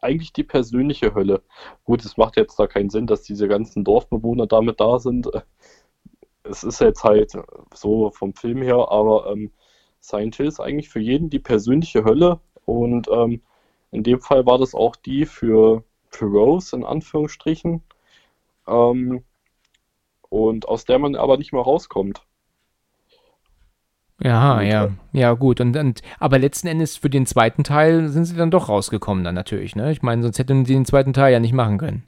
eigentlich die persönliche Hölle. Gut, es macht jetzt da keinen Sinn, dass diese ganzen Dorfbewohner damit da sind. Es ist jetzt halt so vom Film her, aber ähm, Silent Hill ist eigentlich für jeden die persönliche Hölle und ähm, in dem Fall war das auch die für, für Rose in Anführungsstrichen ähm, und aus der man aber nicht mehr rauskommt. Ja, ja, ja, gut. Und, und, aber letzten Endes für den zweiten Teil sind sie dann doch rausgekommen, dann natürlich, ne? Ich meine, sonst hätten sie den zweiten Teil ja nicht machen können.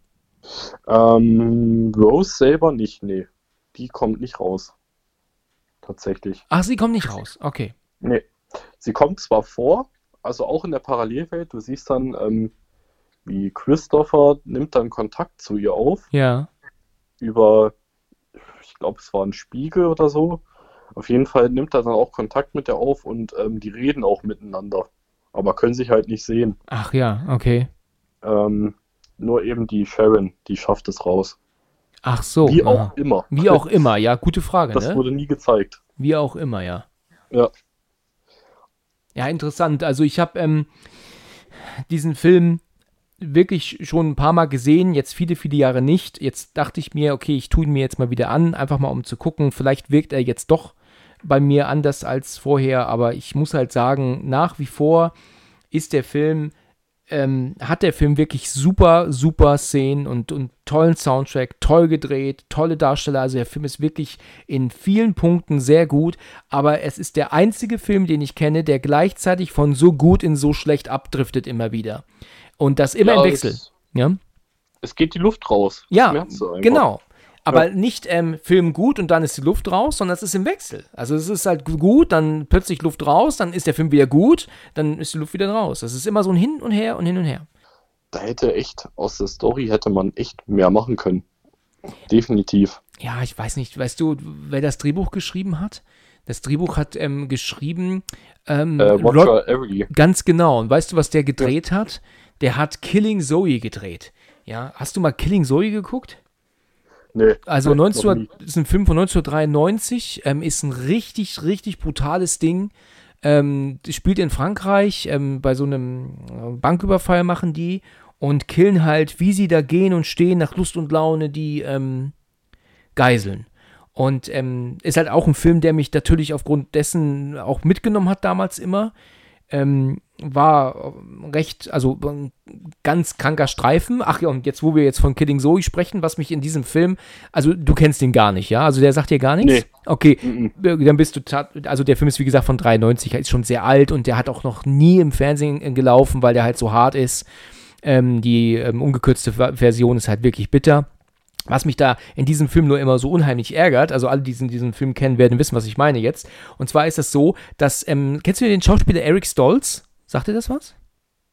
Ähm, Rose selber nicht, nee. Die kommt nicht raus. Tatsächlich. Ach, sie kommt nicht raus, okay. Nee. Sie kommt zwar vor, also auch in der Parallelwelt, du siehst dann, ähm, wie Christopher nimmt dann Kontakt zu ihr auf. Ja. Über, ich glaube, es war ein Spiegel oder so. Auf jeden Fall nimmt er dann auch Kontakt mit der auf und ähm, die reden auch miteinander. Aber können sich halt nicht sehen. Ach ja, okay. Ähm, nur eben die Sharon, die schafft es raus. Ach so. Wie auch immer. Wie auch immer, ja, gute Frage. Das ne? wurde nie gezeigt. Wie auch immer, ja. Ja. Ja, interessant. Also ich habe ähm, diesen Film wirklich schon ein paar Mal gesehen, jetzt viele, viele Jahre nicht. Jetzt dachte ich mir, okay, ich tue ihn mir jetzt mal wieder an, einfach mal um zu gucken, vielleicht wirkt er jetzt doch bei mir anders als vorher, aber ich muss halt sagen, nach wie vor ist der Film, ähm, hat der Film wirklich super, super Szenen und, und tollen Soundtrack, toll gedreht, tolle Darsteller. Also der Film ist wirklich in vielen Punkten sehr gut, aber es ist der einzige Film, den ich kenne, der gleichzeitig von so gut in so schlecht abdriftet immer wieder. Und das immer ja, im Wechsel. Es, ja? es geht die Luft raus. Ja, genau. Aber ja. nicht ähm, Film gut und dann ist die Luft raus, sondern es ist im Wechsel. Also es ist halt gut, dann plötzlich Luft raus, dann ist der Film wieder gut, dann ist die Luft wieder raus. Das ist immer so ein Hin und Her und Hin und Her. Da hätte echt, aus der Story hätte man echt mehr machen können. Definitiv. Ja, ich weiß nicht, weißt du, wer das Drehbuch geschrieben hat? Das Drehbuch hat ähm, geschrieben ähm, äh, Roger Avery. Ganz genau. Und weißt du, was der gedreht ja. hat? Der hat Killing Zoe gedreht. Ja, hast du mal Killing Zoe geguckt? Nee. Also 19, ist ein Film von 1993, ähm, ist ein richtig, richtig brutales Ding. Ähm, spielt in Frankreich, ähm, bei so einem äh, Banküberfall machen die und killen halt, wie sie da gehen und stehen, nach Lust und Laune die ähm, Geiseln. Und ähm, ist halt auch ein Film, der mich natürlich aufgrund dessen auch mitgenommen hat damals immer. Ähm, war recht, also ganz kranker Streifen. Ach ja, und jetzt, wo wir jetzt von Killing Zoe sprechen, was mich in diesem Film, also du kennst den gar nicht, ja? Also der sagt dir gar nichts? Nee. Okay, mm -mm. dann bist du, also der Film ist wie gesagt von 93, ist schon sehr alt und der hat auch noch nie im Fernsehen gelaufen, weil der halt so hart ist. Ähm, die ähm, ungekürzte Version ist halt wirklich bitter. Was mich da in diesem Film nur immer so unheimlich ärgert, also alle, die diesen, diesen Film kennen, werden wissen, was ich meine jetzt. Und zwar ist das so, dass, ähm, kennst du den Schauspieler Eric Stolz? Sagt dir das was?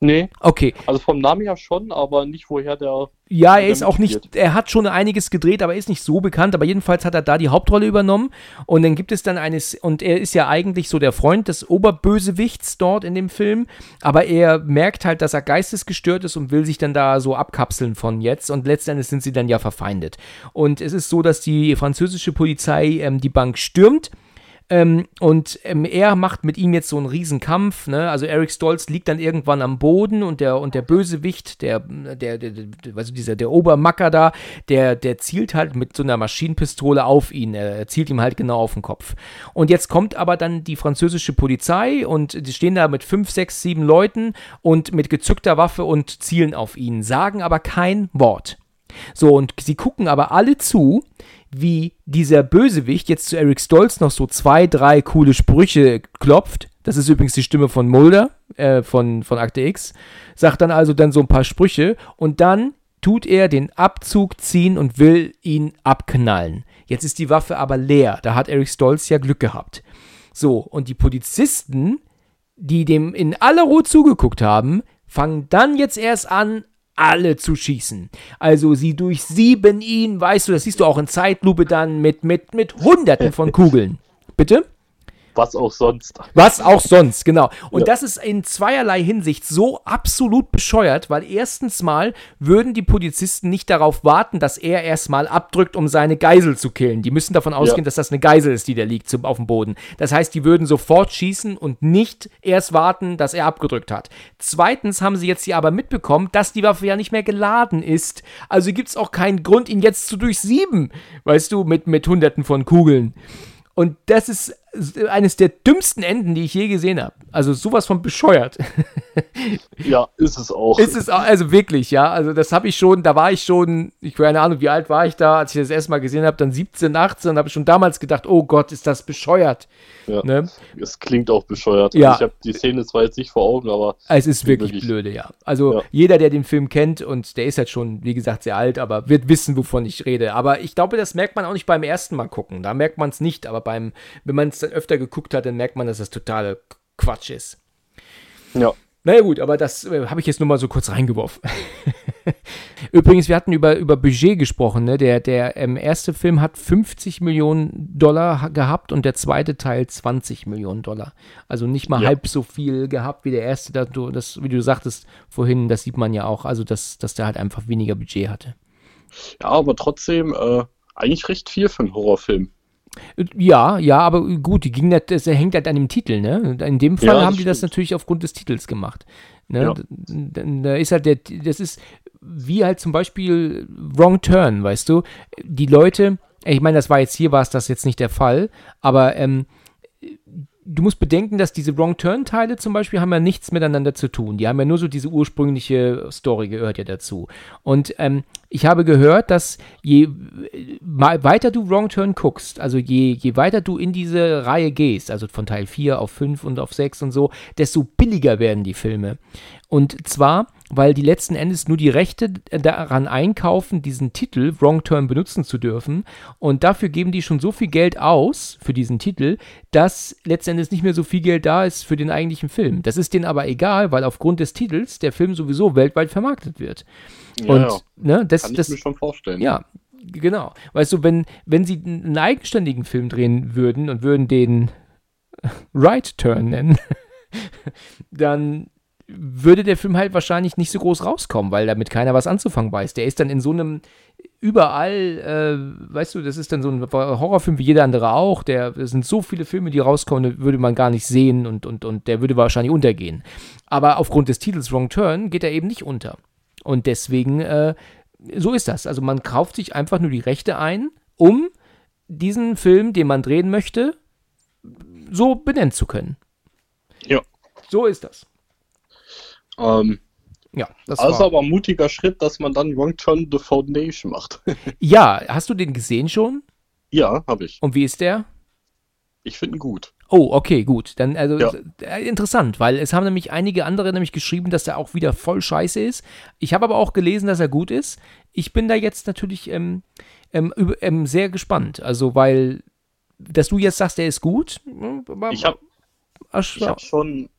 Nee. Okay. Also vom Namen her schon, aber nicht woher der. Ja, er ist auch nicht, er hat schon einiges gedreht, aber er ist nicht so bekannt, aber jedenfalls hat er da die Hauptrolle übernommen und dann gibt es dann eines, und er ist ja eigentlich so der Freund des Oberbösewichts dort in dem Film, aber er merkt halt, dass er geistesgestört ist und will sich dann da so abkapseln von jetzt und letztendlich sind sie dann ja verfeindet. Und es ist so, dass die französische Polizei ähm, die Bank stürmt ähm, und ähm, er macht mit ihm jetzt so einen Riesenkampf. Ne? Also Eric Stolz liegt dann irgendwann am Boden und der, und der Bösewicht, der, der, der, der, also dieser, der Obermacker da, der, der zielt halt mit so einer Maschinenpistole auf ihn. Er zielt ihm halt genau auf den Kopf. Und jetzt kommt aber dann die französische Polizei und die stehen da mit fünf, sechs, sieben Leuten und mit gezückter Waffe und zielen auf ihn, sagen aber kein Wort. So, und sie gucken aber alle zu, wie dieser Bösewicht jetzt zu Eric Stolz noch so zwei, drei coole Sprüche klopft. Das ist übrigens die Stimme von Mulder, äh, von, von Akte X. Sagt dann also dann so ein paar Sprüche und dann tut er den Abzug ziehen und will ihn abknallen. Jetzt ist die Waffe aber leer. Da hat Eric Stolz ja Glück gehabt. So, und die Polizisten, die dem in aller Ruhe zugeguckt haben, fangen dann jetzt erst an, alle zu schießen. Also sie durchsieben ihn, weißt du, das siehst du auch in Zeitlupe dann mit, mit, mit Hunderten von Kugeln. Bitte? Was auch sonst. Was auch sonst, genau. Und ja. das ist in zweierlei Hinsicht so absolut bescheuert, weil erstens mal würden die Polizisten nicht darauf warten, dass er erstmal abdrückt, um seine Geisel zu killen. Die müssen davon ausgehen, ja. dass das eine Geisel ist, die da liegt zum, auf dem Boden. Das heißt, die würden sofort schießen und nicht erst warten, dass er abgedrückt hat. Zweitens haben sie jetzt hier aber mitbekommen, dass die Waffe ja nicht mehr geladen ist. Also gibt es auch keinen Grund, ihn jetzt zu durchsieben, weißt du, mit, mit hunderten von Kugeln. Und das ist eines der dümmsten Enden, die ich je gesehen habe. Also sowas von bescheuert. <laughs> ja, ist es auch. Ist es auch, also wirklich, ja. Also das habe ich schon, da war ich schon, ich keine Ahnung, wie alt war ich da, als ich das erste Mal gesehen habe, dann 17, 18, habe ich schon damals gedacht, oh Gott, ist das bescheuert. Ja, ne? Es klingt auch bescheuert. Ja. Also ich habe die Szene zwar jetzt nicht vor Augen, aber. Es ist wirklich, wirklich blöde, ja. Also ja. jeder, der den Film kennt, und der ist halt schon, wie gesagt, sehr alt, aber wird wissen, wovon ich rede. Aber ich glaube, das merkt man auch nicht beim ersten Mal gucken. Da merkt man es nicht, aber beim, wenn man es dann öfter geguckt hat, dann merkt man, dass das totale Quatsch ist. Ja. Naja gut, aber das äh, habe ich jetzt nur mal so kurz reingeworfen. <laughs> Übrigens, wir hatten über, über Budget gesprochen. Ne? Der, der ähm, erste Film hat 50 Millionen Dollar gehabt und der zweite Teil 20 Millionen Dollar. Also nicht mal ja. halb so viel gehabt wie der erste. Das, das, wie du sagtest vorhin, das sieht man ja auch. Also, dass, dass der halt einfach weniger Budget hatte. Ja, aber trotzdem äh, eigentlich recht viel für einen Horrorfilm. Ja, ja, aber gut, die ging das, das hängt halt an dem Titel, ne? In dem Fall ja, haben die stimmt. das natürlich aufgrund des Titels gemacht. Ne? Ja. Da, da ist halt der, das ist wie halt zum Beispiel Wrong Turn, weißt du? Die Leute, ich meine, das war jetzt hier, war es das jetzt nicht der Fall, aber ähm, du musst bedenken, dass diese Wrong Turn-Teile zum Beispiel haben ja nichts miteinander zu tun. Die haben ja nur so diese ursprüngliche Story gehört ja dazu. Und ähm, ich habe gehört, dass je weiter du Wrong Turn guckst, also je, je weiter du in diese Reihe gehst, also von Teil 4 auf 5 und auf 6 und so, desto billiger werden die Filme. Und zwar, weil die letzten Endes nur die Rechte daran einkaufen, diesen Titel Wrong Turn benutzen zu dürfen. Und dafür geben die schon so viel Geld aus für diesen Titel, dass letztendlich nicht mehr so viel Geld da ist für den eigentlichen Film. Das ist denen aber egal, weil aufgrund des Titels der Film sowieso weltweit vermarktet wird. Ja, und ja. Ne, das, kann ich das, mir schon vorstellen. Ja, genau. Weißt du, wenn, wenn sie einen eigenständigen Film drehen würden und würden den <laughs> Right Turn nennen, <laughs> dann würde der Film halt wahrscheinlich nicht so groß rauskommen, weil damit keiner was anzufangen weiß. Der ist dann in so einem überall, äh, weißt du, das ist dann so ein Horrorfilm wie jeder andere auch. Der, es sind so viele Filme, die rauskommen, würde man gar nicht sehen und, und, und der würde wahrscheinlich untergehen. Aber aufgrund des Titels Wrong Turn geht er eben nicht unter. Und deswegen, äh, so ist das. Also man kauft sich einfach nur die Rechte ein, um diesen Film, den man drehen möchte, so benennen zu können. Ja. So ist das. Ähm, ja, das also war aber ein mutiger Schritt, dass man dann Wrong Turn The Foundation macht. <laughs> ja, hast du den gesehen schon? Ja, habe ich. Und wie ist der? Ich finde ihn gut. Oh, okay, gut. Dann, also, ja. äh, interessant, weil es haben nämlich einige andere nämlich geschrieben, dass er auch wieder voll scheiße ist. Ich habe aber auch gelesen, dass er gut ist. Ich bin da jetzt natürlich ähm, ähm, ähm, sehr gespannt. Also, weil, dass du jetzt sagst, er ist gut. Hm, ich habe hab schon,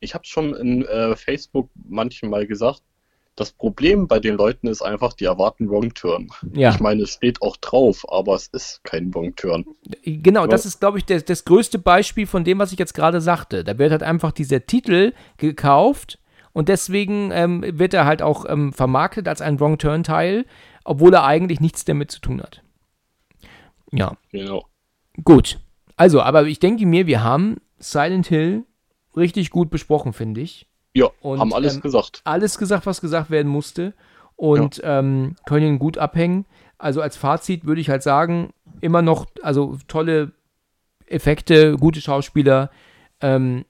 ich habe schon in äh, Facebook manchmal gesagt, das Problem bei den Leuten ist einfach, die erwarten Wrong Turn. Ja. Ich meine, es steht auch drauf, aber es ist kein Wrong Turn. Genau, das ist, glaube ich, das, das größte Beispiel von dem, was ich jetzt gerade sagte. Da wird halt einfach dieser Titel gekauft und deswegen ähm, wird er halt auch ähm, vermarktet als ein Wrong Turn-Teil, obwohl er eigentlich nichts damit zu tun hat. Ja. Genau. Gut. Also, aber ich denke mir, wir haben Silent Hill richtig gut besprochen, finde ich. Ja, und, haben alles ähm, gesagt. Alles gesagt, was gesagt werden musste. Und ja. ähm, können ihn gut abhängen. Also als Fazit würde ich halt sagen, immer noch, also tolle Effekte, gute Schauspieler, ähm,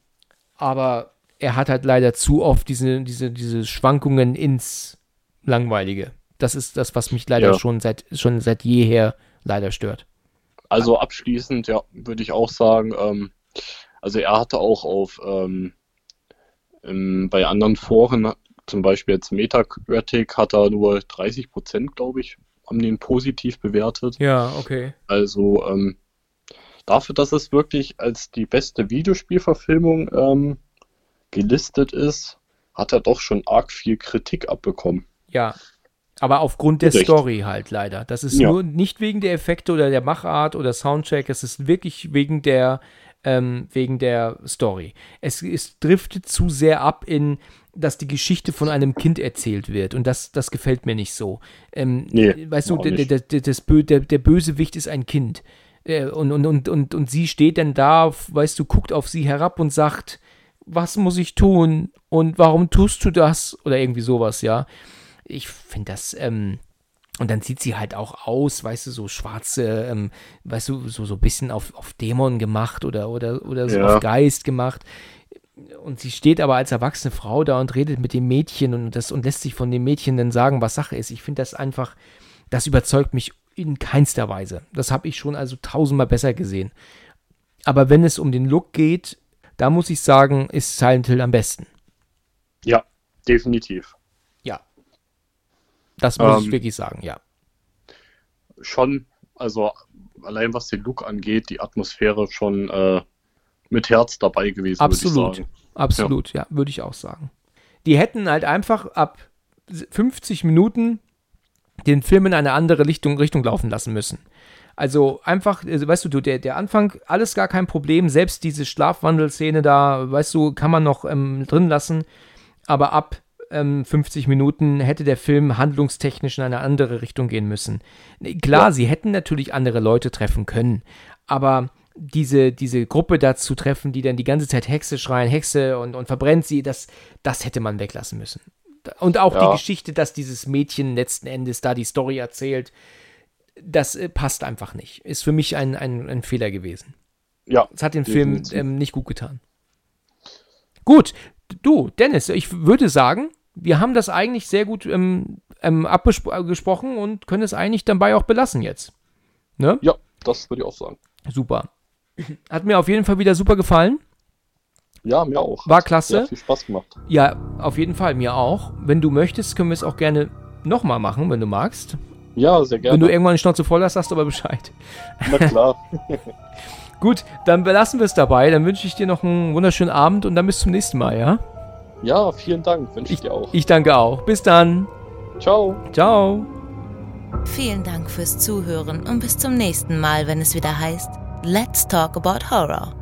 aber er hat halt leider zu oft diese, diese, diese Schwankungen ins Langweilige. Das ist das, was mich leider ja. schon seit schon seit jeher leider stört. Also abschließend, ja, würde ich auch sagen, ähm, also er hatte auch auf ähm, ähm, bei anderen Foren, zum Beispiel jetzt Metacritic, hat er nur 30 Prozent, glaube ich, haben den positiv bewertet. Ja, okay. Also ähm, dafür, dass es wirklich als die beste Videospielverfilmung ähm, gelistet ist, hat er doch schon arg viel Kritik abbekommen. Ja, aber aufgrund der Recht. Story halt leider. Das ist ja. nur nicht wegen der Effekte oder der Machart oder Soundtrack, es ist wirklich wegen der ähm, wegen der Story. Es, es driftet zu sehr ab in, dass die Geschichte von einem Kind erzählt wird und das, das gefällt mir nicht so. Ähm, nee, weißt du, der, der, der, das, der, der Bösewicht ist ein Kind. Äh, und, und, und, und, und sie steht dann da, weißt du, guckt auf sie herab und sagt, was muss ich tun und warum tust du das? Oder irgendwie sowas, ja. Ich finde das, ähm, und dann sieht sie halt auch aus, weißt du, so schwarze, ähm, weißt du, so, so ein bisschen auf, auf Dämon gemacht oder, oder, oder so ja. auf Geist gemacht. Und sie steht aber als erwachsene Frau da und redet mit dem Mädchen und, das, und lässt sich von dem Mädchen dann sagen, was Sache ist. Ich finde das einfach, das überzeugt mich in keinster Weise. Das habe ich schon also tausendmal besser gesehen. Aber wenn es um den Look geht, da muss ich sagen, ist Silent Hill am besten. Ja, definitiv. Das muss ähm, ich wirklich sagen, ja. Schon, also allein was den Look angeht, die Atmosphäre schon äh, mit Herz dabei gewesen. Absolut, absolut, ja. ja, würde ich auch sagen. Die hätten halt einfach ab 50 Minuten den Film in eine andere Richtung, Richtung laufen lassen müssen. Also einfach, also weißt du, der, der Anfang, alles gar kein Problem. Selbst diese Schlafwandelszene da, weißt du, kann man noch ähm, drin lassen. Aber ab ähm, 50 Minuten hätte der Film handlungstechnisch in eine andere Richtung gehen müssen. Klar, ja. sie hätten natürlich andere Leute treffen können, aber diese, diese Gruppe dazu treffen, die dann die ganze Zeit Hexe schreien, Hexe und, und verbrennt sie, das, das hätte man weglassen müssen. Und auch ja. die Geschichte, dass dieses Mädchen letzten Endes da die Story erzählt, das äh, passt einfach nicht. Ist für mich ein, ein, ein Fehler gewesen. Ja. Es hat den Film ähm, nicht gut getan. Gut, du, Dennis, ich würde sagen, wir haben das eigentlich sehr gut ähm, ähm, abgesprochen und können es eigentlich dabei auch belassen jetzt. Ne? Ja, das würde ich auch sagen. Super. <clears throat> Hat mir auf jeden Fall wieder super gefallen. Ja, mir auch. War klasse. Hat viel Spaß gemacht. Ja, auf jeden Fall, mir auch. Wenn du möchtest, können wir es auch gerne nochmal machen, wenn du magst. Ja, sehr gerne. Wenn du irgendwann die Schnauze voll hast, sagst du aber Bescheid. Na klar. <laughs> <laughs> Gut, dann belassen wir es dabei. Dann wünsche ich dir noch einen wunderschönen Abend und dann bis zum nächsten Mal, ja? Ja, vielen Dank. Wünsche ich, ich dir auch. Ich danke auch. Bis dann. Ciao. Ciao. Vielen Dank fürs Zuhören und bis zum nächsten Mal, wenn es wieder heißt Let's Talk About Horror.